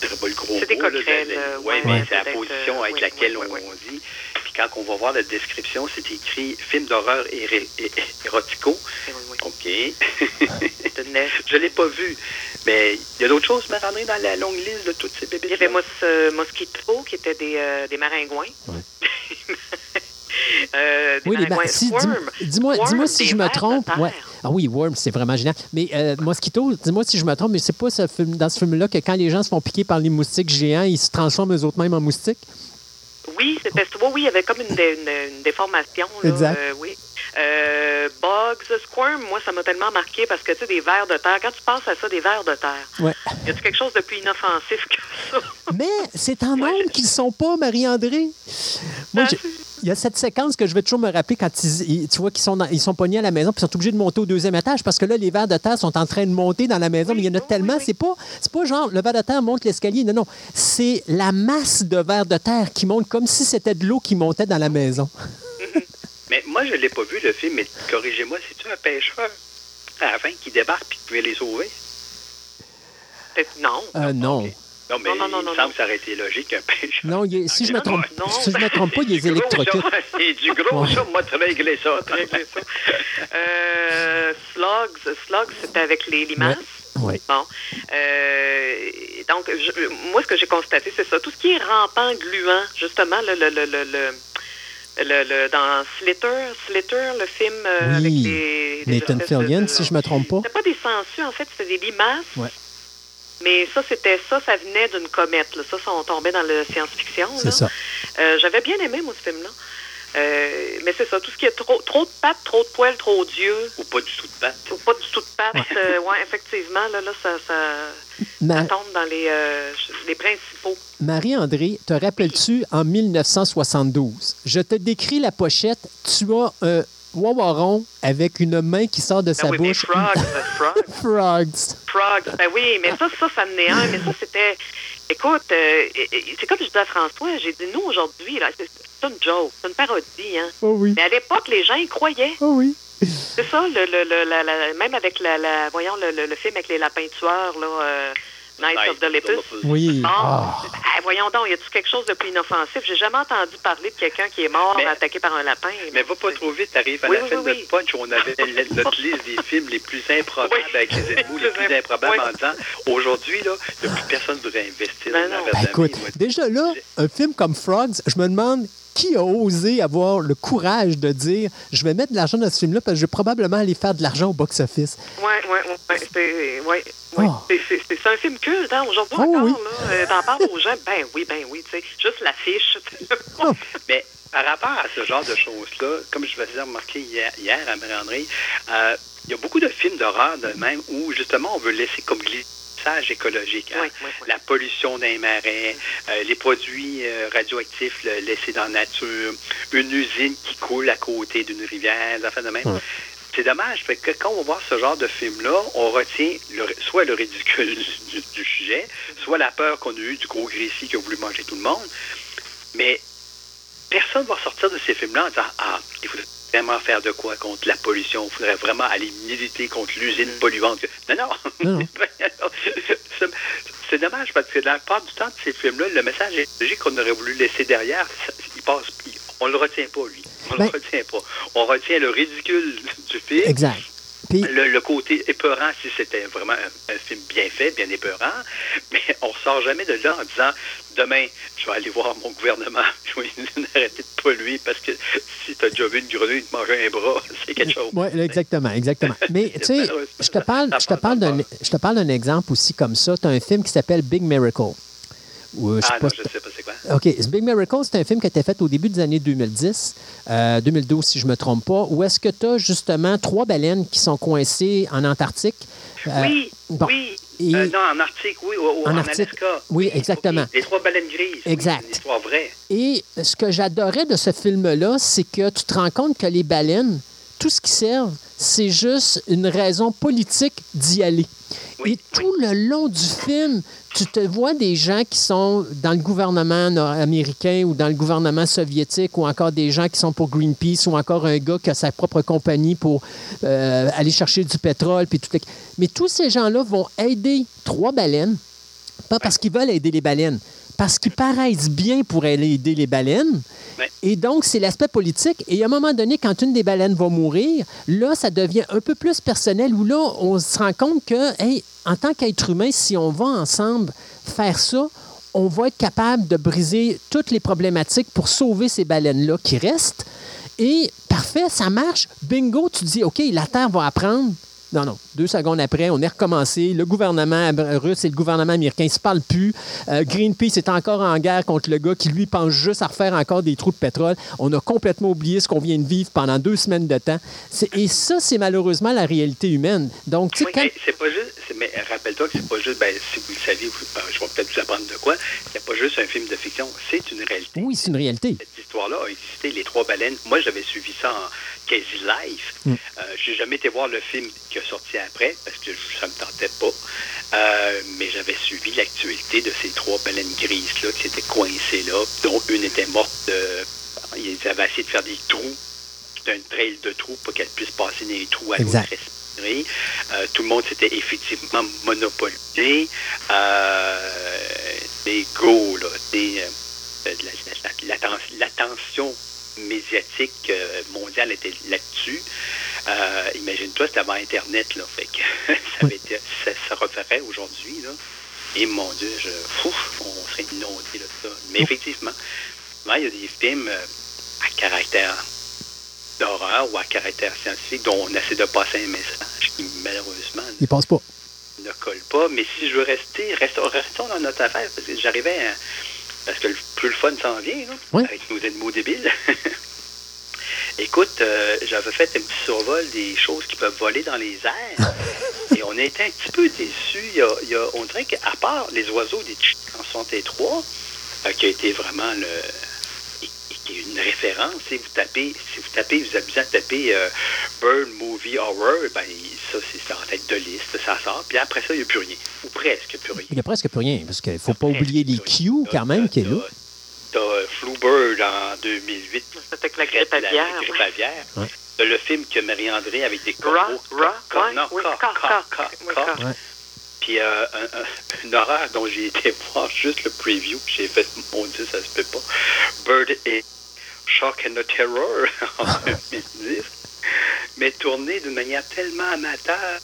Dirais pas le gros mot, euh, ouais, ouais, mais ouais, c'est la position euh, avec oui, laquelle oui, oui, on dit. Puis quand on va voir la description, c'est écrit film d'horreur éré- é- érotico. Oui, oui. OK. Nest. Je l'ai pas vu. Mais il y a d'autres choses, Marc-André, dans la longue liste de toutes ces bébés. Il y avait Mos, euh, Mosquito, qui étaient des, euh, des maringouins. Euh, Oui, les dis- dis-moi dis-moi si je me trompe. Ouais. Ah oui, Worm, c'est vraiment génial. Mais euh, Mosquito, dis-moi si je me trompe, mais c'est pas ce film, dans ce film-là que quand les gens se font piquer par les moustiques géants, ils se transforment eux-mêmes en moustiques? Oui, c'était oui, oui, il y avait comme une, dé- une- une déformation. Là, Exact. euh, oui. Euh, Bugs, Squirm, moi, ça m'a tellement marqué parce que, tu sais, des vers de terre, quand tu penses à ça, des vers de terre, Ouais. y a-tu quelque chose de plus inoffensif que ça? Mais c'est en nombre qu'ils ne sont pas, Marie-André. Moi, j'ai- il y a cette séquence que je vais toujours me rappeler quand ils, tu vois qu'ils sont, dans- ils sont pognés à la maison puis ils sont obligés de monter au deuxième étage parce que là, les vers de terre sont en train de monter dans la maison, mais il y en a oui, tellement. oui. C'est pas, c'est pas genre le ver de terre monte l'escalier. Non, non. C'est la masse de vers de terre qui monte comme si c'était de l'eau qui montait dans la maison. Mais moi, je ne l'ai pas vu, le film, mais corrigez-moi, c'est-tu un pêcheur? À la fin qui débarque et qui veut les sauver? Peut-être- Non. Euh, non. Non, mais Non, non, non, il me semble que ça aurait été logique qu'un pêcheur. Non, il est- si je me Non, trompe, non. si je me trompe pas, il les C'est du gros, électrocute. ça. C'est du gros, ça. Moi, tu régler ça. ça. Euh, Slugs, Slugs, c'était avec les limaces? Oui. Bon. Euh, donc, je- moi, ce que j'ai constaté, c'est ça. Tout ce qui est rampant, gluant, justement, le, le, le, le, le- le- dans Slitter, Slitter, le film euh, Oui. avec les, Nathan Fillion, de- si je me trompe pas. C'était pas des sangsues, en fait, c'était des limaces. Ouais. Mais ça, c'était ça, ça venait d'une comète. Là. Ça, ça, on tombait dans le science-fiction. C'est ça. Euh, J'avais bien aimé, moi, ce film-là. Euh, mais c'est ça, tout ce qui est trop, trop de pattes, trop de poils, trop d'yeux, Ou pas du tout de patte. ou pas du tout de pattes. euh, ouais, effectivement, là, là ça, ça, Ma- ça tombe dans les, euh, les principaux. Marie-André, te rappelles-tu en 1972? Je te décris la pochette. Tu as un wawaron avec une main qui sort de Ben sa oui, mais bouche. Frogs, euh, Frogs, Frogs. Frogs. Ben oui, mais ça, ça, ça menait un, mais ça, c'était. Écoute, euh, c'est comme je disais à François, j'ai dit, nous, aujourd'hui, là, c'est c'est une joke, c'est une parodie, hein. Oh oui. Mais à l'époque, les gens y croyaient. Oh oui. C'est ça, le, le, le- la- la- même avec la, la- voyons, le, le, le film avec les lapins tueurs, là, euh, Night of the Lepus. Oui. Ah. eh, voyons donc, y a-tu quelque chose de plus inoffensif? J'ai jamais entendu parler de quelqu'un qui est mort Mais- attaqué par un lapin. Mais va pas trop vite, t'arrives à Oui, la oui, fin oui, de notre punch où on avait notre liste des films les plus improbables Oui. avec les les plus imp- improbables oui. en disant aujourd'hui, là, il n'y a plus personne qui voudrait investir Ben dans la Ben, écoute, déjà là, un film comme Frogs, je me demande qui a osé avoir le courage de dire je vais mettre de l'argent dans ce film-là parce que je vais probablement aller faire de l'argent au box-office. Oui, oui, oui. C'est ouais, ouais. Oh. Un film culte, hein, aujourd'hui Oh, encore. oui. là. Euh, T'en parles aux gens, ben oui, ben oui, tu sais, juste l'affiche. Mais par rapport à ce genre de choses-là, comme je vous ai remarqué hier, hier à Marie-André, euh, il y a beaucoup de films d'horreur de même où justement on veut laisser comme écologique. hein. Oui, oui, oui. La pollution des marais, euh, les produits euh, radioactifs le- laissés dans la nature, une usine qui coule à côté d'une rivière, des affaires de même. C'est dommage, fait que quand on va voir ce genre de film-là, on retient le- soit le ridicule du, du sujet, soit la peur qu'on a eue du gros grécy qui a voulu manger tout le monde. Mais personne va sortir de ces films-là en disant Ah, il faudrait vraiment faire de quoi contre la pollution, il faudrait vraiment aller militer contre l'usine polluante. Non, non. C'est- dommage parce que la part du temps de ces films-là, le message écologique qu'on aurait voulu laisser derrière, il passe, on le retient pas, lui. On Ben- le retient pas. On retient le ridicule du film. Exact. Puis, Le, le côté épeurant, si c'était vraiment un, un film bien fait, bien épeurant, mais on sort jamais de là en disant demain, je vais aller voir mon gouvernement, je vais lui de polluer parce que si tu as déjà vu une grenouille te manger un bras, c'est quelque chose. Oui, exactement, exactement. Mais tu sais, je te parle, je te parle d'un exemple aussi comme ça. Tu as un film qui s'appelle Big Miracle. Ou, euh, je Ah non, je sais pas c'est quoi. OK. Ce Big Miracle, c'est un film qui a été fait au début des années 2010, euh, 2012 si je ne me trompe pas, où est-ce que tu as justement trois baleines qui sont coincées en Antarctique? Euh, oui, bon. oui. Et- Euh, non, en Arctique, oui, ou- ou En en, Arctique, Alaska. oui, exactement. Les trois baleines grises. oui, Exact. c'est une histoire vraie. Et ce que j'adorais de ce film-là, c'est que tu te rends compte que les baleines, tout ce qui servent, c'est juste une raison politique d'y aller. Oui, Et tout le long du film, tu te vois des gens qui sont dans le gouvernement américain ou dans le gouvernement soviétique ou encore des gens qui sont pour Greenpeace ou encore un gars qui a sa propre compagnie pour euh, aller chercher du pétrole. Puis tout Mais tous ces gens-là vont aider trois baleines, pas parce qu'ils veulent aider les baleines, parce qu'ils paraissent bien pour aller aider les baleines. Ouais. Et donc, c'est l'aspect politique. Et à un moment donné, quand une des baleines va mourir, là, ça devient un peu plus personnel, où là, on se rend compte que, hey, en tant qu'être humain, si on va ensemble faire ça, on va être capable de briser toutes les problématiques pour sauver ces baleines-là qui restent. Et parfait, ça marche. Bingo, tu dis, OK, la Terre va apprendre Non, non. Deux secondes après, on est recommencé. Le gouvernement russe et le gouvernement américain ne se parlent plus. Euh, Greenpeace est encore en guerre contre le gars qui, lui, pense juste à refaire encore des trous de pétrole. On a complètement oublié ce qu'on vient de vivre pendant deux semaines de temps. Et ça, c'est malheureusement la réalité humaine. Donc, tu sais, oui, c'est pas juste. Mais rappelle-toi que c'est pas juste. Ben, si vous le saviez, euh, je vais peut-être vous apprendre de quoi. C'est pas juste un film de fiction. C'est une réalité. Oui, c'est une réalité. Cette histoire-là a existé. Les trois baleines. Moi, j'avais suivi ça en quasi live. Mm. Euh, j'ai jamais été voir le film qui a sorti après parce que ça me tentait pas. Euh, mais j'avais suivi l'actualité de ces trois baleines grises là qui étaient coincées là, dont une était morte. De, ils avaient essayé de faire des trous, d'un trail de trous pour qu'elle puisse passer dans les trous à respirer. Euh, tout le monde s'était effectivement monopolisé. des go, là, des, l'attention médiatique mondiale était là-dessus. Euh, imagine-toi, c'était avant Internet, là. Fait que ça, ça, referait aujourd'hui, là. Et mon Dieu, je, on serait inondé de ça. Mais effectivement, il y a des films euh, à caractère d'horreur ou à caractère scientifique dont on essaie de passer un message qui, malheureusement, pas. Ne colle pas. Mais si je veux rester, restons, restons dans notre affaire, parce que j'arrivais à, Parce que plus le fun s'en vient, là, avec nos animaux débiles. Écoute, euh, j'avais fait un petit survol des choses qui peuvent voler dans les airs. et on était un petit peu déçus. Il y a, on dirait qu'à part les oiseaux des en 63, euh, qui a été vraiment le, qui est une référence. Si vous tapez, si vous tapez, vous avez besoin de taper euh, Bird Movie Horror, ben, ça, c'est en tête de liste, ça sort. Puis après ça, il n'y a plus rien. Ou presque plus rien. Il n'y a presque plus rien, parce qu'il ne faut pas oublier les Q quand même qui est là. T'as Fluebird en 2008. C'était la grippe aviaire. La grippe aviaire. Ouais. le film que Marie-André avec des corbeaux. Ra, Ra, non, oui, Puis euh, un, une horreur dont j'ai été voir juste le preview, puis j'ai fait, mon Dieu, ça se peut pas. Bird et Shock and the Terror en 2010, mais tourné d'une manière tellement amateur.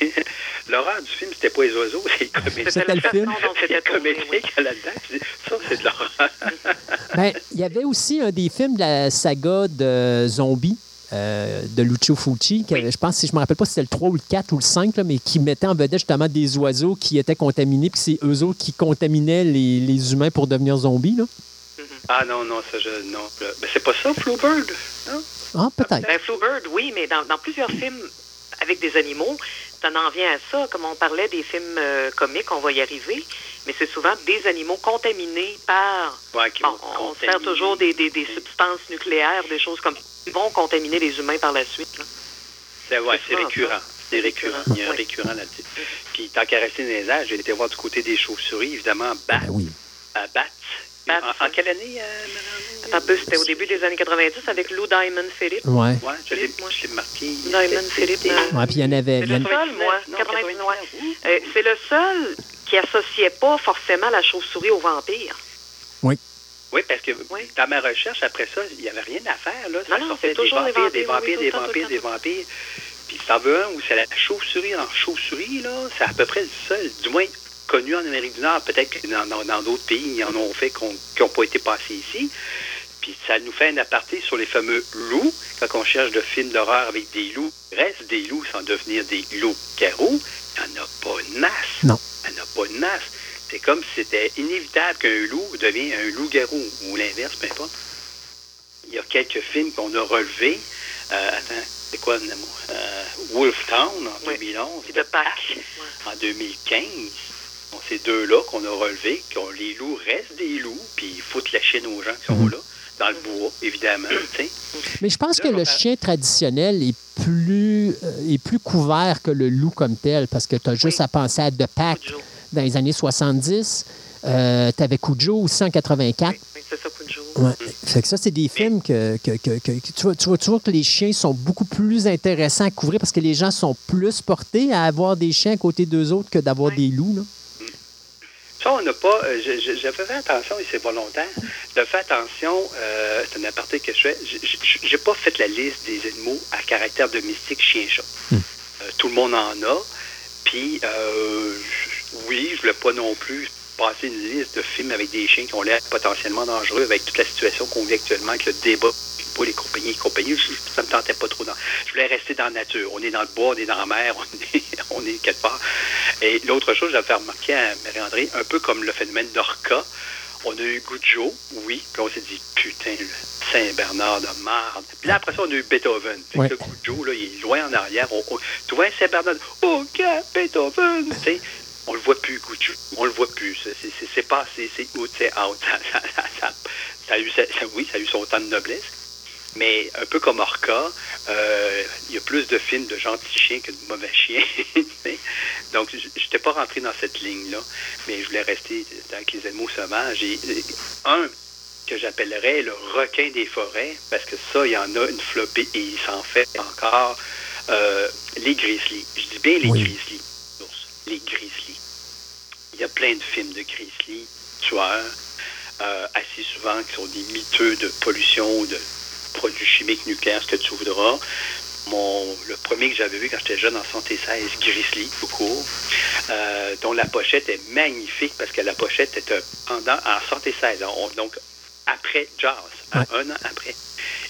L'horreur du film, c'était pas les oiseaux, c'est les comédiens. C'était le film? C'était là-dedans. Ça, c'est de l'horreur. ben, il y avait aussi un des films de la saga de zombies. Euh, de Lucio Fucci, qui, je pense, si je me rappelle pas si c'était le 3 ou le 4 ou le 5, là, mais qui mettait en vedette justement des oiseaux qui étaient contaminés, puis c'est eux autres qui contaminaient les, les, humains pour devenir zombies. Là. Ah non, non, ça, je. Non. Ben, c'est pas ça, Bluebird, non? Ah, peut-être. Ben, Bluebird, oui, mais dans, dans plusieurs films avec des animaux, ça en vient à ça. Comme on parlait des films euh, comiques, on va y arriver, mais c'est souvent des animaux contaminés par. Ouais, bon, on sert toujours des, des, des, substances nucléaires, des choses comme qui vont contaminer les humains par la suite. C'est ouais, récurrent. C'est récurrent. Il y a un récurrent là-dessus. Puis, tant qu'à rester dans les airs, j'ai été voir du côté des chauves-souris, évidemment, Bat. Ben oui. Bat. En, en, quelle année, euh, peu, c'était au début des années 90 avec Lou Diamond Philippe. Ouais. Ouais, je l'ai, moi, je l'ai marqué. Diamond Philippe. Ouais, puis il y en avait. C'est le seul, moi, 99. Euh, c'est le seul qui associait pas forcément la chauve-souris au vampire. Oui. Oui, parce que oui. dans ma recherche, après ça, il n'y avait rien à faire. Là. Ça non, non, c'est toujours des vampires, des vampires, des vampires, des vampires. Puis ça veut un où c'est la chauve-souris en chauve-souris, là, c'est à peu près le seul. Du moins, connu en Amérique du Nord. Peut-être que dans d'autres pays, ils en ont fait qui n'ont pas été passés ici. Puis ça nous fait un aparté sur les fameux loups. Quand on cherche de films d'horreur avec des loups, reste des loups sans devenir des loups-garous. Il n'y en a pas une masse. Non. Il n'y en a pas une masse. C'est comme si c'était inévitable qu'un loup devienne un loup-garou, ou l'inverse, peu importe. Il y a quelques films qu'on a relevés. Euh, attends, c'est quoi le? Euh, Wolf Town en 2011. Et de Pâques. En 2015 ces deux-là qu'on a relevés, les loups restent des loups, puis il faut lâcher nos gens qui sont mhm. là, dans le bois, évidemment. Mais je pense que le chien traditionnel est plus, euh, est plus couvert que le loup comme tel, parce que tu as juste à penser à De Pack dans les années 70. Euh, tu avais Cujo aussi en 84. Oui, c'est ça, Cujo. Ouais. que ça, c'est des films que, que, que, tu, vois, tu, vois, tu, vois, que les chiens sont beaucoup plus intéressants à couvrir parce que les gens sont plus portés à avoir des chiens à côté d'eux autres que d'avoir des loups. Là. Ça, on n'a pas. Euh, J'avais fait attention, et c'est volontaire, de faire attention, euh, c'est un aparté que je fais. J'ai pas fait la liste des animaux à caractère domestique chien-chat. Hmm. Euh, tout le monde en a. Puis, euh, oui, je voulais pas non plus passer une liste de films avec des chiens qui ont l'air potentiellement dangereux avec toute la situation qu'on vit actuellement avec le débat pas les compagnies, compagnies, je, ça me tentait pas trop. Dans, je voulais rester dans la nature. On est dans le bois, on est dans la mer, on est, on est quelque part. Et l'autre chose, j'avais fait remarquer à Marie-André, un peu comme le phénomène d'Orca, on a eu Goujo, oui, puis on s'est dit, putain, le Saint-Bernard de marde. Puis là, après ça, on a eu Beethoven. Ouais. Le Goujo, là, il est loin en arrière. On, on- tu vois, Saint-Bernard, OK, Beethoven, tu sais. On le voit plus, Goujo. On le voit plus. C'est- c'est- C'est c'est passé, c'est out, c'est out. Ça, ça- ça- ça- ça a eu, sa- ça- oui, ça a eu son temps de noblesse. Mais un peu comme Orca, euh, il y a plus de films de gentils chiens que de mauvais chiens. Donc, je n'étais pas rentré dans cette ligne-là, mais je voulais rester avec les animaux sauvages. Et, et un que j'appellerais le requin des forêts, parce que ça, il y en a une flopée et il s'en fait encore. euh, les grizzlies. Je dis bien les Oui. grizzlies. Les grizzlies. Il y a plein de films de grizzlies, tueurs, euh, assez souvent qui sont des miteux de pollution, de produits chimiques nucléaires, ce que tu voudras. Mon, le premier que j'avais vu quand j'étais jeune en 76, Grizzly, tout court, euh, dont la pochette est magnifique parce que la pochette est un pendant en 76, on- donc après Jazz, hein, un an après.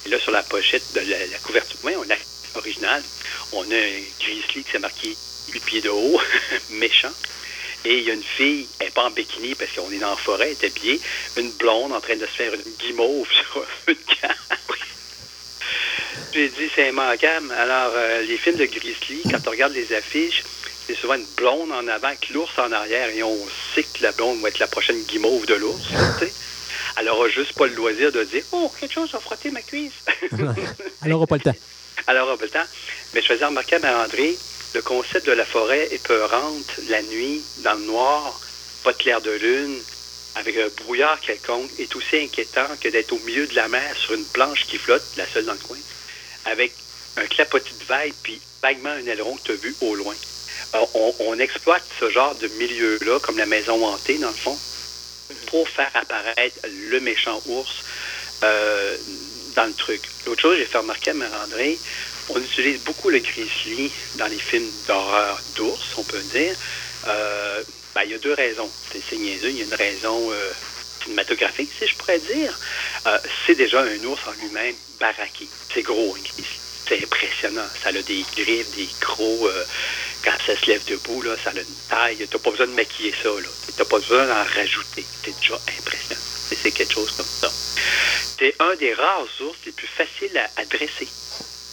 Et là, sur la pochette de la, la couverture, oui, on a originale, on a un Grizzly qui s'est marqué 8 pieds de haut, méchant. Et il y a une fille, elle n'est pas en bikini parce qu'on est dans la forêt, elle est habillée, une blonde en train de se faire une guimauve sur un feu de camp. J'ai dit, c'est immanquable. Alors, euh, les films de Grizzly, quand on regarde les affiches, c'est souvent une blonde en avant avec l'ours en arrière et on sait que la blonde va être la prochaine guimauve de l'ours. Elle n'aura juste pas le loisir de dire Oh, quelque chose a frotté ma cuisse. Elle n'aura pas le temps. Alors, pas le temps. Mais je faisais remarquer à Marie-André, le concept de la forêt est peurante, la nuit, dans le noir, pas de clair de lune, avec un brouillard quelconque, est aussi inquiétant que d'être au milieu de la mer sur une planche qui flotte, la seule dans le coin, avec un clapotis de vagues, puis vaguement un aileron que tu as vu au loin. On, exploite ce genre de milieu-là, comme la maison hantée, dans le fond, pour faire apparaître le méchant ours euh, dans le truc. L'autre chose, j'ai fait remarquer à Marandré, on utilise beaucoup le grizzly dans les films d'horreur d'ours, on peut dire. Euh, ben, il y a deux raisons. C'est niaiseux. Il y a une raison euh, cinématographique, si je pourrais dire. Euh, c'est déjà un ours en lui-même baraqué. C'est gros, un grizzly. C'est impressionnant. Ça a des griffes, des crocs. quand ça se lève debout, là, ça a une taille. T'as pas besoin de maquiller ça. T'as pas besoin d'en rajouter. C'est déjà impressionnant. C'est quelque chose comme ça. C'est un des rares ours les plus faciles à dresser.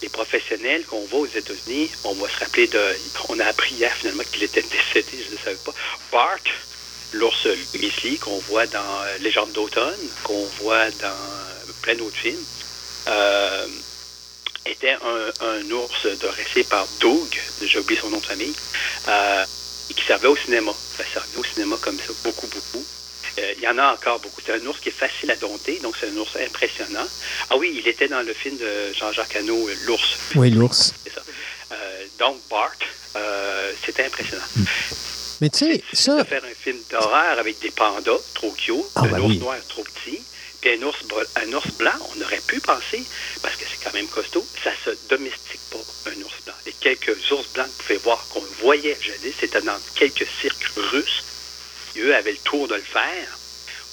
Les professionnels qu'on voit aux États-Unis, on va se rappeler de. On a appris hier finalement qu'il était décédé, je ne le savais pas. Bart, l'ours grizzly qu'on voit dans euh, Légende d'automne, qu'on voit dans euh, plein d'autres films, euh, était un, ours dressé par Doug, j'ai oublié son nom de famille, euh, et qui servait au cinéma. Ça servait au cinéma comme ça, beaucoup, beaucoup. Euh, il y en a encore beaucoup. C'est un ours qui est facile à dompter, donc c'est un ours impressionnant. Ah oui, il était dans le film de Jean-Jacques Hano, L'ours. Oui, l'ours. C'est ça. Euh, donc, Bart, euh, c'était impressionnant. Mais tu sais, ça, faire un film d'horreur avec des pandas trop cute, Ah, un ben ours oui. noir trop petit, puis un ours, br- un ours blanc, on aurait pu penser, parce que c'est quand même costaud, ça se domestique pas, un ours blanc. Les quelques ours blancs vous pouvez voir, qu'on voyait jadis, c'était dans quelques cirques russes. Eux avaient le tour de le faire.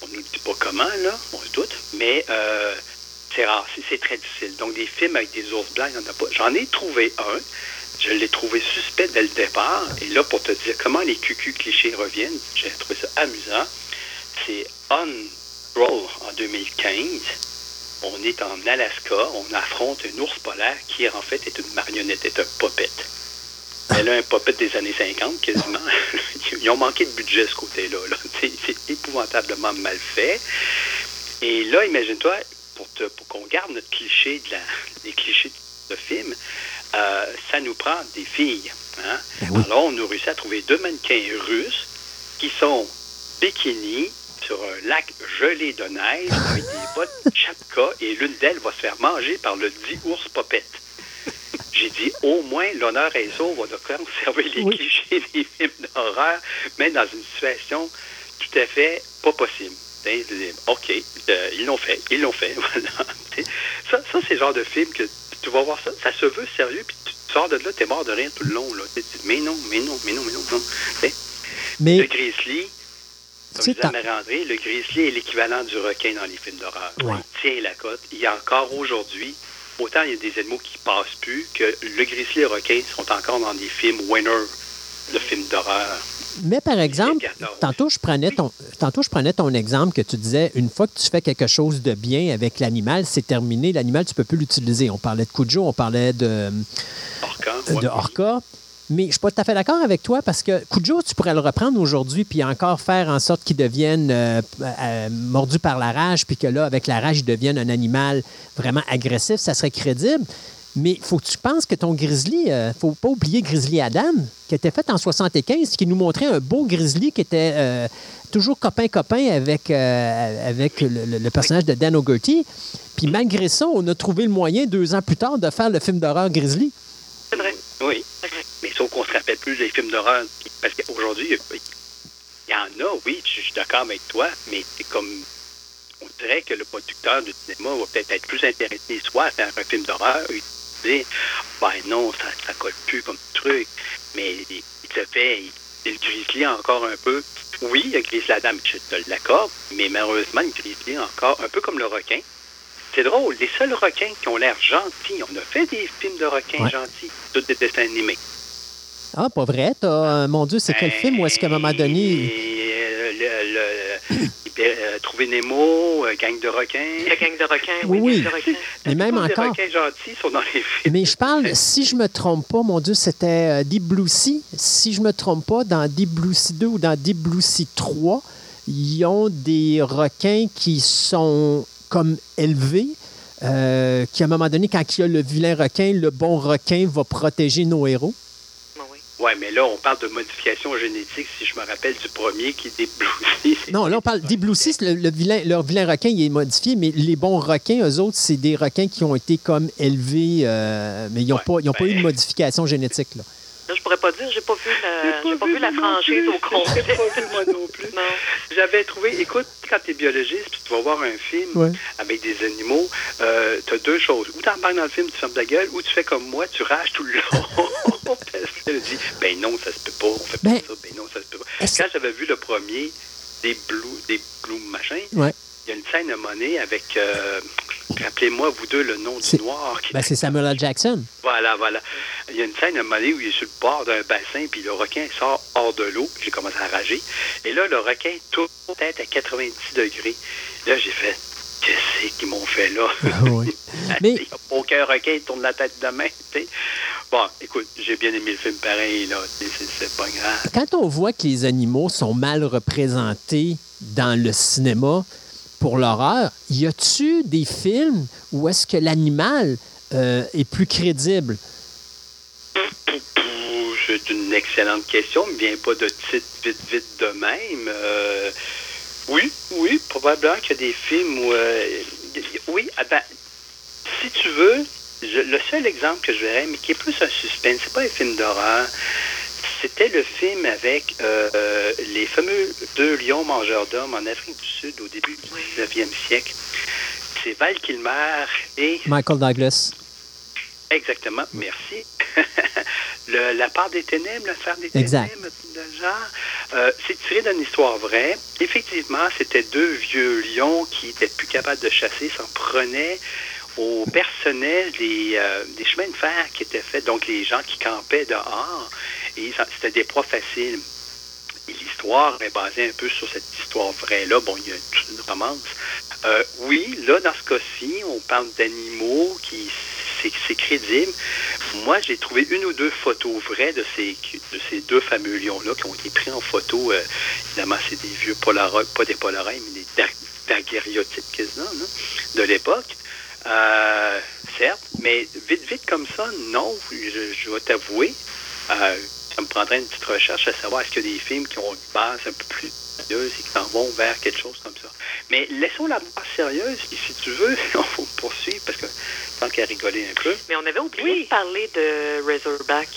On ne nous dit pas comment, là, on se doute, mais euh, c'est rare, c'est- très difficile. Donc, des films avec des ours blancs, il n'y en a pas. J'en ai trouvé un. Je l'ai trouvé suspect dès le départ. Et là, pour te dire comment les cucus clichés reviennent, j'ai trouvé ça amusant. C'est On Roll en 2015. On est en Alaska. On affronte un ours polaire qui, en fait, est une marionnette, est un popette. Elle a un popette des années 50, quasiment. Ils ont manqué de budget, ce côté-là. là. C'est épouvantablement mal fait. Et là, imagine-toi, pour, pour qu'on garde notre cliché, de la, les clichés de film, euh, ça nous prend des filles. hein. Ben oui. Alors, on a réussi à trouver deux mannequins russes qui sont bikini sur un lac gelé de neige avec des bottes chapka et l'une d'elles va se faire manger par le dit ours popette. J'ai dit, au moins, l'honneur est sauve, on a conservé les Oui. clichés des films d'horreur, mais dans une situation tout à fait pas possible. OK, euh, ils l'ont fait, ils l'ont fait. Voilà. Ça, ça c'est le genre de film que tu vas voir ça, ça se veut sérieux, puis tu sors de là, t'es mort de rire tout le long. Là. T'sais, tu dis, mais non, mais non, mais non, mais non, non. T'sais, mais Le Grizzly, Comme disait Marie-André, le grizzly est l'équivalent du requin dans les films d'horreur. Ouais. Il tient la cote. Il y a encore aujourd'hui, autant il y a des animaux qui passent plus, que le grizzly et le requin sont encore dans des films winners de films d'horreur. Mais par exemple, tantôt je, prenais ton, tantôt je prenais ton exemple que tu disais, une fois que tu fais quelque chose de bien avec l'animal, c'est terminé. L'animal, tu peux plus l'utiliser. On parlait de Cujo, on parlait de, Orca, de ouais. Orca. Mais je suis pas tout à fait d'accord avec toi parce que Cujo, tu pourrais le reprendre aujourd'hui puis encore faire en sorte qu'il devienne euh, euh, mordu par la rage puis que là, avec la rage, il devienne un animal vraiment agressif. Ça serait crédible. Mais faut que tu penses que ton grizzly, euh, faut pas oublier Grizzly Adam, qui était fait en 75, qui nous montrait un beau grizzly qui était euh, toujours copain-copain avec, avec le personnage de Dan O'Gerty. Puis malgré ça, on a trouvé le moyen, deux ans plus tard, de faire le film d'horreur Grizzly. C'est vrai. Oui. Mais sauf qu'on se rappelle plus des films d'horreur. Parce qu'aujourd'hui, il y- il en a, oui, je suis d'accord avec toi, mais c'est comme. On dirait que le producteur du cinéma va peut-être être plus intéressé soit à faire un film d'horreur et dire Ben non, ça, ça colle plus comme truc. Mais il se fait. il- grizzly encore un peu. Oui, il y a Grizzly Adam, je te l'accorde, mais malheureusement, le grizzly encore un peu comme le requin. C'est drôle, les seuls requins qui ont l'air gentils, on a fait des films de requins Ouais. gentils, tous des dessins animés. Ah, pas vrai? T'as, euh, mon Dieu, c'est quel Ben, film où est-ce qu'à un moment donné. euh, le- le- euh, Trouver Nemo, euh, Gang de requins. La gang de requins, Oui, oui. gang de requins. Mais même encore. Les requins gentils sont dans les films. Mais je parle, si je me trompe pas, mon Dieu, c'était Deep Blue Sea. Si je me trompe pas, dans Deep Blue Sea 2 ou dans Deep Blue Sea 3, ils ont des requins qui sont comme élevés. euh, qui, à un moment donné, quand il y a le vilain requin, le bon requin va protéger nos héros. Bon, oui. Ouais, mais là, on parle de modification génétique, si je me rappelle du premier qui déblousit. Non, là, on parle Blue Sea, le, le vilain, leur vilain requin, il est modifié, mais les bons requins, eux autres, c'est des requins qui ont été comme élevés, euh, mais ils n'ont Ouais, pas, ils ont pas ben- eu de modification génétique. Là. Je pourrais pas dire, j'ai pas vu la, j'ai pas vu la franchise plus. au complet. J'ai pas vu moi non plus. Non. J'avais trouvé, écoute, quand tu es biologiste, puis tu vas voir un film Ouais. avec des animaux, euh, tu as deux choses. Ou tu embarques dans le film, tu fermes ta gueule, ou tu fais comme moi, tu rages tout le long. Parce qu'elle dit, ben non, ça se peut pas, on fait Ben, pas ça, ben non, ça se peut pas. Quand j'avais vu le premier, des blue, des blue machin, Ouais. il y a une scène à monnaie avec, euh, rappelez-moi, vous deux, le nom du noir. Qui... Ben, c'est Samuel L. Jackson. Voilà, voilà. Il y a une scène à un moment donné où il est sur le bord d'un bassin, puis le requin sort hors de l'eau. J'ai commencé à rager. Et là, le requin tourne tête à 90 degrés. Là, j'ai fait, qu'est-ce qu'ils m'ont fait là? Ah ouais. Mais- aucun requin qui tourne la tête de main. Bon, écoute, j'ai bien aimé le film pareil, là. C'est pas grave. Quand on voit que les animaux sont mal représentés dans le cinéma pour l'horreur, y a-tu des films où est-ce que l'animal euh, est plus crédible? C'est une excellente question. Il ne vient pas de titre vite, vite de même. Euh, oui, oui, probablement qu'il y a des films où. euh, oui, attends. Si tu veux, je- le seul exemple que je verrais, mais qui est plus un suspense, c'est pas un film d'horreur. C'était le film avec euh, les fameux deux lions mangeurs d'hommes en Afrique du Sud au début du 19e siècle. C'est Val Kilmer et Michael Douglas. Exactement, merci. Le- la part des ténèbres, l'affaire des Exact. ténèbres, de genre. Euh, c'est tiré d'une histoire vraie. Effectivement, c'était deux vieux lions qui étaient plus capables de chasser, s'en prenaient au personnel des, euh, des chemins de fer qui étaient faits, donc les gens qui campaient dehors, et c'était des proies faciles. Et l'histoire est basée un peu sur cette histoire vraie-là. Bon, il y a une romance. Euh, oui, là, dans ce cas-ci, on parle d'animaux qui c'est crédible. Moi, j'ai trouvé une ou deux photos vraies de ces, de ces deux fameux lions-là qui ont été pris en photo. Euh, évidemment, c'est des vieux Polaroid, pas des Polaroids, mais des dag- daguerréotypes quasiment, là, de l'époque. Euh, certes, mais vite, vite comme ça, non, je, je vais t'avouer. Euh, ça me prendrait une petite recherche à savoir est-ce qu'il y a des films qui ont une base un peu plus sérieuse et qui s'en vont vers quelque chose comme ça? Mais laissons la base sérieuse et si tu veux, on va poursuivre parce que tant qu'à rigoler un peu. Mais on avait oublié Oui. de parler de Razorback.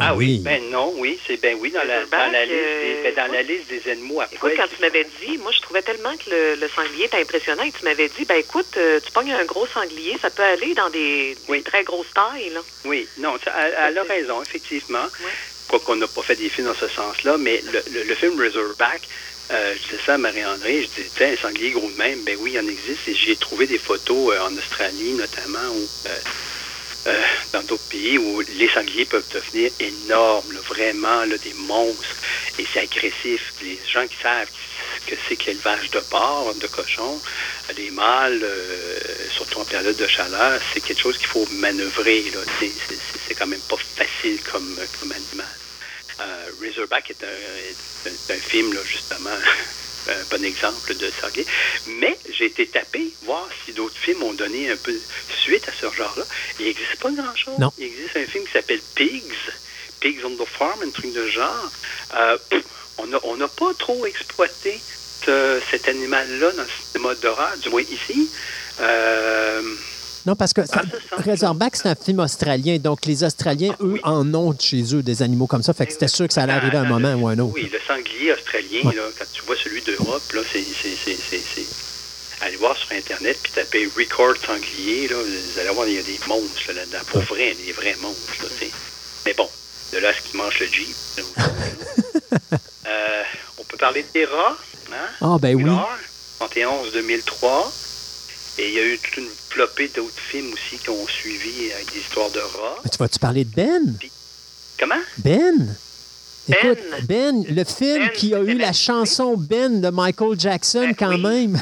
Ah oui, ben non, oui, c'est ben oui dans la, dans la liste des, euh, ben, dans la liste des animaux à Écoute, quand tu m'avais dit, moi, je trouvais tellement que le, le sanglier était impressionnant et tu m'avais dit, ben écoute, euh, tu pognes un gros sanglier, ça peut aller dans des, très grosses tailles, là. Oui, non, ça- elle, elle a raison, effectivement. Quoi qu'on n'a pas fait des films dans ce sens-là, mais le, film Razorback, euh, je disais ça à Marie-André, je disais, tiens, un sanglier gros de même, ben oui, il en existe. Et j'ai trouvé des photos euh, en Australie, notamment, où, euh, euh, dans d'autres pays, où les sangliers peuvent devenir énormes, vraiment, des monstres. Et c'est agressif. Les gens qui savent que c'est que l'élevage de porc, de cochons, les mâles, euh, surtout en période de chaleur, c'est quelque chose qu'il faut manœuvrer. C'est- quand même pas facile comme animal. Euh, Razorback est un, est un- un film, là, justement, un bon exemple de sanglier. Mais j'ai été tapé, voir si d'autres films ont donné un peu suite à ce genre-là. Il n'existe pas grand-chose. Non. Il existe un film qui s'appelle Pigs, Pigs on the Farm, un truc de genre. Euh, pff, on n'a on pas trop exploité ce- cet animal-là dans le cinéma d'horreur, du moins ici. Euh, Non, parce que ça- Ah. Razorback, c'est un film australien. Donc, les Australiens, eux, oui. en ont chez eux des animaux comme ça. Fait que c'était sûr que ça allait arriver à un moment ou à un autre. Oui, le sanglier australien, Ouais. là, quand tu vois celui d'Europe, là, c'est, Allez voir sur Internet, puis tapez Record sanglier, là, vous allez voir, il y a des monstres là, là-dedans. Pour vrai, des vrais monstres. Là, Mais bon, de là à ce qui mange le Jeep. euh, on peut parler des rats. Hein? Ah, ben oui. Hullard, 71-2003. Et il y a eu toute une flopée d'autres films aussi qui ont suivi avec des histoires de rats. Mais tu vas-tu parler de Ben? Comment? Ben? Écoute, Ben, le film Ben, qui a eu c'était la Ben. chanson Ben de Michael Jackson, Ben, quand oui. même.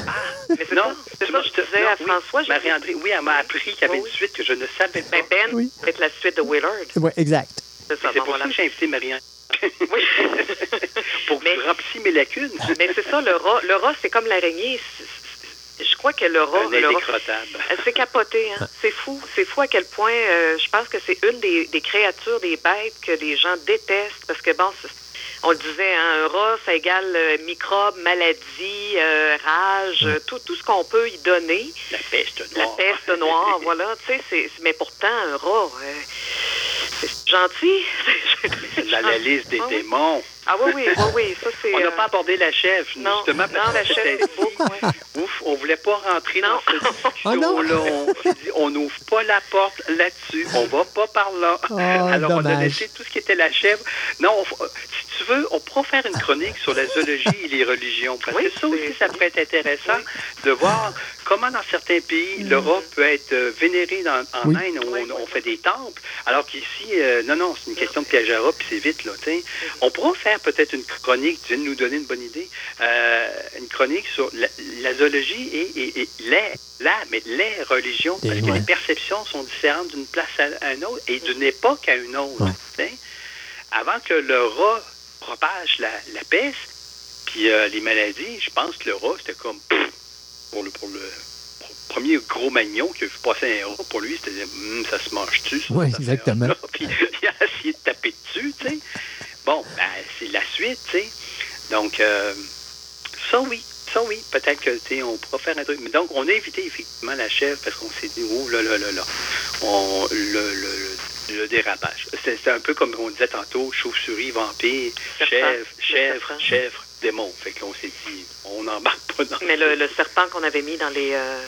Mais c'est Non, ça, c'est ça que je te- disais non, à oui, François. Marie-André, oui, elle m'a appris qu'il y avait Oui, une suite que je ne savais pas. Ben, Ben, Oui. c'est la suite de Willard. Oui, exact. C'est ça, C'est bon, pour voilà. ça que j'ai invité Marie-André. Oui. pour que Mais- je remplisse mes lacunes. Mais c'est ça, le rat, le rat, c'est comme l'araignée. C'est- Je crois que indécrottable. Elle s'est capotée, hein. C'est fou. C'est fou à quel point euh, je pense que c'est une des, des créatures, des bêtes que les gens détestent parce que, bon, c'est- on le disait, hein, un rat, ça égale euh, microbes, maladies, euh, rage, tout, tout ce qu'on peut y donner. La peste La noire. peste noire, voilà. Tu sais, c'est- mais pourtant, un rat, euh, c'est gentil. La, la liste des Ah oui. Ah oui, oui, oui, oui. Ça, c'est. On n'a euh, pas abordé la chèvre, non, justement. parce non, la que chèvre, c'était c'est beau. si- ouais. Ouf, on voulait pas rentrer Non. dans cette Ah, discussion-là. dit, on n'ouvre pas la porte là-dessus. On va pas par là. Oh, Alors, on a laissé tout ce qui était la chèvre. Non, on- si tu veux, on pourra faire une chronique sur la zoologie et les religions. Parce Oui, que ça aussi, ça pourrait être intéressant de voir comment dans certains pays, le rat peut être euh, vénéré dans, en Oui. Inde. où. On, on fait des temples. Alors qu'ici, euh, non, non, c'est une question de piège à puis c'est vite, là. On pourra faire peut-être une chronique, tu viens de nous donner une bonne idée, euh, une chronique sur la, la zoologie et, et- mais les religions, parce que ouais. les perceptions sont différentes d'une place à, une autre et d'une époque à une autre. Ouais. Avant que le rat propage la, la peste, puis euh, les maladies, je pense que le rat, c'était comme pff, pour le, pour le pr- premier gros magnon qui a vu passer un rat, pour lui, c'était Hum, ça se mange-tu? ça, Oui, exactement. Puis il a essayé de taper dessus, tu sais. Bon, ben, c'est la suite, tu sais. Donc, euh, ça oui, ça oui, peut-être que, tu sais, on pourra faire un truc. Mais donc, on a évité effectivement la chèvre parce qu'on s'est dit, oh là là là là, on, le, le, le, le dérapage. C'est c'est un peu comme on disait tantôt, chauve-souris, vampire, chèvre, chèvre, chèvre, démon. Fait qu'on s'est dit, on n'embarque pas dans Mais le, le serpent qu'on avait mis dans les, euh,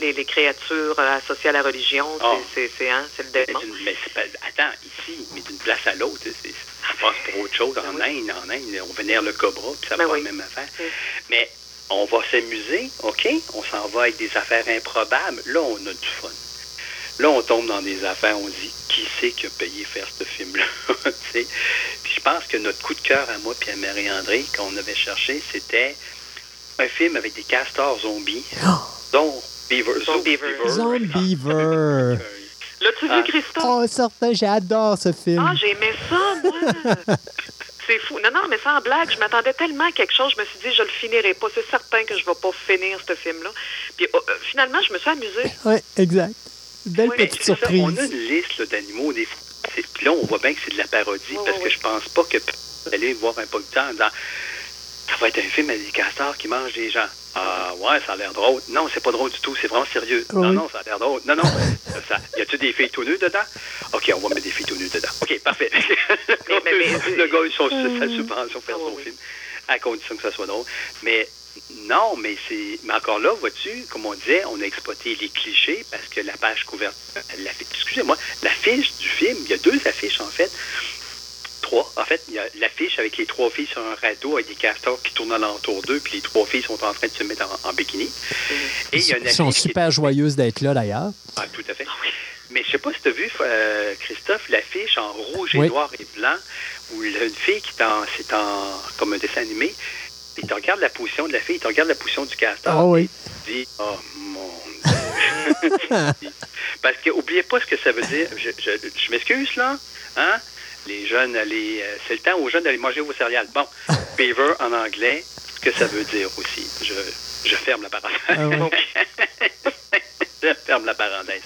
les, les créatures euh, associées à la religion, c'est- Ah. c'est c'est hein, le Mais, démon. mais pas- attends, ici, mais d'une place à l'autre, c'est- ça passe pour autre chose. En Ben oui. Inde, en Inde, on vénère le cobra, puis ça Ben pas oui. la même affaire. Oui. Mais on va s'amuser, OK? On s'en va avec des affaires improbables. Là, on a du fun. Là, on tombe dans des affaires, on dit, qui c'est qui a payé faire ce film-là? Tu sais? puis je pense que notre coup de cœur à moi et à Marie-André, qu'on avait cherché, c'était un film avec des castors zombies, dont Beaver. Zombeaver. Zombiever. L'as-tu Ah. vu, Christophe? Oh, certain, j'adore ce film. Ah, j'aimais ça, moi! C'est fou. Non, non, mais sans blague, je m'attendais tellement à quelque chose, je me suis dit, je le finirai pas. C'est certain que je vais pas finir ce film-là. Puis euh, euh, finalement, je me suis amusée. Oui, exact. Belle Oui, mais petite C'est ça, surprise. on a une liste d'animaux. Des... c'est- Puis là, on voit bien que c'est de la parodie parce oui, que je pense pas que vous allez voir un peu de temps dans. Ça va être un film avec des castors qui mangent des gens. Ah, ouais, ça a l'air drôle. Non, c'est pas drôle du tout, c'est vraiment sérieux. Non, Oui. non, ça a l'air drôle. Non, non. ça, y a-tu des filles tout nues dedans? OK, on va mettre des filles tout nues dedans. OK, parfait. Mais- mais- mais- le gars, ils sont sa subvention pour faire Ah, son oui. film, à condition que ça soit drôle. Mais non, mais c'est. Mais encore là, vois-tu, comme on disait, on a exploité les clichés parce que la page couverte. La, fi- excusez-moi, la fiche du film, il y a deux affiches en fait. trois. En fait, il y a l'affiche avec les trois filles sur un radeau avec des castors qui tournent alentour d'eux, puis les trois filles sont en train de se mettre en, en bikini. Et il y a une Ils sont est- super joyeuses d'être là, d'ailleurs. Ah, tout à fait. Mais je sais pas si tu as vu, euh, Christophe, l'affiche en rouge et Oui. noir et blanc, où il y a une fille qui est en, c'est en, comme un dessin animé, il te regarde la position de la fille, il te regarde la position du castor, Ah oui. il dit, oh mon Dieu. Parce que, oubliez pas ce que ça veut dire. Je, je, je m'excuse, là, hein? Les jeunes, allez, euh, c'est le temps aux jeunes d'aller manger vos céréales. Bon, beaver en anglais, ce que ça veut dire aussi. Je, je ferme la parenthèse. Ah je ferme la parenthèse.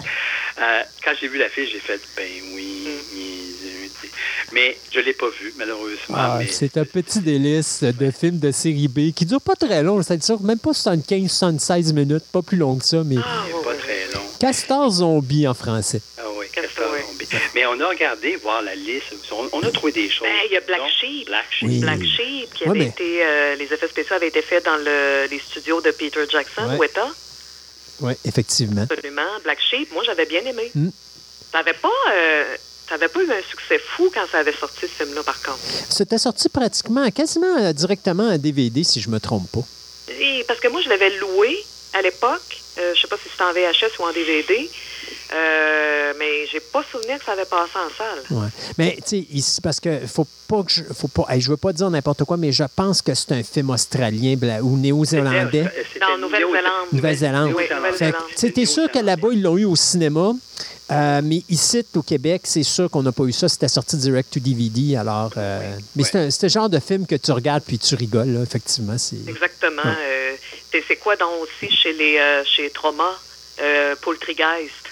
Euh, quand j'ai vu la fille, j'ai fait, ben oui, tu sais. Mais je l'ai pas vu, malheureusement. Ah, mais c'est un petit délice de film de série B qui dure pas très long, c'est sûr, même pas 75-76 minutes, pas plus long que ça, mais Ah, pas très long. Castor Zombie en français. Ah oui, Castor. Zombie. Mais on a regardé, voir la liste. On, on a trouvé des choses. Ben, il y a Black Donc, Sheep. Black Sheep. Oui. Black Sheep, qui Ouais, avait mais- été, euh, les effets spéciaux avaient été faits dans le- les studios de Peter Jackson, Ouais. Weta, Oui, effectivement. absolument. Black Sheep, moi, j'avais bien aimé. Mm. Ça n'avait pas, euh, ça avait pas eu un succès fou quand ça avait sorti, ce film-là, par contre. C'était sorti pratiquement, quasiment euh, directement à DVD, si je me trompe pas. Et parce que moi, je l'avais loué à l'époque. Euh, je sais pas si c'était en VHS ou en DVD. Euh, mais j'ai pas souvenir que ça avait passé en salle. Ouais. Mais tu sais, ici, parce que faut pas que je, faut pas, hey, je veux pas dire n'importe quoi, mais je pense que c'est un film australien bla- ou néo-zélandais. Dans Nouvelle-Zélande. Nouvelle-Zélande. Oui, sais, t'es sûr que là-bas, ils l'ont eu au cinéma. euh, mais ici, au Québec, c'est sûr qu'on n'a pas eu ça. C'était sorti direct to DVD. Alors, euh, mais Ouais. c'est un- c'est le genre de film que tu regardes puis tu rigoles. là, effectivement, c'est. Exactement. Ouais. Euh, c'est- c'est quoi donc aussi chez les euh, chez Trauma, euh, Poultrygeist?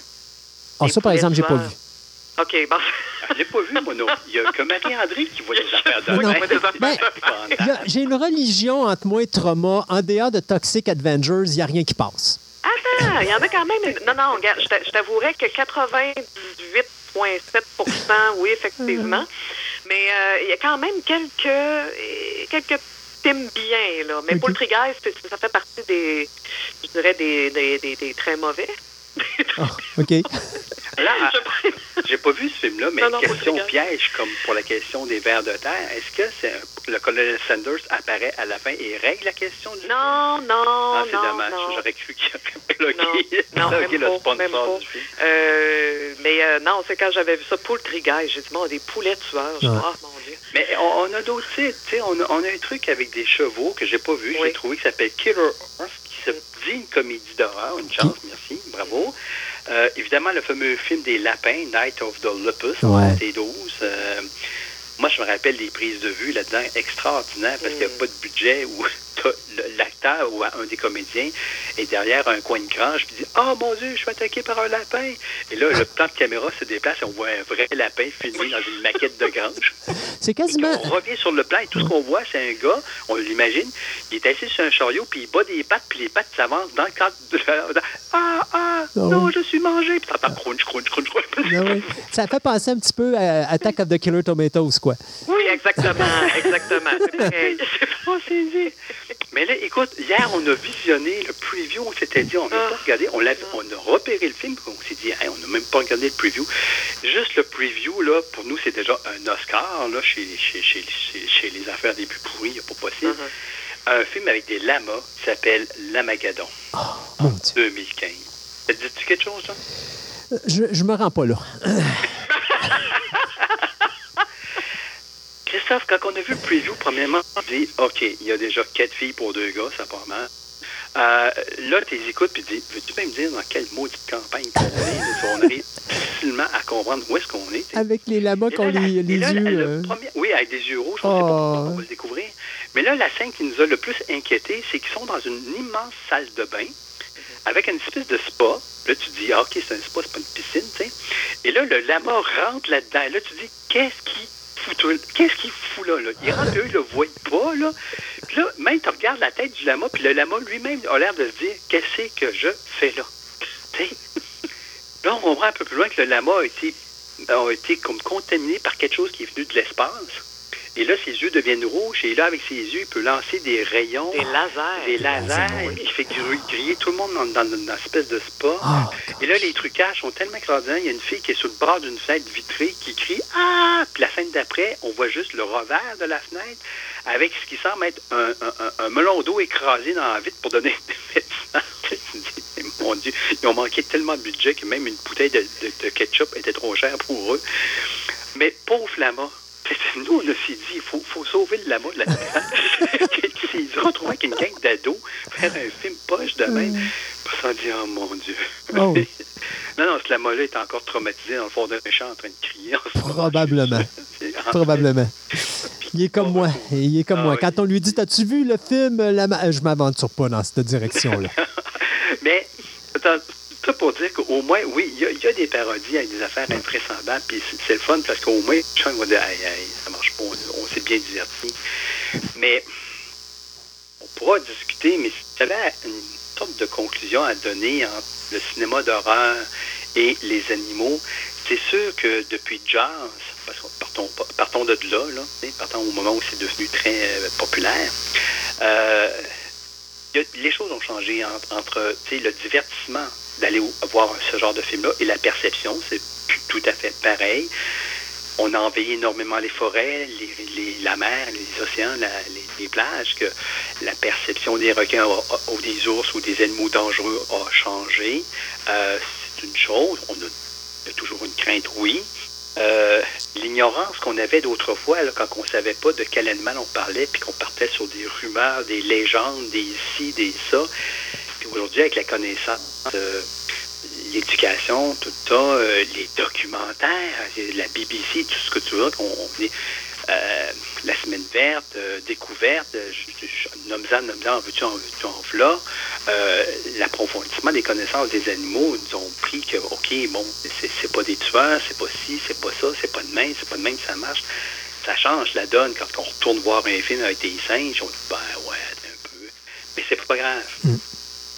Ah, Les ça, par exemple, j'ai pas vu. OK, bon. Ah, Je l'ai pas vu, moi, non. Il y a que Marie-André qui voit des affaires de Non. Ben, a- J'ai une religion entre moi et Trauma. En dehors de Toxic Avengers, il n'y a rien qui passe. Attends, il y en a quand même. une- Non, non, regarde, je t'a- je t'avouerais que 98,7% oui, effectivement. Mais euh, il y a quand même quelques, euh, quelques films bien, là. Mais Ok. Poultrygeist, c'est- ça fait partie des, je dirais, des, des, des, des très mauvais. Ah, OK. Là, j'ai pas vu ce film-là, mais Non, non, question piège, comme pour la question des vers de terre, est-ce que c'est un- le colonel Sanders apparaît à la fin et règle la question du Non, non, Ah, c'est non, dommage. J'aurais cru qu'il aurait Non, plugué, non, même le sponsor du film. Euh, mais euh, non, c'est quand j'avais vu ça, Poultrygeist, j'ai dit, bon, des poulets tueurs. Ouais. ah, mon Dieu. Mais on, on a d'autres titres. tu sais, On a, on a un truc avec des chevaux que j'ai pas vu. Oui. J'ai trouvé qui s'appelle Killer Horse, une comédie d'horreur. Une chance, merci. Bravo. Euh, évidemment, le fameux film des lapins, Night of the Lupus, en Ouais. 2012. Euh, moi, je me rappelle des prises de vue là-dedans extraordinaires parce qu'il n'y a pas de budget le- l'acteur ou un des comédiens est derrière un coin de grange puis dit Oh mon Dieu, je suis attaqué par un lapin. Et là, le plan de caméra se déplace et on voit un vrai lapin filmé dans une maquette de grange. C'est quasiment. On revient sur le plan et tout ce qu'on voit, c'est un gars, on l'imagine, il est assis sur un chariot, puis il bat des pattes, puis les pattes s'avancent dans le cadre de la... Ah, ah, non, oui. je suis mangé. Puis t'entends crunch, crunch, crunch, crunch. Ah oui. Ça fait penser un petit peu à Attack of the Killer Tomatoes, quoi. Oui, exactement, exactement. C'est. Oh, c'est dit. Mais là, écoute, hier, on a visionné le preview, on s'était dit, on va Ah. pas regarder, on, a repéré le film, on s'est dit, Hey, on n'a même pas regardé le preview. Juste le preview, là, pour nous, c'est déjà un Oscar, là, chez, chez, chez, chez, chez les affaires des plus pourries, il n'y a pas possible. Uh-huh. Un film avec des lamas qui s'appelle L'Amagadon, Mon Dieu. 2015. Ça te dit-tu quelque chose, là? Je, je me rends pas là. Christophe, quand on a vu le preview, premièrement, on dit OK, il y a déjà quatre filles pour deux gars, ça part mal. Euh, là, tu les écoutes puis tu dis Veux-tu bien me dire dans quelle maudite campagne qu'on est On arrive difficilement à comprendre où est-ce qu'on est. Avec les lamas qui la- les, les là, yeux. euh, premier- oui, avec des yeux rouges, on ne Oh. sait pas on va le découvrir. Mais là, la scène qui nous a le plus inquiétés, c'est qu'ils sont dans une immense salle de bain avec une espèce de spa. Là, tu dis, ah, OK, c'est un spa, c'est pas une piscine, tu sais. Et là, le lama rentre là-dedans. Et là, tu dis, qu'est-ce qu'il qu'est-ce qu'il fout là, là? Il eux, le voient pas, là. Là, même, tu regardes la tête du lama, puis le lama lui-même a l'air de se dire, qu'est-ce que je fais là? Là, on comprend un peu plus loin que le lama a été, a été comme contaminé par quelque chose qui est venu de l'espace. Et là, ses yeux deviennent rouges. Et là, avec ses yeux, il peut lancer des rayons. Des lasers. Des lasers. Il fait gr- griller tout le monde dans, dans, dans une espèce de spa. Ah, Et là, les trucages sont tellement extraordinaires. Il y a une fille qui est sur le bord d'une fenêtre vitrée qui crie Ah Puis la scène d'après, on voit juste le revers de la fenêtre avec ce qui semble être un, un- un- un melon d'eau écrasé dans la vitre pour donner des vêtements. Mon Dieu, ils ont manqué tellement de budget que même une bouteille de, de- de ketchup était trop chère pour eux. Mais pauvre lama. Nous, on a s'est dit, il faut, faut sauver le lama de la Terre. Qui s'est retrouvé avec une gang d'ados, faire un film poche de même. Puis on s'en dit, oh mon Dieu. Oh. non, non, ce lama-là est encore traumatisé dans le fond d'un méchant en train de crier. Probablement. Probablement. Il est comme moi. Il est comme Ah moi. Quand on lui dit T'as-tu vu le film La Ma- Je m'aventure pas dans cette direction-là. Mais, attends, ça pour dire qu'au moins, oui, il y, a- des parodies avec des affaires invraisemblables, puis c'est- le fun parce qu'au moins, les gens vont dire, aïe, aïe, ça marche pas, on, s'est bien diverti. Mais, on pourra discuter, mais si tu avais une sorte de conclusion à donner entre le cinéma d'horreur et les animaux, c'est sûr que depuis Jazz, parce que partons, partons de là, là partons au moment où c'est devenu très euh, populaire, euh, les choses ont changé entre, entre, le divertissement d'aller voir ce genre de film-là et la perception. C'est tout à fait pareil. On a envahi énormément les forêts, les, la mer, les océans, la- les, plages, que la perception des requins ou des ours ou des animaux dangereux a changé. Euh, c'est une chose. On a, toujours une crainte, oui. Euh, L'ignorance qu'on avait d'autrefois, quand on ne savait pas de quel animal on parlait, puis qu'on partait sur des rumeurs, des légendes, des ci, des ça. Aujourd'hui, avec la connaissance, l'éducation, tout ça, euh, les documentaires, euh, la BBC, tout ce que tu veux, on, on est euh, la semaine verte, découverte, nomme-en, nomme-en, en veux-tu, en veux-tu, en L'approfondissement des connaissances des animaux nous ont pris que, OK, bon, c'est, pas des tueurs, c'est pas ci, c'est pas ça, c'est pas de même, c'est pas de même, ça marche. Ça change la donne quand on retourne voir un film avec des singes, on dit, ben ouais, un peu. Mais c'est pas grave.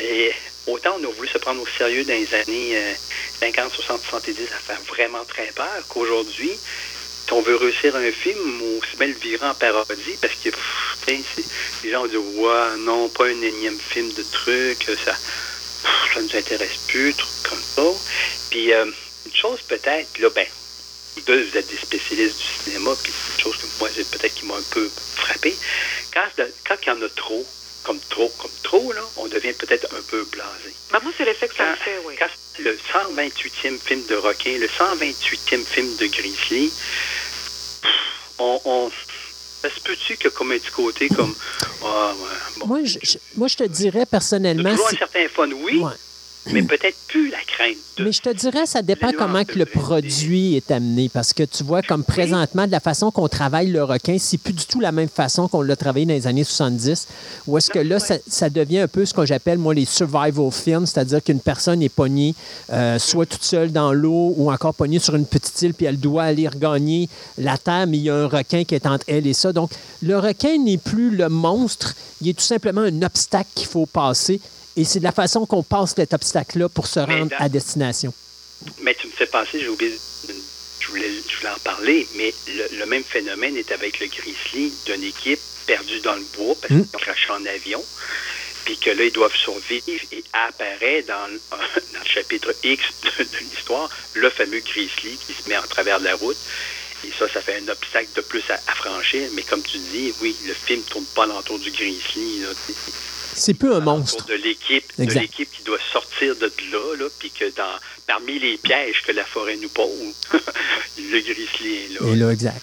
Et autant on a voulu se prendre au sérieux dans les années euh, 50, 60, 70 à faire vraiment très peur qu'aujourd'hui, on veut réussir un film, on se met le virer en parodie parce que pff, les gens vont dire Ouais, non, pas un énième film de trucs, ça pff, ça nous intéresse plus, trucs comme ça. Puis euh, une chose peut-être, là, ben, vous deux, vous êtes des spécialistes du cinéma, puis une chose que moi, peut-être qui m'a un peu frappé. Quand, quand il y en a trop, comme trop, comme trop, là, on devient peut-être un peu blasé. Ben, moi, c'est l'effet que ça me fait, oui. quand c'est le 128e film de requin, le 128e film de grizzly, on, on ça se peut-tu que comme un petit côté comme ah ouais, bon. moi, je, je- moi, je te dirais De personnellement. toujours si- un certain fun, oui, Ouais. Mais peut-être plus la crainte de Mais je te dirais, ça dépend comment que le produit est amené. Parce que tu vois, comme présentement, de la façon qu'on travaille le requin, c'est plus du tout la même façon qu'on l'a travaillé dans les années 70. Ou est-ce que là, ça, ça devient un peu ce que j'appelle, moi, les survival films, c'est-à-dire qu'une personne est pognée euh, soit toute seule dans l'eau ou encore pognée sur une petite île, puis elle doit aller regagner la terre, mais il y a un requin qui est entre elle et ça. Donc, le requin n'est plus le monstre, il est tout simplement un obstacle qu'il faut passer. Et c'est de la façon qu'on passe cet obstacle-là pour se Mais rendre dans- à destination. Mais tu me fais penser, j'ai oublié, je voulais, je voulais en parler, mais le, le même phénomène est avec le grizzly d'une équipe perdue dans le bois parce Mm. qu'ils ont craché en avion, puis que là, ils doivent survivre et apparaît dans, le- dans le chapitre X de, de l'histoire le fameux grizzly qui se met en travers de la route. Et ça, ça fait un obstacle de plus à, à franchir. Mais comme tu dis, oui, le film tourne pas alentour du grizzly. là. C'est plus un monstre. de l'équipe, de l'équipe qui doit sortir de là, là puis que dans, parmi les pièges que la forêt nous pose, le grizzly est là. Et là, exact.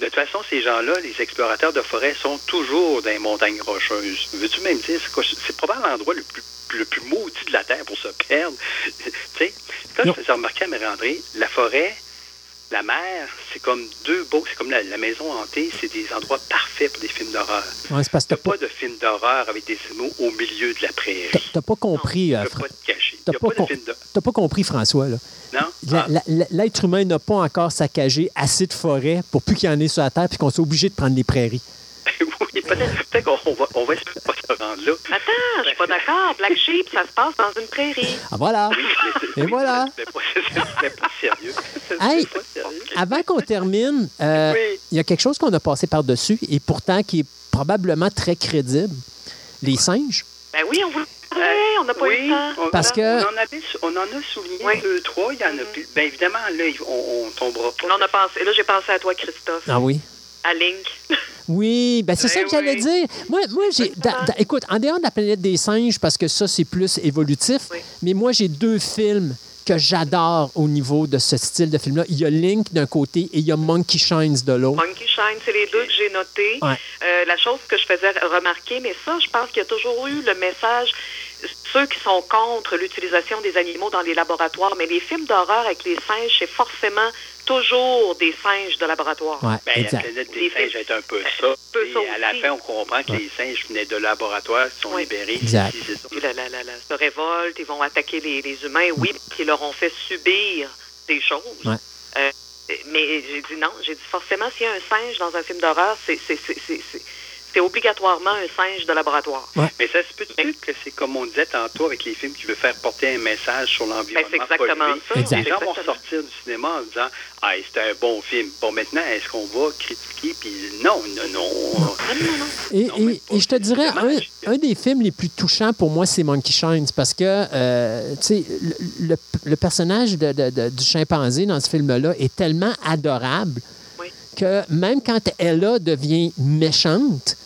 De toute façon, ces gens-là, les explorateurs de forêt, sont toujours dans les montagnes rocheuses. Veux-tu même dire, c'est, quoi- c'est probablement l'endroit le plus, le plus maudit de la Terre pour se perdre? tu sais, Non. je faisais remarquer à Mérandré, la forêt, la mer, c'est comme deux beaux, c'est comme la, la maison hantée, c'est des endroits parfaits pour des films d'horreur. Ouais, c'est parce que t'as a pas, pas de film d'horreur avec des animaux au milieu de la prairie. t'as- pas compris, Non, euh, pas t'as pas de compris, François. Là. Non? Ah. L'être humain n'a pas encore saccagé assez de forêts pour plus qu'il y en ait sur la Terre puis qu'on soit obligé de prendre les prairies. oui, peut-être, peut-être qu'on on va, on va espérer pas se rendre là. Attends, je suis pas d'accord. Black Sheep, ça se passe dans une prairie. Ah voilà! Oui, mais c'est- Et oui, voilà. mais pas- pas sérieux. Hey, Pas sérieux. avant qu'on termine, euh, Oui. il y a quelque chose qu'on a passé par-dessus et pourtant qui est probablement très crédible. Les singes. Ben oui, on voulait parler, on n'a pas eu oui, le temps. on, Parce on que- en avait, sou- on en a souligné Oui. deux, trois. Il y en a plus. Bien évidemment, là, on, on tombera pas. Là, on a pensé, là, j'ai pensé à toi, Christophe, Ah oui. à Link. Oui, ben c'est Eh ça que j'allais oui. dire. Moi, moi j'ai. da- da- écoute, en dehors de la planète des singes, parce que ça, c'est plus évolutif, Oui. mais moi, j'ai deux films que j'adore au niveau de ce style de film-là. Il y a Link d'un côté et il y a Monkey Shines de l'autre. Monkey Shine, c'est les deux que j'ai notés. Ouais. Euh, la chose que je faisais remarquer, mais ça, je pense qu'il y a toujours eu le message, ceux qui sont contre l'utilisation des animaux dans les laboratoires, mais les films d'horreur avec les singes, c'est forcément toujours des singes de laboratoire. Ouais, Ben, la exact. planète Les des singes est un peu ça. peu Et ça à la fin, on comprend que les singes venaient de laboratoire, qui sont libérés. Exact. Puis la, la, la, la- se révoltent, ils vont attaquer les, les humains, oui, qui leur ont fait subir des choses. Ouais. Euh, mais j'ai dit non, j'ai dit forcément, s'il y a un singe dans un film d'horreur, c'est c'est- obligatoirement un singe de laboratoire. Mais ça se peut-tu que c'est comme on disait tantôt avec les films qui veulent faire porter un message sur Ben, l'environnement c'est exactement pollué? ça. Exact. Les gens vont ressortir du cinéma en disant Ah, c'était un bon film. Bon, maintenant, est-ce qu'on va critiquer Puis non, non, non. Non, non. Et, Non, et- je te dirais, un, des films les plus touchants pour moi, c'est Monkey Shines, parce que, euh, tu sais, le, le- le personnage de- de- de- du chimpanzé dans ce film-là est tellement adorable Oui. que même quand Ella devient méchante,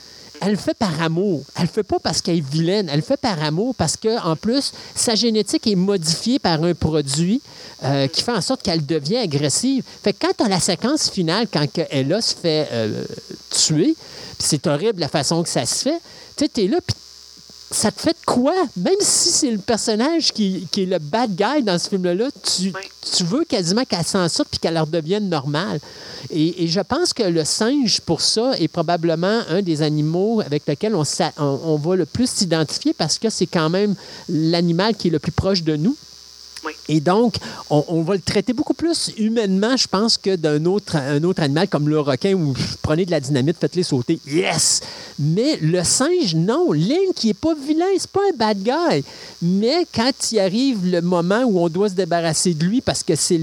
elle le fait par amour. Elle le fait pas parce qu'elle est vilaine. Elle le fait par amour parce que, en plus, sa génétique est modifiée par un produit euh, qui fait en sorte qu'elle devient agressive. Fait que quand as la séquence finale, quand Ella se fait euh, tuer, c'est horrible la façon que ça se fait, tu t'es là, puis ça te fait de quoi? Même si c'est le personnage qui, qui est le bad guy dans ce film-là, tu, Oui. tu veux quasiment qu'elle s'en sorte puis qu'elle leur devienne normale. Et, et je pense que le singe, pour ça, est probablement un des animaux avec lequel on, on, on va le plus s'identifier parce que c'est quand même l'animal qui est le plus proche de nous. Et donc, on, va le traiter beaucoup plus humainement, je pense, que d'un autre, un autre animal comme le requin où prenez de la dynamite, faites-les sauter. Yes! Mais le singe, non. Link, il n'est pas vilain, c'est pas un bad guy. Mais quand il arrive le moment où on doit se débarrasser de lui parce que c'est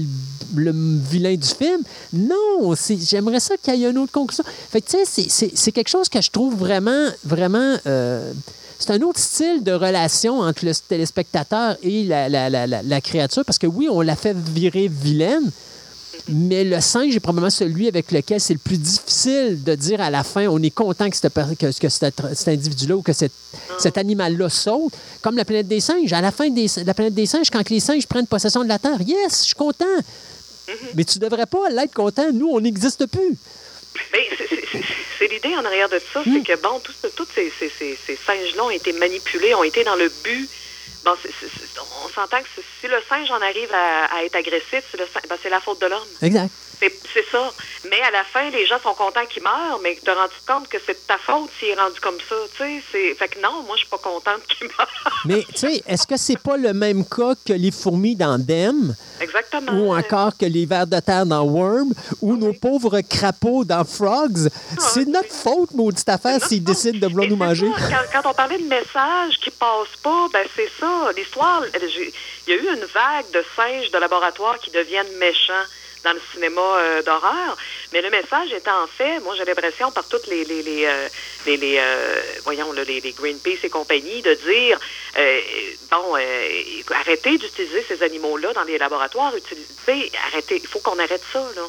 le, vilain du film, non, j'aimerais ça qu'il y ait une autre conclusion. Fait que, tu sais, c'est quelque chose que je trouve vraiment, vraiment. euh, c'est un autre style de relation entre le téléspectateur et la, la- la- la- créature, parce que oui, on l'a fait virer vilaine, mais le singe est probablement celui avec lequel c'est le plus difficile de dire à la fin on est content que, que, que cet, individu-là ou que cet, cet animal-là saute, comme la planète des singes. À la fin des, la planète des singes, quand les singes prennent possession de la Terre, yes, je suis content. Mais tu devrais pas l'être content. Nous, on n'existe plus. C'est- l'idée en arrière de ça, Hmm. c'est que, bon, tous ces, ces, ces, ces singes-là ont été manipulés, ont été dans le but. Bon, on s'entend que si le singe en arrive à, à être agressif, c'est ben, c'est la faute de l'homme. Exact. C'est ça. Mais à la fin, les gens sont contents qu'il meure, mais tu as rendu compte que c'est de ta faute s'il est rendu comme ça. Tu sais, c'est. Fait que non, moi, je suis pas contente qu'il meure. Mais tu sais, est-ce que c'est pas le même cas que les fourmis dans Dem? Exactement. ou encore que les vers de terre dans Worm, ou nos pauvres crapauds dans Frogs? C'est notre faute, maudite affaire, s'ils décident de vouloir Et nous manger. ça, Quand, quand on parlait de messages qui passent pas, ben c'est ça. L'histoire, il y a eu une vague de singes de laboratoire qui deviennent méchants dans le cinéma euh, d'horreur. Mais le message était en fait, moi j'ai l'impression par toutes les les les, euh, les, les, euh, voyons là, les, les Greenpeace et compagnie de dire bon arrêtez d'utiliser ces animaux-là dans les laboratoires, utilisez, arrêtez, il faut qu'on arrête ça là.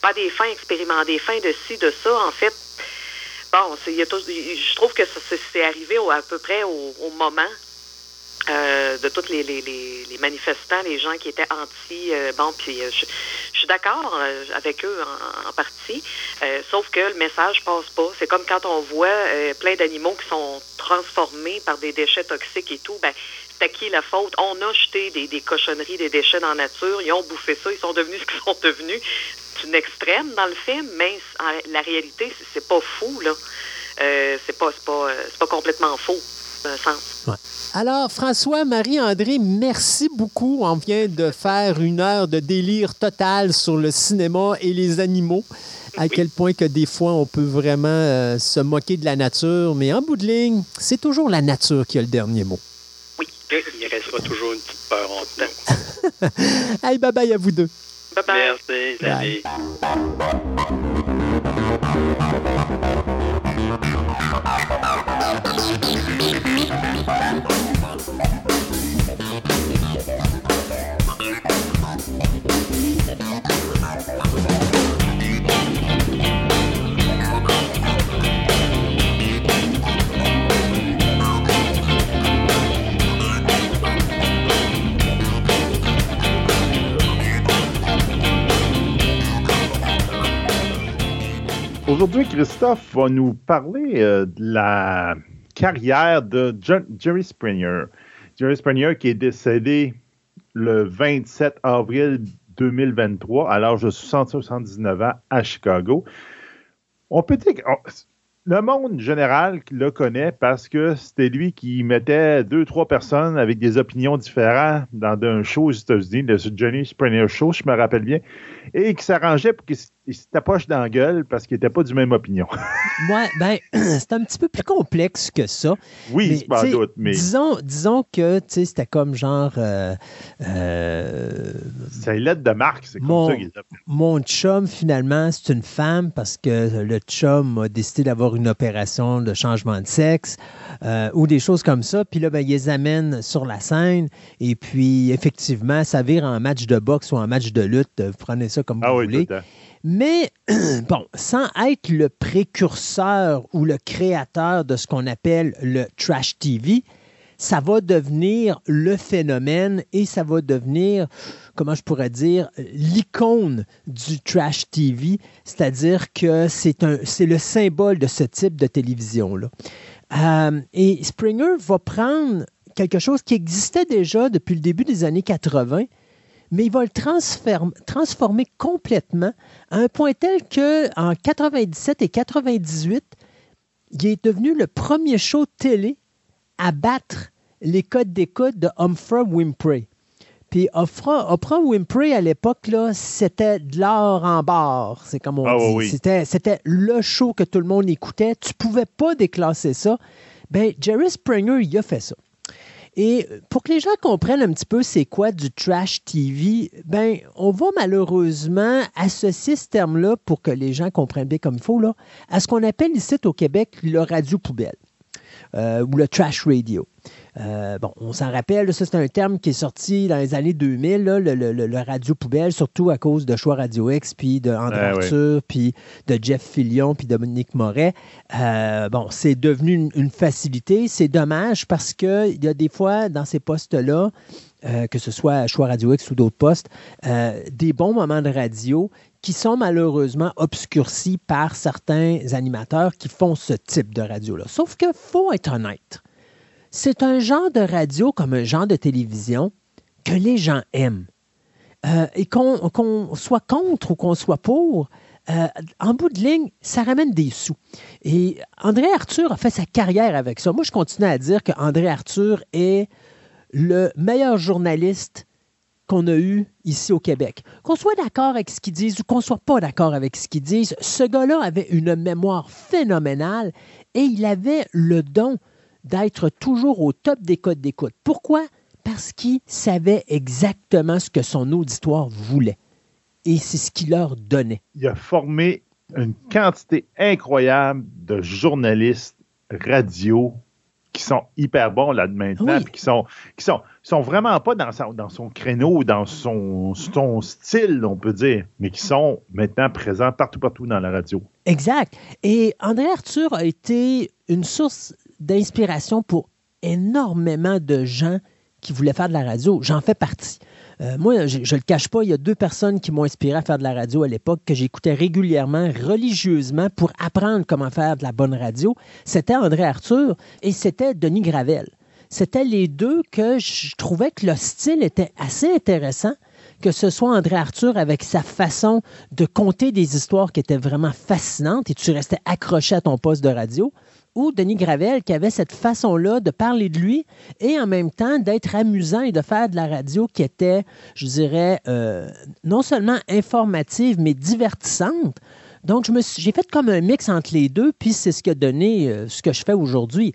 Pas des fins expérimentales, des fins de ci, de ça, en fait. Bon, c'est- je trouve que c'est c'est arrivé au- à peu près au, au moment euh, de tous les, les, manifestants, les gens qui étaient anti. euh, bon, puis euh, je, suis d'accord euh, avec eux en, partie, sauf que le message passe pas. C'est comme quand on voit plein d'animaux qui sont transformés par des déchets toxiques et tout. Ben, c'est à qui la faute? On a jeté des, des cochonneries, des déchets dans la nature, ils ont bouffé ça, ils sont devenus ce qu'ils sont devenus. C'est une extrême dans le film, mais la réalité, c'est- pas fou, là. C'est pas, pas, pas complètement faux, Alors, François, Marie-André, merci beaucoup. On vient de faire une heure de délire total sur le cinéma et les animaux. À quel point que des fois, on peut vraiment euh, se moquer de la nature. Mais en bout de ligne, c'est toujours la nature qui a le dernier mot. Il restera toujours une petite peur entre nous. Hey, bye bye à vous deux. Bye bye. Merci, salut. Aujourd'hui, Christophe va nous parler euh, de la carrière de Jerry Springer. Jerry Springer qui est décédé le 27 avril 2023 à l'âge de 79 ans à Chicago. On peut dire que le monde général le connaît parce que c'était lui qui mettait deux, trois personnes avec des opinions différentes dans un show aux États-Unis, le Johnny Springer Show, je me rappelle bien, et qui s'arrangeait pour qu'il se tapoche dans la gueule parce qu'il n'était pas du même opinion. Ouais, ben, c'est un petit peu plus complexe que ça. Oui, Mais, c'est pas tu sais, doute, mais Disons, disons que tu sais, c'était comme genre euh, euh, c'est une lettre de marque, c'est comme Mon- ça qu'il est appelé. mon chum, finalement, c'est une femme parce que le chum a décidé d'avoir une opération de changement de sexe euh, ou des choses comme ça. Puis là, ben, il les amène sur la scène et puis, effectivement, ça vire en match de boxe ou en match de lutte. Vous prenez ça comme Ah vous oui, voulez. Mais, bon, sans être le précurseur ou le créateur de ce qu'on appelle le trash TV, ça va devenir le phénomène et ça va devenir, comment je pourrais dire, l'icône du trash TV, c'est-à-dire que c'est un, c'est le symbole de ce type de télévision-là. Euh, et Springer va prendre quelque chose qui existait déjà depuis le début des années 80, mais il va le transformer complètement à un point tel que en 97 et 98, il est devenu le premier show télé à battre les codes d'écoute de Oprah Winfrey. Puis Oprah, Oprah Winfrey, à l'époque, là, c'était de l'or en barre, c'est comme on Ah, dit. oui, oui. C'était, c'était le show que tout le monde écoutait. Tu pouvais pas déclasser ça. Ben, Jerry Springer, il a fait ça. Et pour que les gens comprennent un petit peu c'est quoi du trash TV, ben on va malheureusement associer ce terme-là pour que les gens comprennent bien comme il faut à ce qu'on appelle ici au Québec le radio poubelle euh, ou le trash radio. Euh, bon, on s'en rappelle, ça c'est un terme qui est sorti dans les années 2000, là, le, le- le- le radio poubelle, surtout à cause de Choix Radio X, puis de André Ah oui. Arthur, puis de Jeff Fillion, puis Dominique Moret. Euh, bon, c'est devenu une, une facilité. C'est dommage parce qu'il y a des fois dans ces postes-là, euh, que ce soit à Choix Radio X ou d'autres postes, euh, des bons moments de radio qui sont malheureusement obscurcis par certains animateurs qui font ce type de radio-là. Sauf que faut être honnête. C'est un genre de radio comme un genre de télévision que les gens aiment. Euh, et qu'on soit contre ou qu'on soit pour, euh, en bout de ligne, ça ramène des sous. Et André Arthur a fait sa carrière avec ça. Moi, je continue à dire qu'André Arthur est le meilleur journaliste qu'on a eu ici au Québec. Qu'on soit d'accord avec ce qu'ils disent ou qu'on soit pas d'accord avec ce qu'ils disent, ce gars-là avait une mémoire phénoménale et il avait le don d'être toujours au top des codes d'écoute. Pourquoi? Parce qu'il savait exactement ce que son auditoire voulait. Et c'est ce qu'il leur donnait. Il a formé une quantité incroyable de journalistes radio qui sont hyper bons là maintenant, Oui. puis qui sont, qui sont, sont vraiment pas dans son, dans son créneau, dans son, son style, on peut dire, mais qui sont maintenant présents partout, partout dans la radio. Exact. Et André Arthur a été une source d'inspiration pour énormément de gens qui voulaient faire de la radio. J'en fais partie. Euh, moi, je ne le cache pas, il y a deux personnes qui m'ont inspiré à faire de la radio à l'époque, que j'écoutais régulièrement, religieusement, pour apprendre comment faire de la bonne radio. C'était André Arthur et c'était Denis Gravel. C'était les deux que je trouvais que le style était assez intéressant, que ce soit André Arthur avec sa façon de conter des histoires qui étaient vraiment fascinantes et tu restais accroché à ton poste de radio, ou Denis Gravel qui avait cette façon-là de parler de lui et en même temps d'être amusant et de faire de la radio qui était, je dirais, euh, non seulement informative, mais divertissante. Donc, j'ai fait comme un mix entre les deux, puis c'est ce qui a donné euh, ce que je fais aujourd'hui.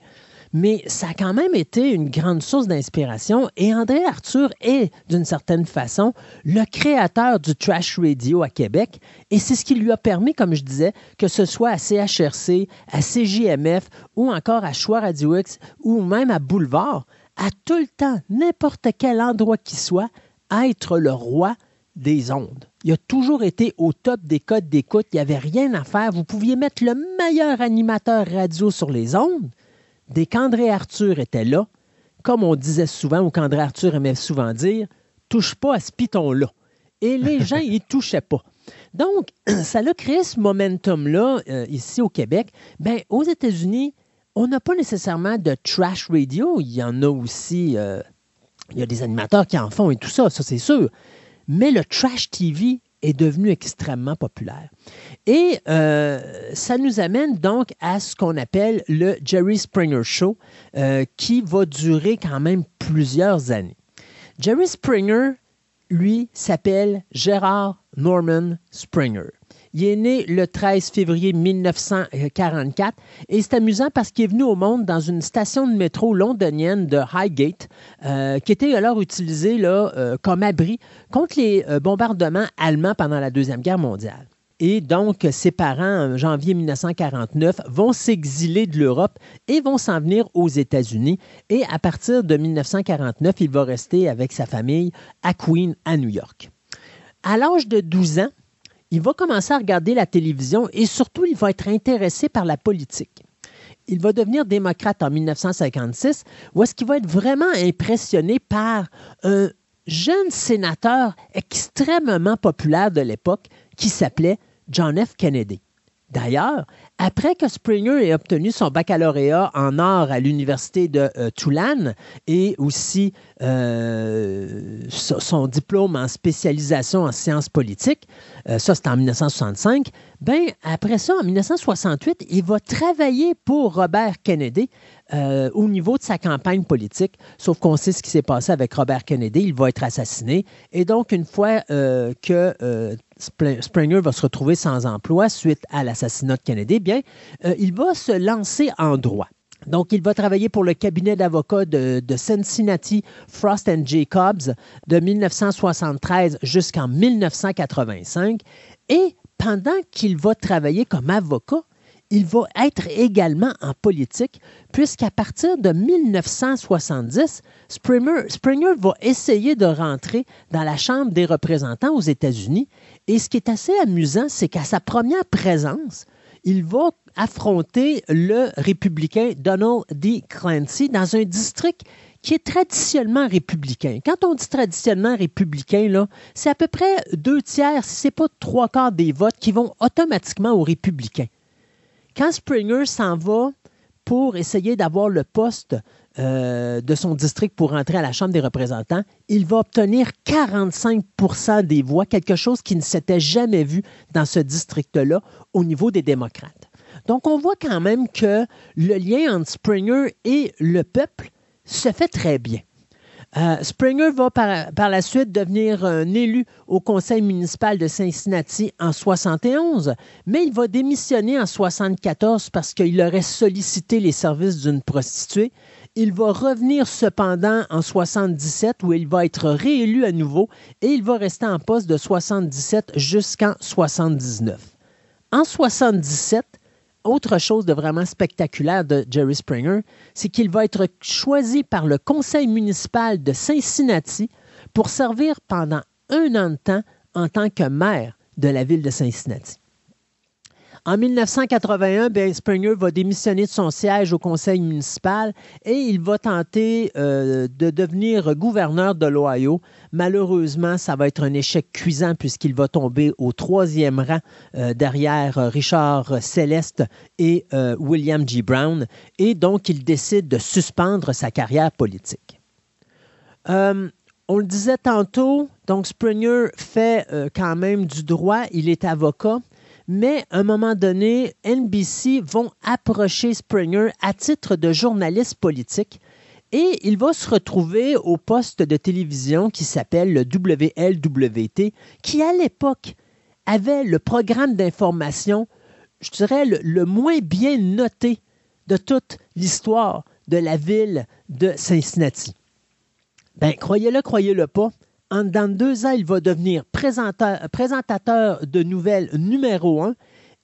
Mais ça a quand même été une grande source d'inspiration et André Arthur est, d'une certaine façon, le créateur du trash radio à Québec et c'est ce qui lui a permis, comme je disais, que ce soit à CHRC, à CJMF ou encore à Choix Radio X ou même à Boulevard, à tout le temps, n'importe quel endroit qu'il soit, être le roi des ondes. Il a toujours été au top des codes d'écoute. Il n'y avait rien à faire. Vous pouviez mettre le meilleur animateur radio sur les ondes. Dès qu'André Arthur était là, comme on disait souvent, ou qu'André Arthur aimait souvent dire, touche pas à ce piton-là. Et les gens n'y touchaient pas. Donc, ça a créé ce momentum-là euh, ici au Québec. Ben, aux États-Unis, on n'a pas nécessairement de trash radio. Il y en a aussi. Euh, il y a des animateurs qui en font et tout ça, ça c'est sûr. Mais le trash TV est devenu extrêmement populaire. Et euh, ça nous amène donc à ce qu'on appelle le Jerry Springer Show, euh, qui va durer quand même plusieurs années. Jerry Springer, lui, s'appelle Gérard Norman Springer. Il est né le 13 février 1944 et c'est amusant parce qu'il est venu au monde dans une station de métro londonienne de Highgate, euh, qui était alors utilisée euh, comme abri contre les euh, bombardements allemands pendant la Deuxième Guerre mondiale. Et donc, ses parents, en janvier 1949, vont s'exiler de l'Europe et vont s'en venir aux États-Unis. Et à partir de 1949, il va rester avec sa famille à Queen, à New York. À l'âge de 12 ans, il va commencer à regarder la télévision et surtout, il va être intéressé par la politique. Il va devenir démocrate en 1956, où est-ce va être vraiment impressionné par un jeune sénateur extrêmement populaire de l'époque qui s'appelait John F. Kennedy. D'ailleurs, après que Springer ait obtenu son baccalauréat en art à l'université de euh, Tulane et aussi euh, son diplôme en spécialisation en sciences politiques, euh, ça c'était en 1965, ben après ça, en 1968, il va travailler pour Robert Kennedy au niveau de sa campagne politique, sauf qu'on sait ce qui s'est passé avec Robert Kennedy, il va être assassiné. Et donc, une fois que Springer va se retrouver sans emploi suite à l'assassinat de Kennedy, bien, euh, il va se lancer en droit. Donc, il va travailler pour le cabinet d'avocats de, Cincinnati, Frost Jacobs, de 1973 jusqu'en 1985. Et pendant qu'il va travailler comme avocat, il va être également en politique, puisqu'à partir de 1970, Springer, Springer, va essayer de rentrer dans la Chambre des représentants aux États-Unis. Et ce qui est assez amusant, c'est qu'à sa première présence, il va affronter le républicain Donald D. Clancy dans un district qui est traditionnellement républicain. Quand on dit traditionnellement républicain, c'est à peu près deux tiers, si ce n'est pas trois quarts des votes qui vont automatiquement aux républicains. Quand Springer s'en va pour essayer d'avoir le poste euh, de son district pour rentrer à la Chambre des représentants, il va obtenir 45% des voix, quelque chose qui ne s'était jamais vu dans ce district-là au niveau des démocrates. Donc, on voit quand même que le lien entre Springer et le peuple se fait très bien. Euh, Springer va par, la suite devenir un élu au conseil municipal de Cincinnati en 71, mais il va démissionner en 74 parce qu'il aurait sollicité les services d'une prostituée. Il va revenir cependant en 77 où il va être réélu à nouveau et il va rester en poste de 77 jusqu'en 79. En 77, autre chose de vraiment spectaculaire de Jerry Springer, c'est qu'il va être choisi par le conseil municipal de Cincinnati pour servir pendant un an de temps en tant que maire de la ville de Cincinnati. En 1981, ben, Springer va démissionner de son siège au conseil municipal et il va tenter euh, de devenir gouverneur de l'Ohio. Malheureusement, ça va être un échec cuisant puisqu'il va tomber au troisième rang euh, derrière Richard Céleste et euh, William G. Brown. Et donc, il décide de suspendre sa carrière politique. on le disait tantôt, donc Springer fait quand même du droit, il est avocat mais à un moment donné, NBC vont approcher Springer à titre de journaliste politique et il va se retrouver au poste de télévision qui s'appelle le WLWT, qui à l'époque avait le programme d'information, je dirais, le, moins bien noté de toute l'histoire de la ville de Cincinnati. Ben, croyez-le, croyez-le pas, de deux ans, il va devenir présentateur de nouvelles numéro un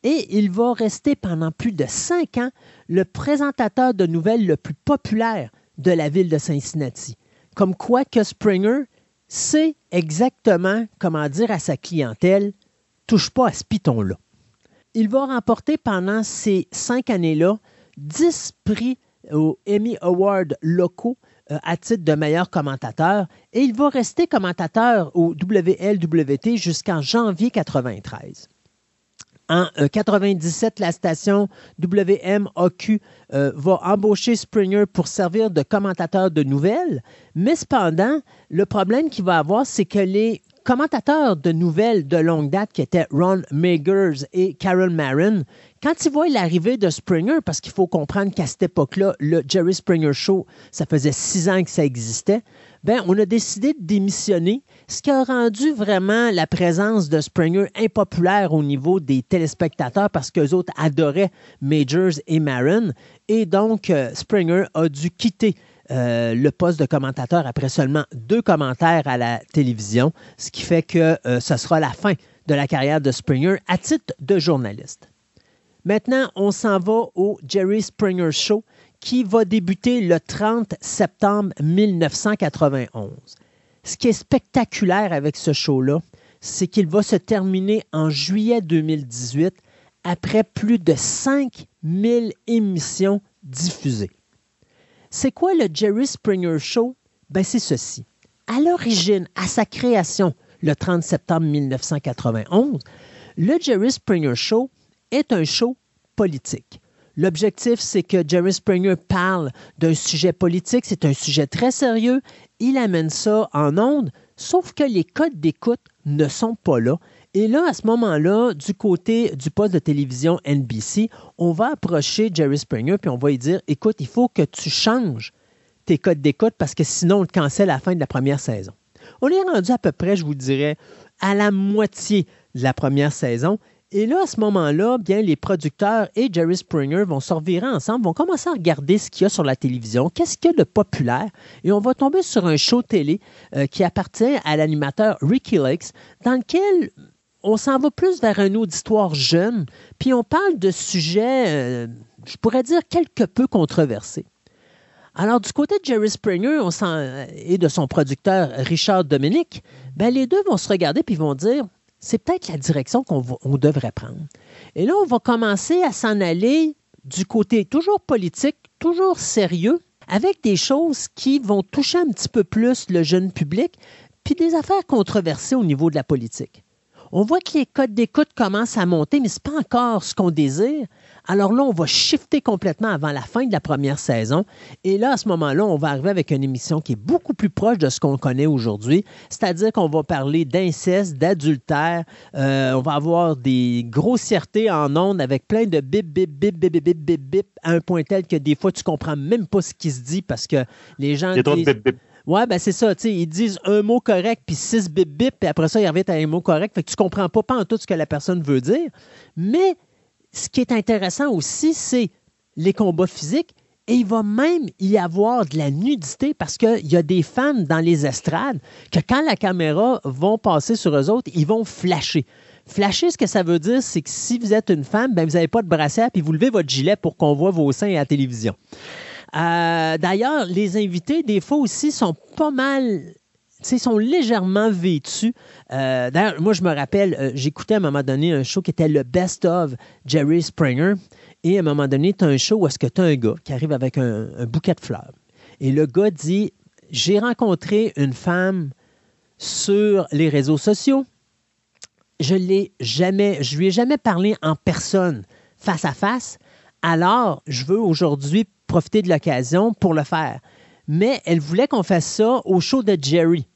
et il va rester pendant plus de cinq ans le présentateur de nouvelles le plus populaire de la ville de Cincinnati. Comme quoi Springer sait exactement comment dire à sa clientèle touche pas à ce piton-là. Il va remporter pendant ces cinq années-là 10 prix aux Emmy Awards locaux euh, à titre de meilleur commentateur et il va rester commentateur au WLWT jusqu'en janvier 93. En 1997, euh, la station WMAQ euh, va embaucher Springer pour servir de commentateur de nouvelles, mais cependant, le problème qu'il va avoir, c'est que les commentateurs de nouvelles de longue date qui étaient Ron Magers et Carol Marin, quand ils voient l'arrivée de Springer, parce qu'il faut comprendre qu'à cette époque-là, le Jerry Springer Show, ça faisait six ans que ça existait, ben, on a décidé de démissionner, ce qui a rendu vraiment la présence de Springer impopulaire au niveau des téléspectateurs parce qu'eux autres adoraient Majors et Marin. Et donc, euh, Springer a dû quitter euh, le poste de commentateur après seulement deux commentaires à la télévision, ce qui fait que euh, ce sera la fin de la carrière de Springer à titre de journaliste. Maintenant, on s'en va au Jerry Springer Show qui va débuter le 30 septembre 1991. Ce qui est spectaculaire avec ce show-là, c'est qu'il va se terminer en juillet 2018 après plus de 5000 émissions diffusées. C'est quoi le Jerry Springer Show? Ben, c'est ceci. À l'origine, à sa création, le 30 septembre 1991, le Jerry Springer Show est un show politique. L'objectif, c'est que Jerry Springer parle d'un sujet politique. C'est un sujet très sérieux. Il amène ça en ondes, sauf que les codes d'écoute ne sont pas là. Et là, à ce moment-là, du côté du poste de télévision NBC, on va approcher Jerry Springer puis on va lui dire Écoute, il faut que tu changes tes codes d'écoute parce que sinon, on te cancelle à la fin de la première saison. On est rendu à peu près, je vous dirais, à la moitié de la première saison. Et là, à ce moment-là, bien, les producteurs et Jerry Springer vont se revirer ensemble, vont commencer à regarder ce qu'il y a sur la télévision, qu'est-ce qu'il y a de populaire, et on va tomber sur un show télé euh, qui appartient à l'animateur Ricky Lakes, dans lequel on s'en va plus vers un auditoire jeune, puis on parle de sujets, euh, je pourrais dire, quelque peu controversés. Alors, du côté de Jerry Springer on et de son producteur Richard Dominique, ben, les deux vont se regarder puis vont dire c'est peut-être la direction qu'on devrait prendre. Et là, on va commencer à s'en aller du côté toujours politique, toujours sérieux, avec des choses qui vont toucher un petit peu plus le jeune public, puis des affaires controversées au niveau de la politique. On voit que les codes d'écoute commencent à monter, mais ce n'est pas encore ce qu'on désire. Alors là, on va shifter complètement avant la fin de la première saison. Et là, à ce moment-là, on va arriver avec une émission qui est beaucoup plus proche de ce qu'on connaît aujourd'hui. C'est-à-dire qu'on va parler d'inceste, d'adultère. Euh, on va avoir des grossièretés en ondes avec plein de bip, bip, bip, bip, bip, bip, bip, à un point tel que des fois, tu comprends même pas ce qui se dit parce que les gens. disent, Ouais, ben c'est ça, tu sais, ils disent un mot correct, puis six bip bip, puis après ça, ils reviennent à un mot correct. Fait que tu comprends pas, pas en tout ce que la personne veut dire. Mais ce qui est intéressant aussi, c'est les combats physiques. Et il va même y avoir de la nudité parce qu'il y a des femmes dans les estrades que quand la caméra va passer sur eux autres, ils vont flasher. Flasher, ce que ça veut dire, c'est que si vous êtes une femme, ben vous n'avez pas de brassière, puis vous levez votre gilet pour qu'on voit vos seins à la télévision. Euh, d'ailleurs, les invités, des fois aussi, sont pas mal ils sont légèrement vêtus. Euh, d'ailleurs, moi, je me rappelle, euh, j'écoutais à un moment donné un show qui était le Best of Jerry Springer. Et à un moment donné, tu as un show où est-ce que tu as un gars qui arrive avec un, bouquet de fleurs. Et le gars dit J'ai rencontré une femme sur les réseaux sociaux. Je l'ai lui ai jamais parlé en personne, face à face. Alors, je veux aujourd'hui profiter de l'occasion pour le faire. Mais elle voulait qu'on fasse ça au show de Jerry.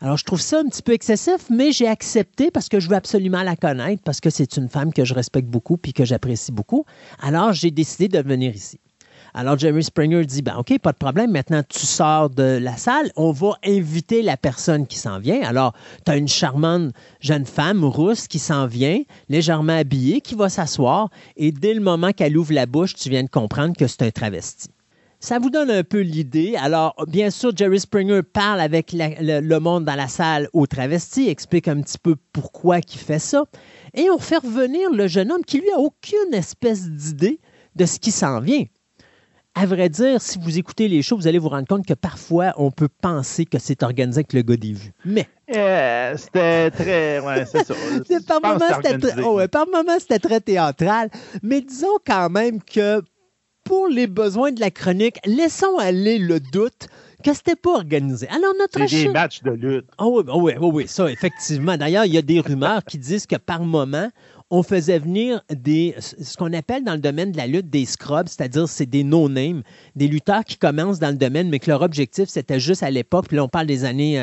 Alors, je trouve ça un petit peu excessif, mais j'ai accepté parce que je veux absolument la connaître, parce que c'est une femme que je respecte beaucoup puis que j'apprécie beaucoup. Alors, j'ai décidé de venir ici. Alors, Jerry Springer dit ben, OK, pas de problème. Maintenant, tu sors de la salle. On va inviter la personne qui s'en vient. Alors, tu as une charmante jeune femme rousse qui s'en vient, légèrement habillée, qui va s'asseoir. Et dès le moment qu'elle ouvre la bouche, tu viens de comprendre que c'est un travesti. Ça vous donne un peu l'idée. Alors, bien sûr, Jerry Springer parle avec le, le, monde dans la salle au travesti, explique un petit peu pourquoi il fait ça. Et on fait revenir le jeune homme qui, lui, a aucune espèce d'idée de ce qui s'en vient à vrai dire, si vous écoutez les shows, vous allez vous rendre compte que parfois, on peut penser que c'est organisé avec le gars des vues. Mais. Euh, c'était très. Ouais, c'est ça. par moments, c'était oh, par moment, c'était très théâtral. Mais disons quand même que pour les besoins de la chronique, laissons aller le doute que c'était pas organisé. Alors, notre C'est des matchs de lutte. Oh oui, oh oui, oh oui, ça, effectivement. D'ailleurs, il y a des rumeurs qui disent que par moment, on faisait venir des, ce qu'on appelle dans le domaine de la lutte des scrubs, c'est-à-dire c'est des no-names, des lutteurs qui commencent dans le domaine, mais que leur objectif, c'était juste à l'époque, puis là, on parle des années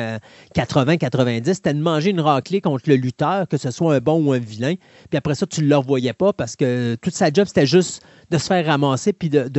80-90, euh, c'était de manger une raclée contre le lutteur, que ce soit un bon ou un vilain. Puis après ça, tu ne le revoyais pas parce que toute sa job, c'était juste de se faire ramasser puis de,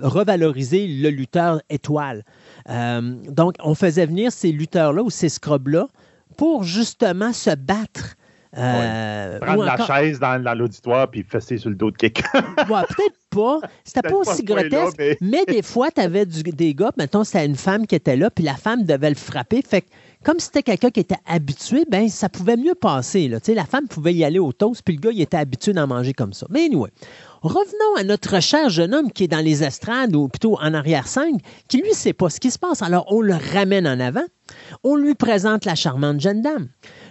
revaloriser le lutteur étoile. Euh, donc, on faisait venir ces lutteurs-là ou ces scrubs-là pour justement se battre euh, Prendre la chaise dans, l'auditoire puis fesser sur le dos de quelqu'un. ouais, peut-être pas. C'était pas aussi grotesque. mais... des fois, tu avais des gars, mettons, c'était une femme qui était là, puis la femme devait le frapper. Fait que, comme c'était quelqu'un qui était habitué, ben ça pouvait mieux passer. Là. la femme pouvait y aller au toast, puis le gars, il était habitué d'en manger comme ça. Mais anyway, revenons à notre cher jeune homme qui est dans les estrades, ou plutôt en arrière-scène, qui lui sait pas ce qui se passe. Alors, on le ramène en avant. On lui présente la charmante jeune dame.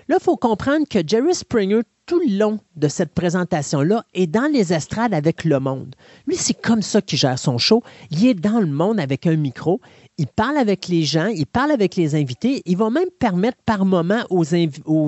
Là, il faut comprendre que Jerry Springer, tout le long de cette présentation-là, est dans les estrades avec le monde. Lui, c'est comme ça qu'il gère son show. Il est dans le monde avec un micro il parle avec les gens, il parle avec les invités. Il va même permettre par moment aux,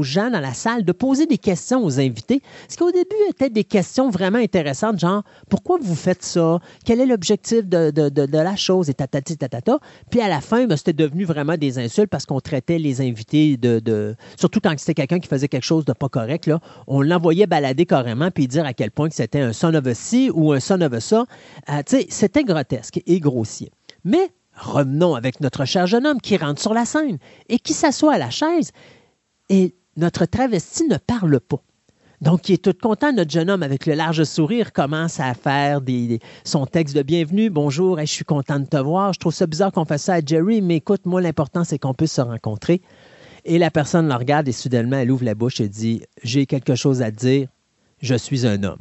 gens dans la salle de poser des questions aux invités. Ce qui au début était des questions vraiment intéressantes, genre pourquoi vous faites ça? Quel est l'objectif de, la chose? Et tatati tatata. Puis à la fin, ben, c'était devenu vraiment des insultes parce qu'on traitait les invités de. surtout quand c'était quelqu'un qui faisait quelque chose de pas correct, on l'envoyait balader carrément puis dire à quel point c'était un son of a ci ou un son of a ça. Euh, c'était grotesque et grossier. Mais Revenons avec notre cher jeune homme qui rentre sur la scène et qui s'assoit à la chaise. Et notre travesti ne parle pas. Donc, il est tout content, notre jeune homme, avec le large sourire, commence à faire son texte de bienvenue. Bonjour, je suis content de te voir. Je trouve ça bizarre qu'on fasse ça à Jerry, mais écoute, moi, l'important, c'est qu'on puisse se rencontrer. Et la personne le regarde et soudainement, elle ouvre la bouche et dit J'ai quelque chose à dire, je suis un homme.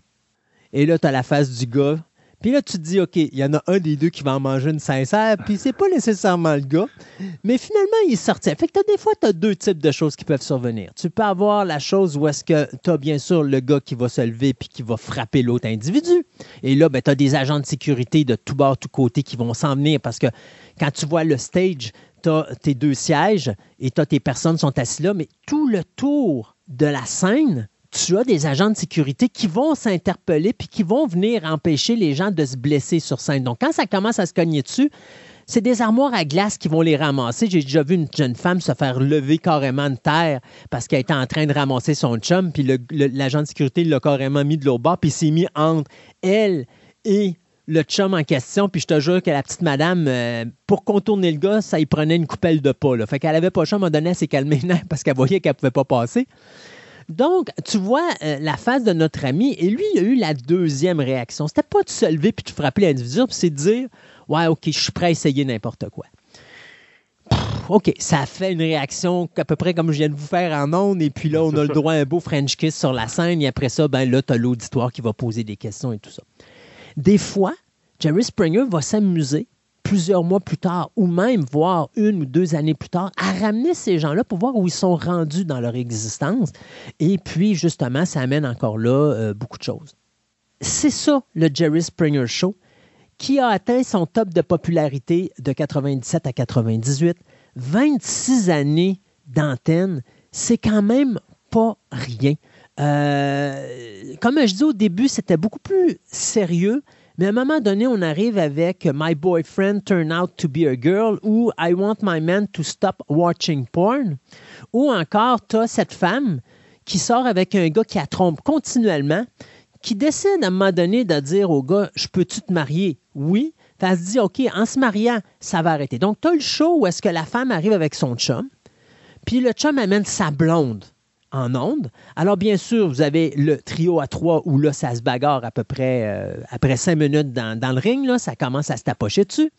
Et là, tu as la face du gars puis là, tu te dis, OK, il y en a un des deux qui va en manger une sincère, puis c'est pas nécessairement le gars. Mais finalement, il est. Fait que des fois, tu as deux types de choses qui peuvent survenir. Tu peux avoir la chose où est-ce que tu as bien sûr le gars qui va se lever puis qui va frapper l'autre individu. Et là, ben, tu as des agents de sécurité de tout bord, tout côté qui vont s'en venir parce que quand tu vois le stage, tu as tes deux sièges et tu as tes personnes sont assises là, mais tout le tour de la scène, tu as des agents de sécurité qui vont s'interpeller puis qui vont venir empêcher les gens de se blesser sur scène. Donc, quand ça commence à se cogner dessus, c'est des armoires à glace qui vont les ramasser. J'ai déjà vu une jeune femme se faire lever carrément de terre parce qu'elle était en train de ramasser son chum, puis l'agent de sécurité l'a carrément mis de l'autre bord, puis s'est mis entre elle et le chum en question, puis je te jure que la petite madame, euh, pour contourner le gars, ça y prenait une coupelle de pas. Fait qu'elle avait pas le chum, à un donné, elle s'est calmée parce qu'elle voyait qu'elle pouvait pas passer. Donc, tu vois euh, la face de notre ami, et lui, il a eu la deuxième réaction. C'était pas de se lever puis de frapper l'individu, puis c'est de dire Ouais, OK, je suis prêt à essayer n'importe quoi. OK, ça fait une réaction à peu près comme je viens de vous faire en ondes, et puis là, on a le droit à un beau French kiss sur la scène, et après ça, ben là, tu as l'auditoire qui va poser des questions et tout ça. Des fois, Jerry Springer va s'amuser plusieurs mois plus tard, ou même voire une ou deux années plus tard, à ramener ces gens-là pour voir où ils sont rendus dans leur existence. Et puis, justement, ça amène encore là euh, beaucoup de choses. C'est ça, le Jerry Springer Show, qui a atteint son top de popularité de 97 à 98. 26 années d'antenne, c'est quand même pas rien. Euh, comme je dis au début, c'était beaucoup plus sérieux. Mais à un moment donné, on arrive avec My Boyfriend Turned Out to Be a Girl ou I Want My Man to Stop Watching Porn. Ou encore, tu as cette femme qui sort avec un gars qui la trompe continuellement, qui décide à un moment donné de dire au gars Je peux-tu te marier Oui. Elle se dit OK, en se mariant, ça va arrêter. Donc, tu as le show où est-ce que la femme arrive avec son chum, puis le chum amène sa blonde en ondes. Alors, bien sûr, vous avez le trio à trois où là, ça se bagarre à peu près euh, après cinq minutes dans, le ring. Là, ça commence à se tapocher dessus.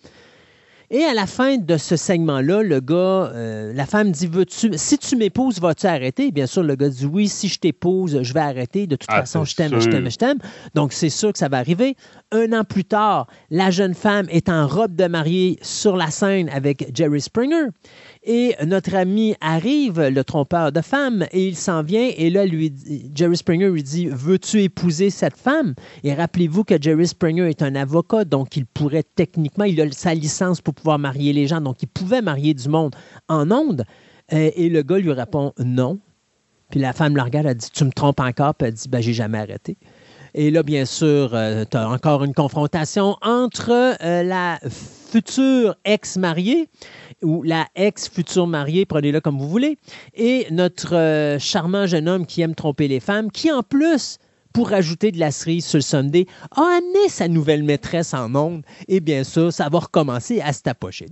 Et à la fin de ce segment-là, le gars, euh, la femme dit Veux-tu, si tu m'épouses, vas-tu arrêter? Bien sûr, le gars dit Oui, si je t'épouse, je vais arrêter. De toute Ah, façon, je t'aime, je t'aime, je t'aime. Donc, c'est sûr que ça va arriver. Un an plus tard, la jeune femme est en robe de mariée sur la scène avec Jerry Springer. Et notre ami arrive, le trompeur de femmes, et il s'en vient. Et là, lui, Jerry Springer lui dit Veux-tu épouser cette femme Et rappelez-vous que Jerry Springer est un avocat, donc il pourrait techniquement, il a sa licence pour pouvoir marier les gens, donc il pouvait marier du monde en ondes. Euh, et le gars lui répond Non. Puis la femme le regarde, elle dit Tu me trompes encore Puis elle dit ben, J'ai jamais arrêté. Et là, bien sûr, tu as encore une confrontation entre euh, la future ex-mariée ou la ex-future mariée, prenez-le comme vous voulez, et notre euh, charmant jeune homme qui aime tromper les femmes, qui en plus, pour rajouter de la cerise sur le Sunday, a amené sa nouvelle maîtresse en ondes. Et bien sûr, ça va recommencer à se.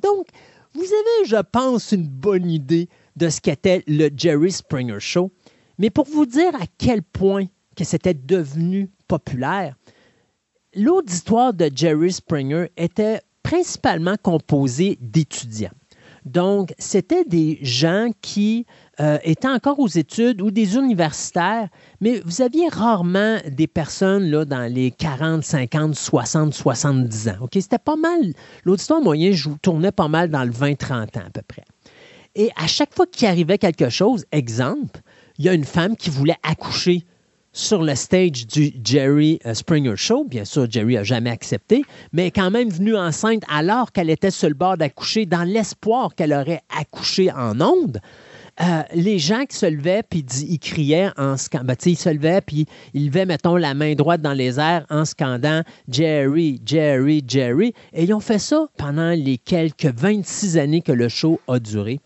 Donc, vous avez, je pense, une bonne idée de ce qu'était le Jerry Springer Show. Mais pour vous dire à quel point que c'était devenu populaire, l'auditoire de Jerry Springer était principalement composé d'étudiants. Donc, c'était des gens qui euh, étaient encore aux études ou des universitaires, mais vous aviez rarement des personnes là, dans les 40, 50, 60, 70 ans. OK? C'était pas mal. L'auditoire moyen je pas mal dans le 20-30 ans à peu près. Et à chaque fois qu'il arrivait quelque chose, exemple, il y a une femme qui voulait accoucher sur le stage du Jerry euh, Springer Show. Bien sûr, Jerry n'a jamais accepté, mais quand même venue enceinte alors qu'elle était sur le bord d'accoucher, dans l'espoir qu'elle aurait accouché en ondes. Euh, les gens qui se levaient puis ils criaient en scandant, ben, ils se levaient puis ils levaient, mettons, la main droite dans les airs en scandant Jerry, Jerry, Jerry. Et ils ont fait ça pendant les quelques 26 années que le show a duré.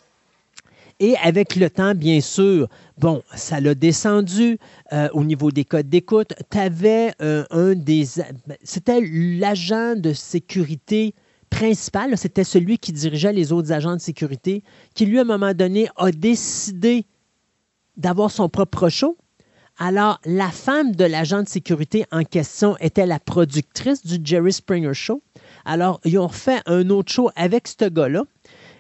Et avec le temps, bien sûr, bon, ça l'a descendu euh, au niveau des codes d'écoute. Tu avais un des. ben, C'était l'agent de sécurité principal, c'était celui qui dirigeait les autres agents de sécurité, qui lui, à un moment donné, a décidé d'avoir son propre show. Alors, la femme de l'agent de sécurité en question était la productrice du Jerry Springer Show. Alors, ils ont fait un autre show avec ce gars-là,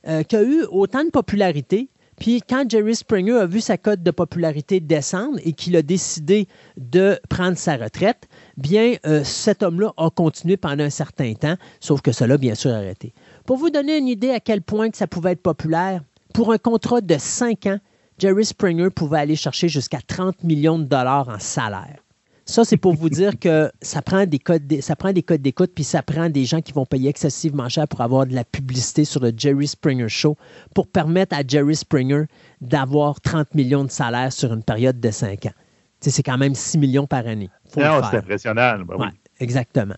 euh, qui a eu autant de popularité. Puis quand Jerry Springer a vu sa cote de popularité descendre et qu'il a décidé de prendre sa retraite, bien, euh, cet homme-là a continué pendant un certain temps, sauf que cela, bien sûr, arrêté. Pour vous donner une idée à quel point ça pouvait être populaire, pour un contrat de 5 ans, Jerry Springer pouvait aller chercher jusqu'à 30 millions de dollars en salaire. Ça, c'est pour vous dire que ça prend des codes, ça prend des codes d'écoute, puis ça prend des gens qui vont payer excessivement cher pour avoir de la publicité sur le Jerry Springer Show pour permettre à Jerry Springer d'avoir 30 millions de salaire sur une période de 5 ans. C'est quand même 6 millions par année. Faire. c'est impressionnant. ben oui. Ouais, exactement.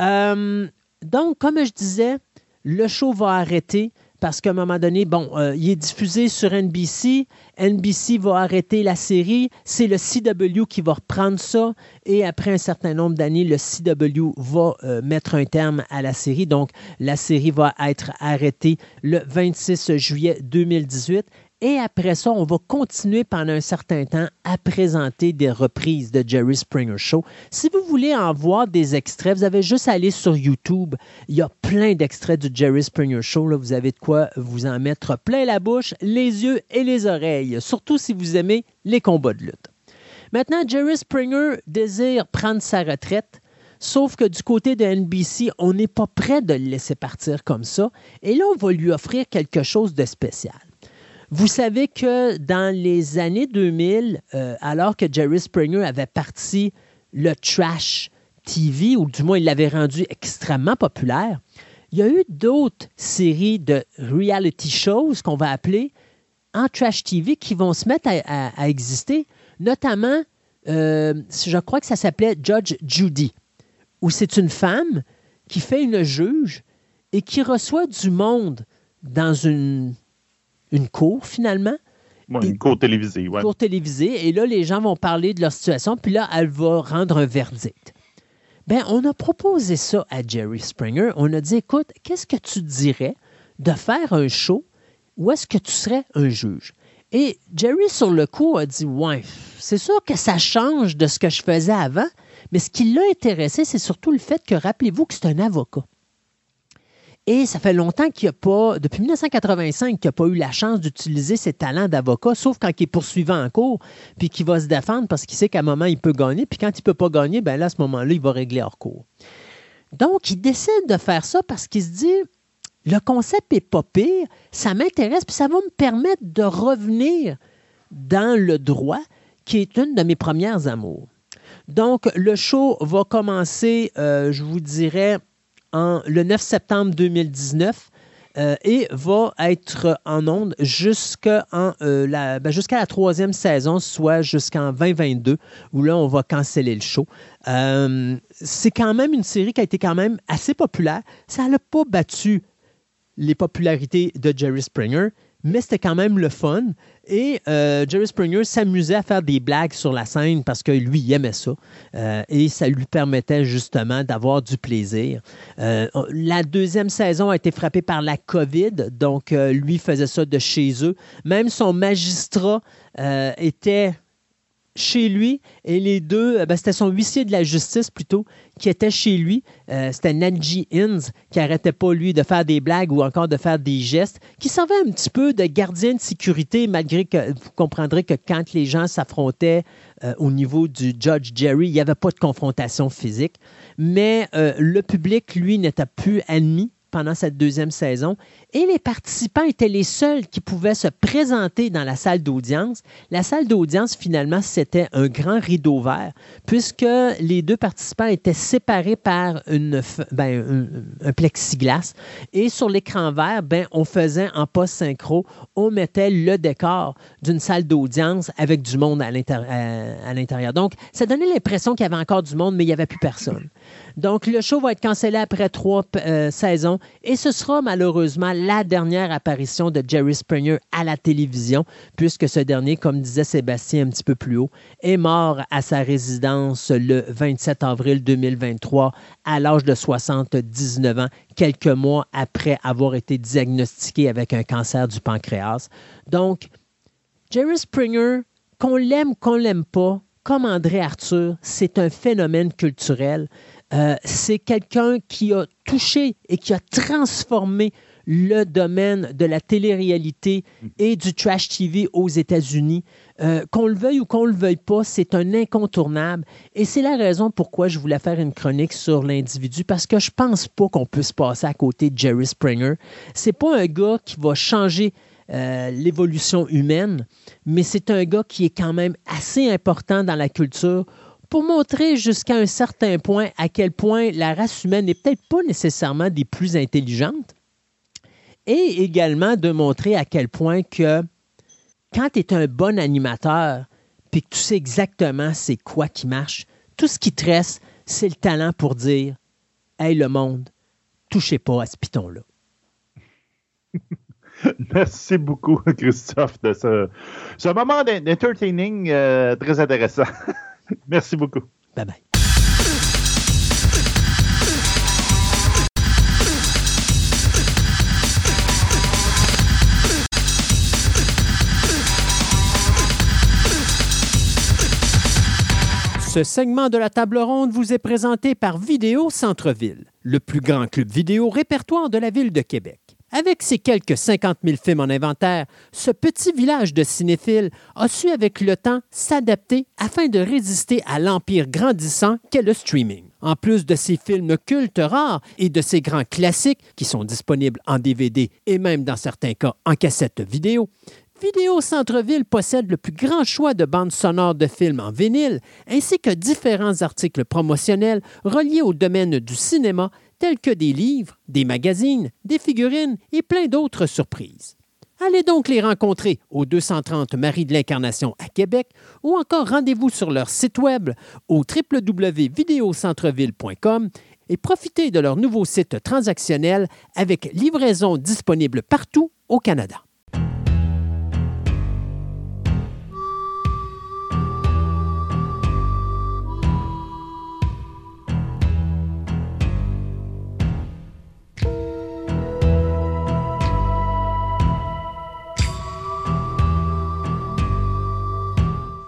Euh, donc, comme je disais, le show va arrêter parce qu'à un moment donné, bon, euh, il est diffusé sur NBC. NBC va arrêter la série. C'est le CW qui va reprendre ça. Et après un certain nombre d'années, le CW va euh, mettre un terme à la série. Donc, la série va être arrêtée le 26 juillet 2018. Et après ça, on va continuer pendant un certain temps à présenter des reprises de Jerry Springer Show. Si vous voulez en voir des extraits, vous avez juste à aller sur YouTube. Il y a plein d'extraits du Jerry Springer Show. Vous avez de quoi vous en mettre plein la bouche, les yeux et les oreilles, surtout si vous aimez les combats de lutte. Maintenant, Jerry Springer désire prendre sa retraite. Sauf que du côté de NBC, on n'est pas prêt de le laisser partir comme ça. Et là, on va lui offrir quelque chose de spécial. Vous savez que dans les années 2000, euh, alors que Jerry Springer avait parti le trash TV, ou du moins il l'avait rendu extrêmement populaire, il y a eu d'autres séries de reality shows qu'on va appeler en trash TV qui vont se mettre à, exister, notamment, euh, je crois que ça s'appelait Judge Judy, où c'est une femme qui fait une juge et qui reçoit du monde dans une, une cour finalement, Ouais, une cour télévisée. Ouais. cour télévisée, et là, les gens vont parler de leur situation, puis là, elle va rendre un verdict. Ben, on a proposé ça à Jerry Springer. On a dit, écoute, qu'est-ce que tu dirais de faire un show où est-ce que tu serais un juge? Et Jerry, sur le coup, a dit, ouais, c'est sûr que ça change de ce que je faisais avant, mais ce qui l'a intéressé, c'est surtout le fait que, rappelez-vous que c'est un avocat. Et ça fait longtemps qu'il n'y a pas, depuis 1985, qu'il n'a pas eu la chance d'utiliser ses talents d'avocat, sauf quand il est poursuivant en cours, puis qu'il va se défendre parce qu'il sait qu'à un moment, il peut gagner, puis quand il ne peut pas gagner, ben là, à ce moment-là, il va régler hors cours. Donc, il décide de faire ça parce qu'il se dit, le concept n'est pas pire, ça m'intéresse, puis ça va me permettre de revenir dans le droit, qui est une de mes premières amours. Donc, le show va commencer, euh, je vous dirais, le 9 septembre 2019 euh, et va être en onde jusqu'à euh, la, ben, jusqu'à la troisième saison, soit jusqu'en 2022, où là, on va canceller le show. Euh, c'est quand même une série qui a été quand même assez populaire. Ça n'a pas battu les popularités de Jerry Springer, mais c'était quand même le fun. Et euh, Jerry Springer s'amusait à faire des blagues sur la scène parce que lui, il aimait ça. Euh, et ça lui permettait justement d'avoir du plaisir. Euh, la deuxième saison a été frappée par la COVID, donc lui faisait ça de chez eux. Même son magistrat était chez lui et les deux, euh, ben, c'était son huissier de la justice plutôt, qui était chez lui. Euh, c'était Nanji Inns qui arrêtait pas lui de faire des blagues ou encore de faire des gestes, qui servait un petit peu de gardien de sécurité malgré que vous comprendrez que quand les gens s'affrontaient euh, au niveau du Judge Jerry, il n'y avait pas de confrontation physique. Mais le public, lui, n'était plus admis pendant cette deuxième saison et les participants étaient les seuls qui pouvaient se présenter dans la salle d'audience. La salle d'audience, finalement, c'était un grand rideau vert puisque les deux participants étaient séparés par ben, un, plexiglas et sur l'écran vert, ben, on faisait en post-synchro, on mettait le décor d'une salle d'audience avec du monde à l'intérieur. Donc, ça donnait l'impression qu'il y avait encore du monde, mais il n'y avait plus personne. Donc, le show va être cancellé après trois euh, saisons et ce sera malheureusement la dernière apparition de Jerry Springer à la télévision, puisque ce dernier, comme disait Sébastien un petit peu plus haut, est mort à sa résidence le 27 avril 2023 à l'âge de 79 ans, quelques mois après avoir été diagnostiqué avec un cancer du pancréas. Donc, Jerry Springer, qu'on l'aime, qu'on l'aime pas, comme André Arthur, c'est un phénomène culturel. Euh, c'est quelqu'un qui a touché et qui a transformé le domaine de la télé-réalité et du trash TV aux États-Unis. Euh, qu'on le veuille ou qu'on le veuille pas, c'est un incontournable. Et c'est la raison pourquoi je voulais faire une chronique sur l'individu, parce que je pense pas qu'on puisse passer à côté de Jerry Springer. C'est pas un gars qui va changer euh, l'évolution humaine, mais c'est un gars qui est quand même assez important dans la culture pour montrer jusqu'à un certain point à quel point la race humaine n'est peut-être pas nécessairement des plus intelligentes, et également de montrer à quel point que quand tu es un bon animateur, puis que tu sais exactement c'est quoi qui marche, tout ce qui te reste, c'est le talent pour dire Hey le monde, touchez pas à ce piton-là. Merci beaucoup, Christophe, de ce, moment d'entertaining euh, très intéressant. Merci beaucoup. Bye bye. Ce segment de la table ronde vous est présenté par Vidéo Centre-Ville, le plus grand club vidéo répertoire de la ville de Québec. Avec ses quelques 50 000 films en inventaire, ce petit village de cinéphiles a su avec le temps s'adapter afin de résister à l'empire grandissant qu'est le streaming. En plus de ses films cultes rares et de ses grands classiques qui sont disponibles en DVD et même dans certains cas en cassette vidéo, Vidéo Centre-Ville possède le plus grand choix de bandes sonores de films en vinyle, ainsi que différents articles promotionnels reliés au domaine du cinéma tels que des livres, des magazines, des figurines et plein d'autres surprises. Allez donc les rencontrer au 230 Marie de l'Incarnation à Québec ou encore rendez-vous sur leur site web au www.videocentreville.com et profitez de leur nouveau site transactionnel avec livraison disponible partout au Canada.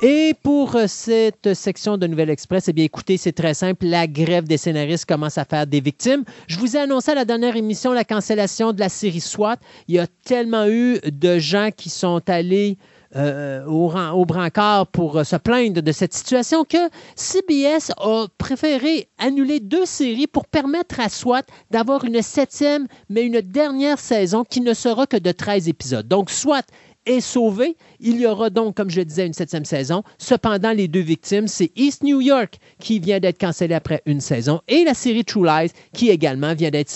Et pour euh, cette section de Nouvelle Express, eh bien, écoutez, c'est très simple. La grève des scénaristes commence à faire des victimes. Je vous ai annoncé à la dernière émission la cancellation de la série SWAT. Il y a tellement eu de gens qui sont allés euh, au, ran- au brancard pour euh, se plaindre de cette situation que CBS a préféré annuler deux séries pour permettre à SWAT d'avoir une septième, mais une dernière saison qui ne sera que de 13 épisodes. Donc, SWAT est sauvé. Il y aura donc, comme je le disais, une septième saison. Cependant, les deux victimes, c'est East New York qui vient d'être cancellé après une saison et la série True Lies qui également vient d'être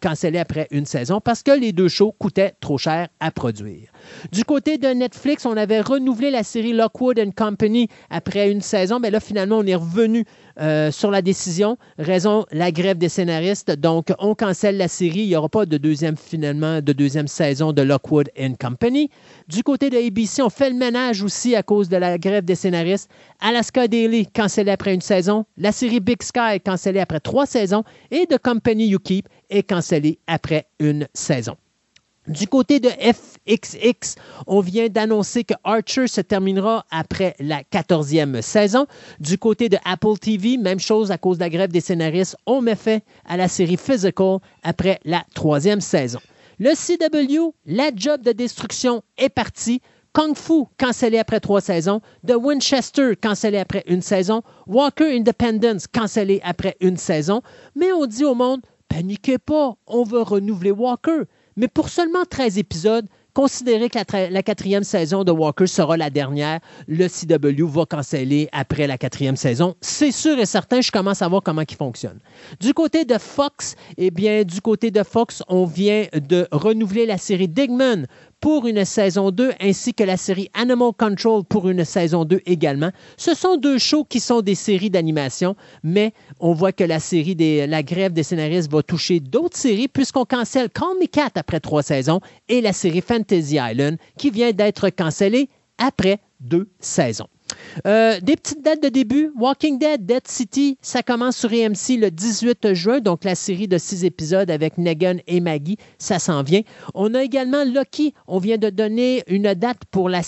cancellée après une saison parce que les deux shows coûtaient trop cher à produire. Du côté de Netflix, on avait renouvelé la série Lockwood Company après une saison, mais là, finalement, on est revenu euh, sur la décision. Raison, la grève des scénaristes. Donc, on cancelle la série. Il n'y aura pas de deuxième, finalement, de deuxième saison de Lockwood Company. Du côté de ABC, on fait le ménage aussi à cause de la grève des scénaristes. Alaska Daily, cancellé après une saison. La série Big Sky, cancellée après trois saisons. Et The Company You Keep est cancellée après une saison. Du côté de FXX, on vient d'annoncer que Archer se terminera après la 14e saison. Du côté de Apple TV, même chose à cause de la grève des scénaristes, on met fin à la série Physical après la troisième saison. Le CW, la job de destruction est parti. Kung Fu, cancellé après trois saisons. The Winchester, cancellé après une saison. Walker Independence, cancellé après une saison. Mais on dit au monde, paniquez pas, on veut renouveler Walker. Mais pour seulement 13 épisodes, considérez que la, quatrième saison de Walker sera la dernière. Le CW va canceller après la quatrième saison. C'est sûr et certain, je commence à voir comment il fonctionne. Du côté de Fox, eh bien, du côté de Fox, on vient de renouveler la série Digman pour une saison 2 ainsi que la série Animal Control pour une saison 2 également. Ce sont deux shows qui sont des séries d'animation, mais on voit que la série des la grève des scénaristes va toucher d'autres séries puisqu'on cancelle Call Me Cat après trois saisons et la série Fantasy Island qui vient d'être cancellée après deux saisons. Euh, des petites dates de début. Walking Dead, Dead City, ça commence sur AMC le 18 juin, donc la série de six épisodes avec Negan et Maggie, ça s'en vient. On a également Lucky, on vient de donner une date pour la,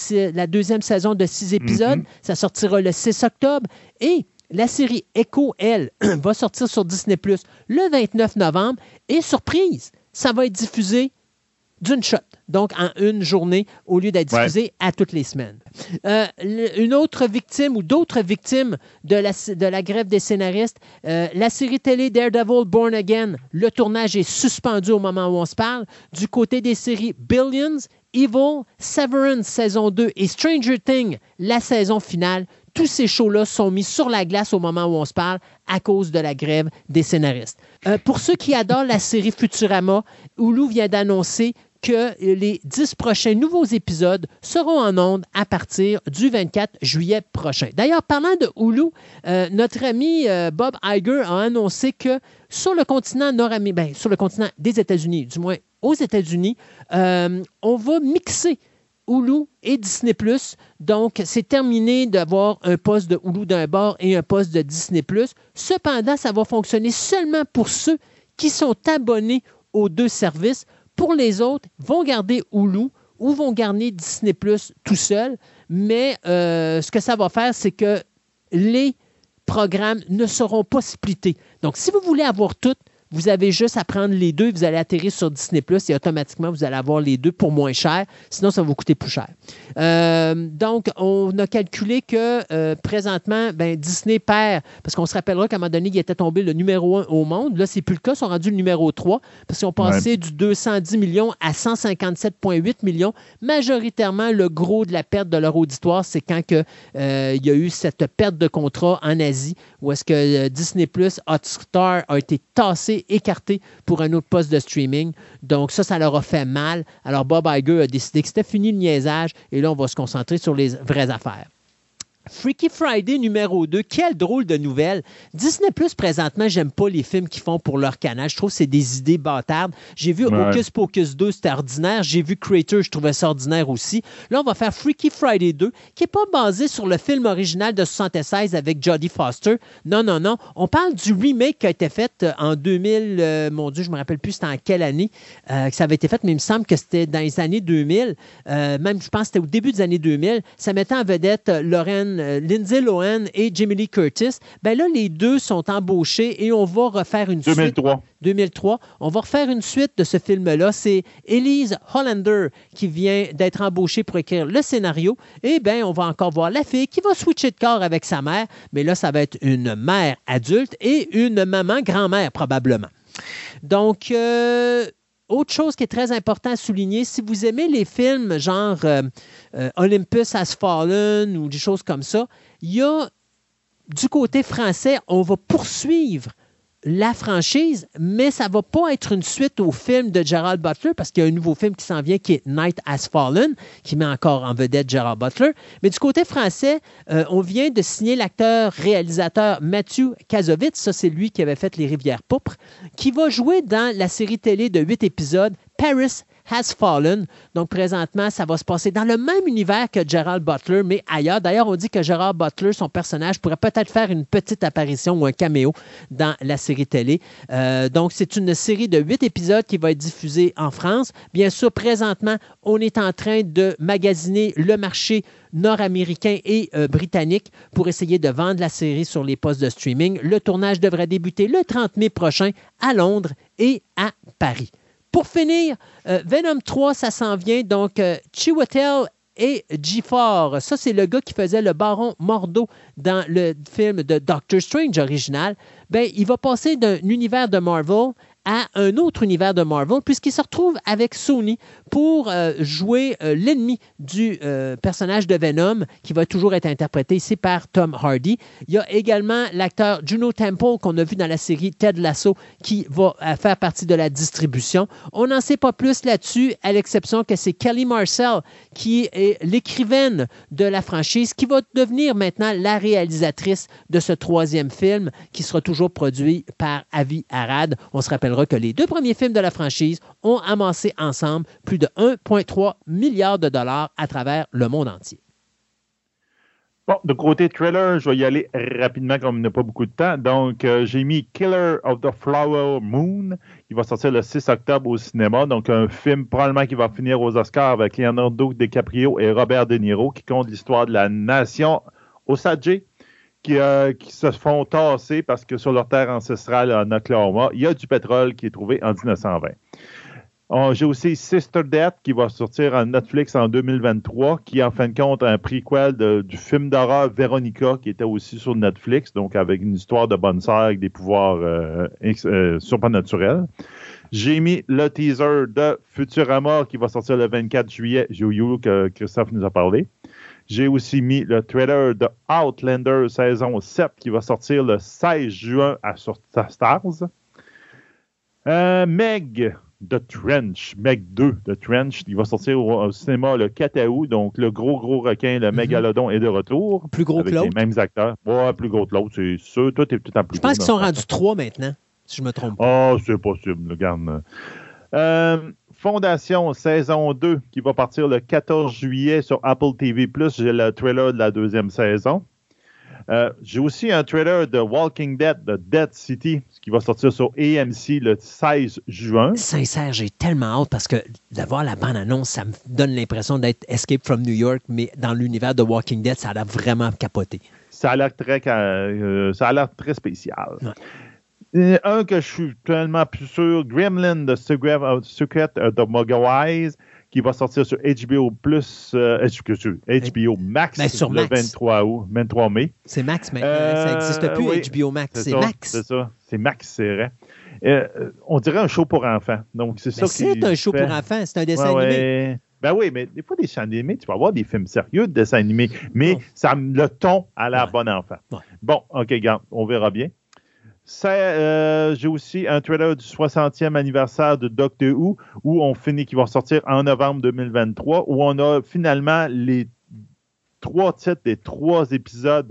deuxième saison de six épisodes, ça sortira le 6 octobre. Et la série Echo, elle, va sortir sur Disney Plus le 29 novembre. Et surprise, ça va être diffusé d'une shot, donc en une journée, au lieu d'être Ouais. diffusé à toutes les semaines. Euh, une autre victime ou d'autres victimes de la, de la grève des scénaristes, euh, la série télé Daredevil Born Again, le tournage est suspendu au moment où on se parle. Du côté des séries Billions, Evil, Severance saison 2 et Stranger Things, la saison finale, tous ces shows-là sont mis sur la glace au moment où on se parle à cause de la grève des scénaristes. Euh, pour ceux qui adorent la série Futurama, Hulu vient d'annoncer que les 10 prochains nouveaux épisodes seront en ondes à partir du 24 juillet prochain. D'ailleurs, parlant de Hulu, euh, notre ami euh, Bob Iger a annoncé que sur le continent nord-américain, ben, sur le continent des États-Unis, du moins aux États-Unis, on va mixer Hulu et Disney+. Donc, c'est terminé d'avoir un poste de Hulu d'un bord et un poste de Disney+. Cependant, ça va fonctionner seulement pour ceux qui sont abonnés aux deux services. Pour les autres, vont garder Hulu ou vont garder Disney Plus tout seul. Mais euh, ce que ça va faire, c'est que les programmes ne seront pas splittés. Donc, si vous voulez avoir tout, vous avez juste à prendre les deux, vous allez atterrir sur Disney Plus et automatiquement, vous allez avoir les deux pour moins cher. Sinon, ça va vous coûter plus cher. Euh, donc, on a calculé que euh, présentement, ben, Disney perd, parce qu'on se rappellera qu'à un moment donné, il était tombé le numéro 1 au monde. Là, c'est plus le cas, ils sont rendus le numéro 3, parce qu'ils ont passé du 210 millions à 157,8 millions. Majoritairement, le gros de la perte de leur auditoire, c'est quand que, euh, il y a eu cette perte de contrat en Asie, où est-ce que Disney Plus, Hotstar a été tassé, écarté pour un autre poste de streaming. Donc, ça, ça leur a fait mal. Alors, Bob Iger a décidé que c'était fini le niaisage et là, on va se concentrer sur les vraies affaires. Freaky Friday numéro 2, quelle drôle de nouvelle. Disney Plus, présentement, j'aime pas les films qu'ils font pour leur canal. Je trouve que c'est des idées bâtardes. J'ai vu Ouais. Hocus Pocus 2, c'était ordinaire. J'ai vu Creator, je trouvais ça ordinaire aussi. Là, on va faire Freaky Friday 2, qui n'est pas basé sur le film original de 76 avec Jodie Foster. Non, non, non. On parle du remake qui a été fait euh, en 2000, euh, mon Dieu, je me rappelle plus c'était en quelle année euh, que ça avait été fait, mais il me semble que c'était dans les années 2000. Euh, même, je pense que c'était au début des années 2000. Ça mettait en vedette Lauren Lohan, euh, Lindsay Lohan et Jamie Lee Curtis, ben là, les deux sont embauchés et on va refaire une 2003. suite. 2003. On va refaire une suite de ce film-là. C'est Elise Hollander qui vient d'être embauchée pour écrire le scénario. Et bien, on va encore voir la fille qui va switcher de corps avec sa mère. Mais là, ça va être une mère adulte et une maman grand-mère, probablement. Donc, euh, autre chose qui est très important à souligner, si vous aimez les films genre euh, euh, Olympus Has Fallen ou des choses comme ça, il y a du côté français, on va poursuivre la franchise, mais ça va pas être une suite au film de Gerald Butler parce qu'il y a un nouveau film qui s'en vient qui est Night Has Fallen, qui met encore en vedette Gerald Butler. Mais du côté français, euh, on vient de signer l'acteur-réalisateur Matthew Kazovitz, ça c'est lui qui avait fait Les Rivières Pourpres, qui va jouer dans la série télé de huit épisodes Paris Has Fallen. Donc, présentement, ça va se passer dans le même univers que Gerald Butler, mais ailleurs. D'ailleurs, on dit que Gerald Butler, son personnage, pourrait peut-être faire une petite apparition ou un caméo dans la série télé. Euh, donc, c'est une série de huit épisodes qui va être diffusée en France. Bien sûr, présentement, on est en train de magasiner le marché nord-américain et euh, britannique pour essayer de vendre la série sur les postes de streaming. Le tournage devrait débuter le 30 mai prochain à Londres et à Paris. Pour finir, euh, Venom 3, ça s'en vient. Donc, euh, Chiwetel et G4. Ça, c'est le gars qui faisait le baron Mordo dans le film de Doctor Strange original. Ben, il va passer d'un univers de Marvel à un autre univers de Marvel, puisqu'il se retrouve avec Sony pour euh, jouer euh, l'ennemi du euh, personnage de Venom, qui va toujours être interprété ici par Tom Hardy. Il y a également l'acteur Juno Temple, qu'on a vu dans la série Ted Lasso, qui va faire partie de la distribution. On n'en sait pas plus là-dessus, à l'exception que c'est Kelly Marcel, qui est l'écrivaine de la franchise, qui va devenir maintenant la réalisatrice de ce troisième film, qui sera toujours produit par Avi Arad. On se rappelle que les deux premiers films de la franchise ont amassé ensemble plus de 1,3 milliard de dollars à travers le monde entier. Bon, de côté trailer, je vais y aller rapidement comme on n'a pas beaucoup de temps. Donc, euh, j'ai mis Killer of the Flower Moon, qui va sortir le 6 octobre au cinéma. Donc, un film probablement qui va finir aux Oscars avec Leonardo DiCaprio et Robert De Niro, qui compte l'histoire de la nation Osage qui, euh, qui, se font tasser parce que sur leur terre ancestrale en Oklahoma, il y a du pétrole qui est trouvé en 1920. J'ai aussi Sister Death qui va sortir en Netflix en 2023, qui en fin de compte un prequel du film d'horreur Veronica qui était aussi sur Netflix, donc avec une histoire de bonne sœur avec des pouvoirs euh, euh, surnaturels. J'ai mis le teaser de Futurama qui va sortir le 24 juillet, Jouyou, que Christophe nous a parlé. J'ai aussi mis le trailer de Outlander saison 7 qui va sortir le 16 juin à sur Stars. Euh, Meg The Trench, Meg 2 The Trench, il va sortir au, cinéma le 4 août. Donc, le gros, gros requin, le mm mégalodon est de retour. Plus gros avec que l'autre? Les mêmes acteurs. Ouais, plus gros que l'autre, c'est sûr. Toi, t'es tout en plus Je pense qu'ils sont rendus trois maintenant, si je me trompe pas. Oh, c'est possible, regarde. Euh, Fondation saison 2 qui va partir le 14 juillet sur Apple TV. J'ai le trailer de la deuxième saison. Euh, j'ai aussi un trailer de Walking Dead, de Dead City, qui va sortir sur AMC le 16 juin. Sincère, j'ai tellement hâte parce que d'avoir la bande-annonce, ça me donne l'impression d'être Escape from New York, mais dans l'univers de Walking Dead, ça a l'air vraiment capoté. Ça a l'air très, euh, ça a l'air très spécial. Euh, un que je suis tellement plus sûr, Gremlin, The Secret of the Mogwais, qui va sortir sur HBO Plus, euh, HBO Max ben, le 23 août, 23 mai. C'est Max maintenant, euh, ça n'existe plus HBO Max, c'est Max. C'est ça, c'est Max, c'est vrai. Euh, on dirait un show pour enfants. Donc c'est ça C'est un show pour enfants, c'est un dessin animé. Ben oui, mais des fois, des dessins animés, tu vas avoir des films sérieux de dessins animés, mais ça, le ton à la bonne enfant. Bon, OK, garde, on verra bien. Euh, j'ai aussi un trailer du 60e anniversaire de Doctor Who, où on finit, qui va sortir en novembre 2023, où on a finalement les trois titres des trois épisodes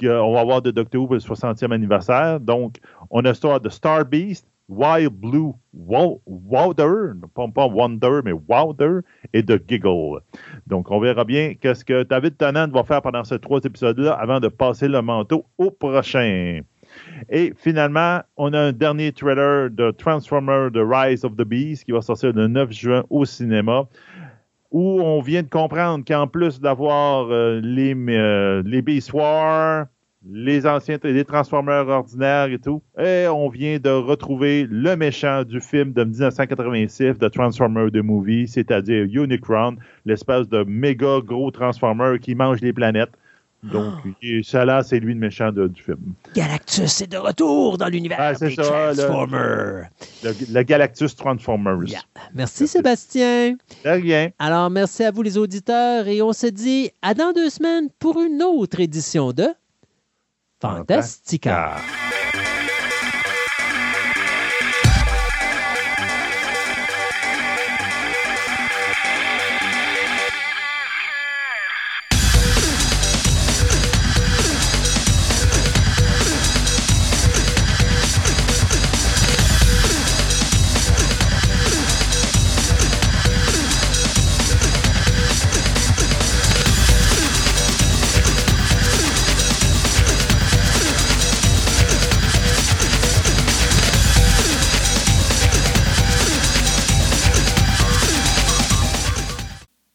qu'on va avoir de Doctor Who pour le 60e anniversaire. Donc, on a l'histoire de Star Beast, Wild Blue Wilder, pas, Wonder, mais Wilder, et de Giggle. Donc, on verra bien qu'est-ce que David Tennant va faire pendant ces trois épisodes-là avant de passer le manteau au prochain. Et finalement, on a un dernier trailer de Transformer The Rise of the Beast qui va sortir le 9 juin au cinéma. où on vient de comprendre qu'en plus d'avoir euh, les, euh, les Beast Wars, les anciens Transformers ordinaires et tout, on vient de retrouver le méchant du film de 1986 de Transformers The Movie, c'est-à-dire Unicron, l'espèce de méga gros Transformer qui mange les planètes. Donc, ça là, c'est lui le méchant de- du film. Galactus est de retour dans l'univers Ah, des ça. Transformers. Le, le Galactus Transformers. Yeah. Merci Sébastien. De rien. Alors, merci à vous les auditeurs et on se dit à dans deux semaines pour une autre édition de Fantastica. Ah.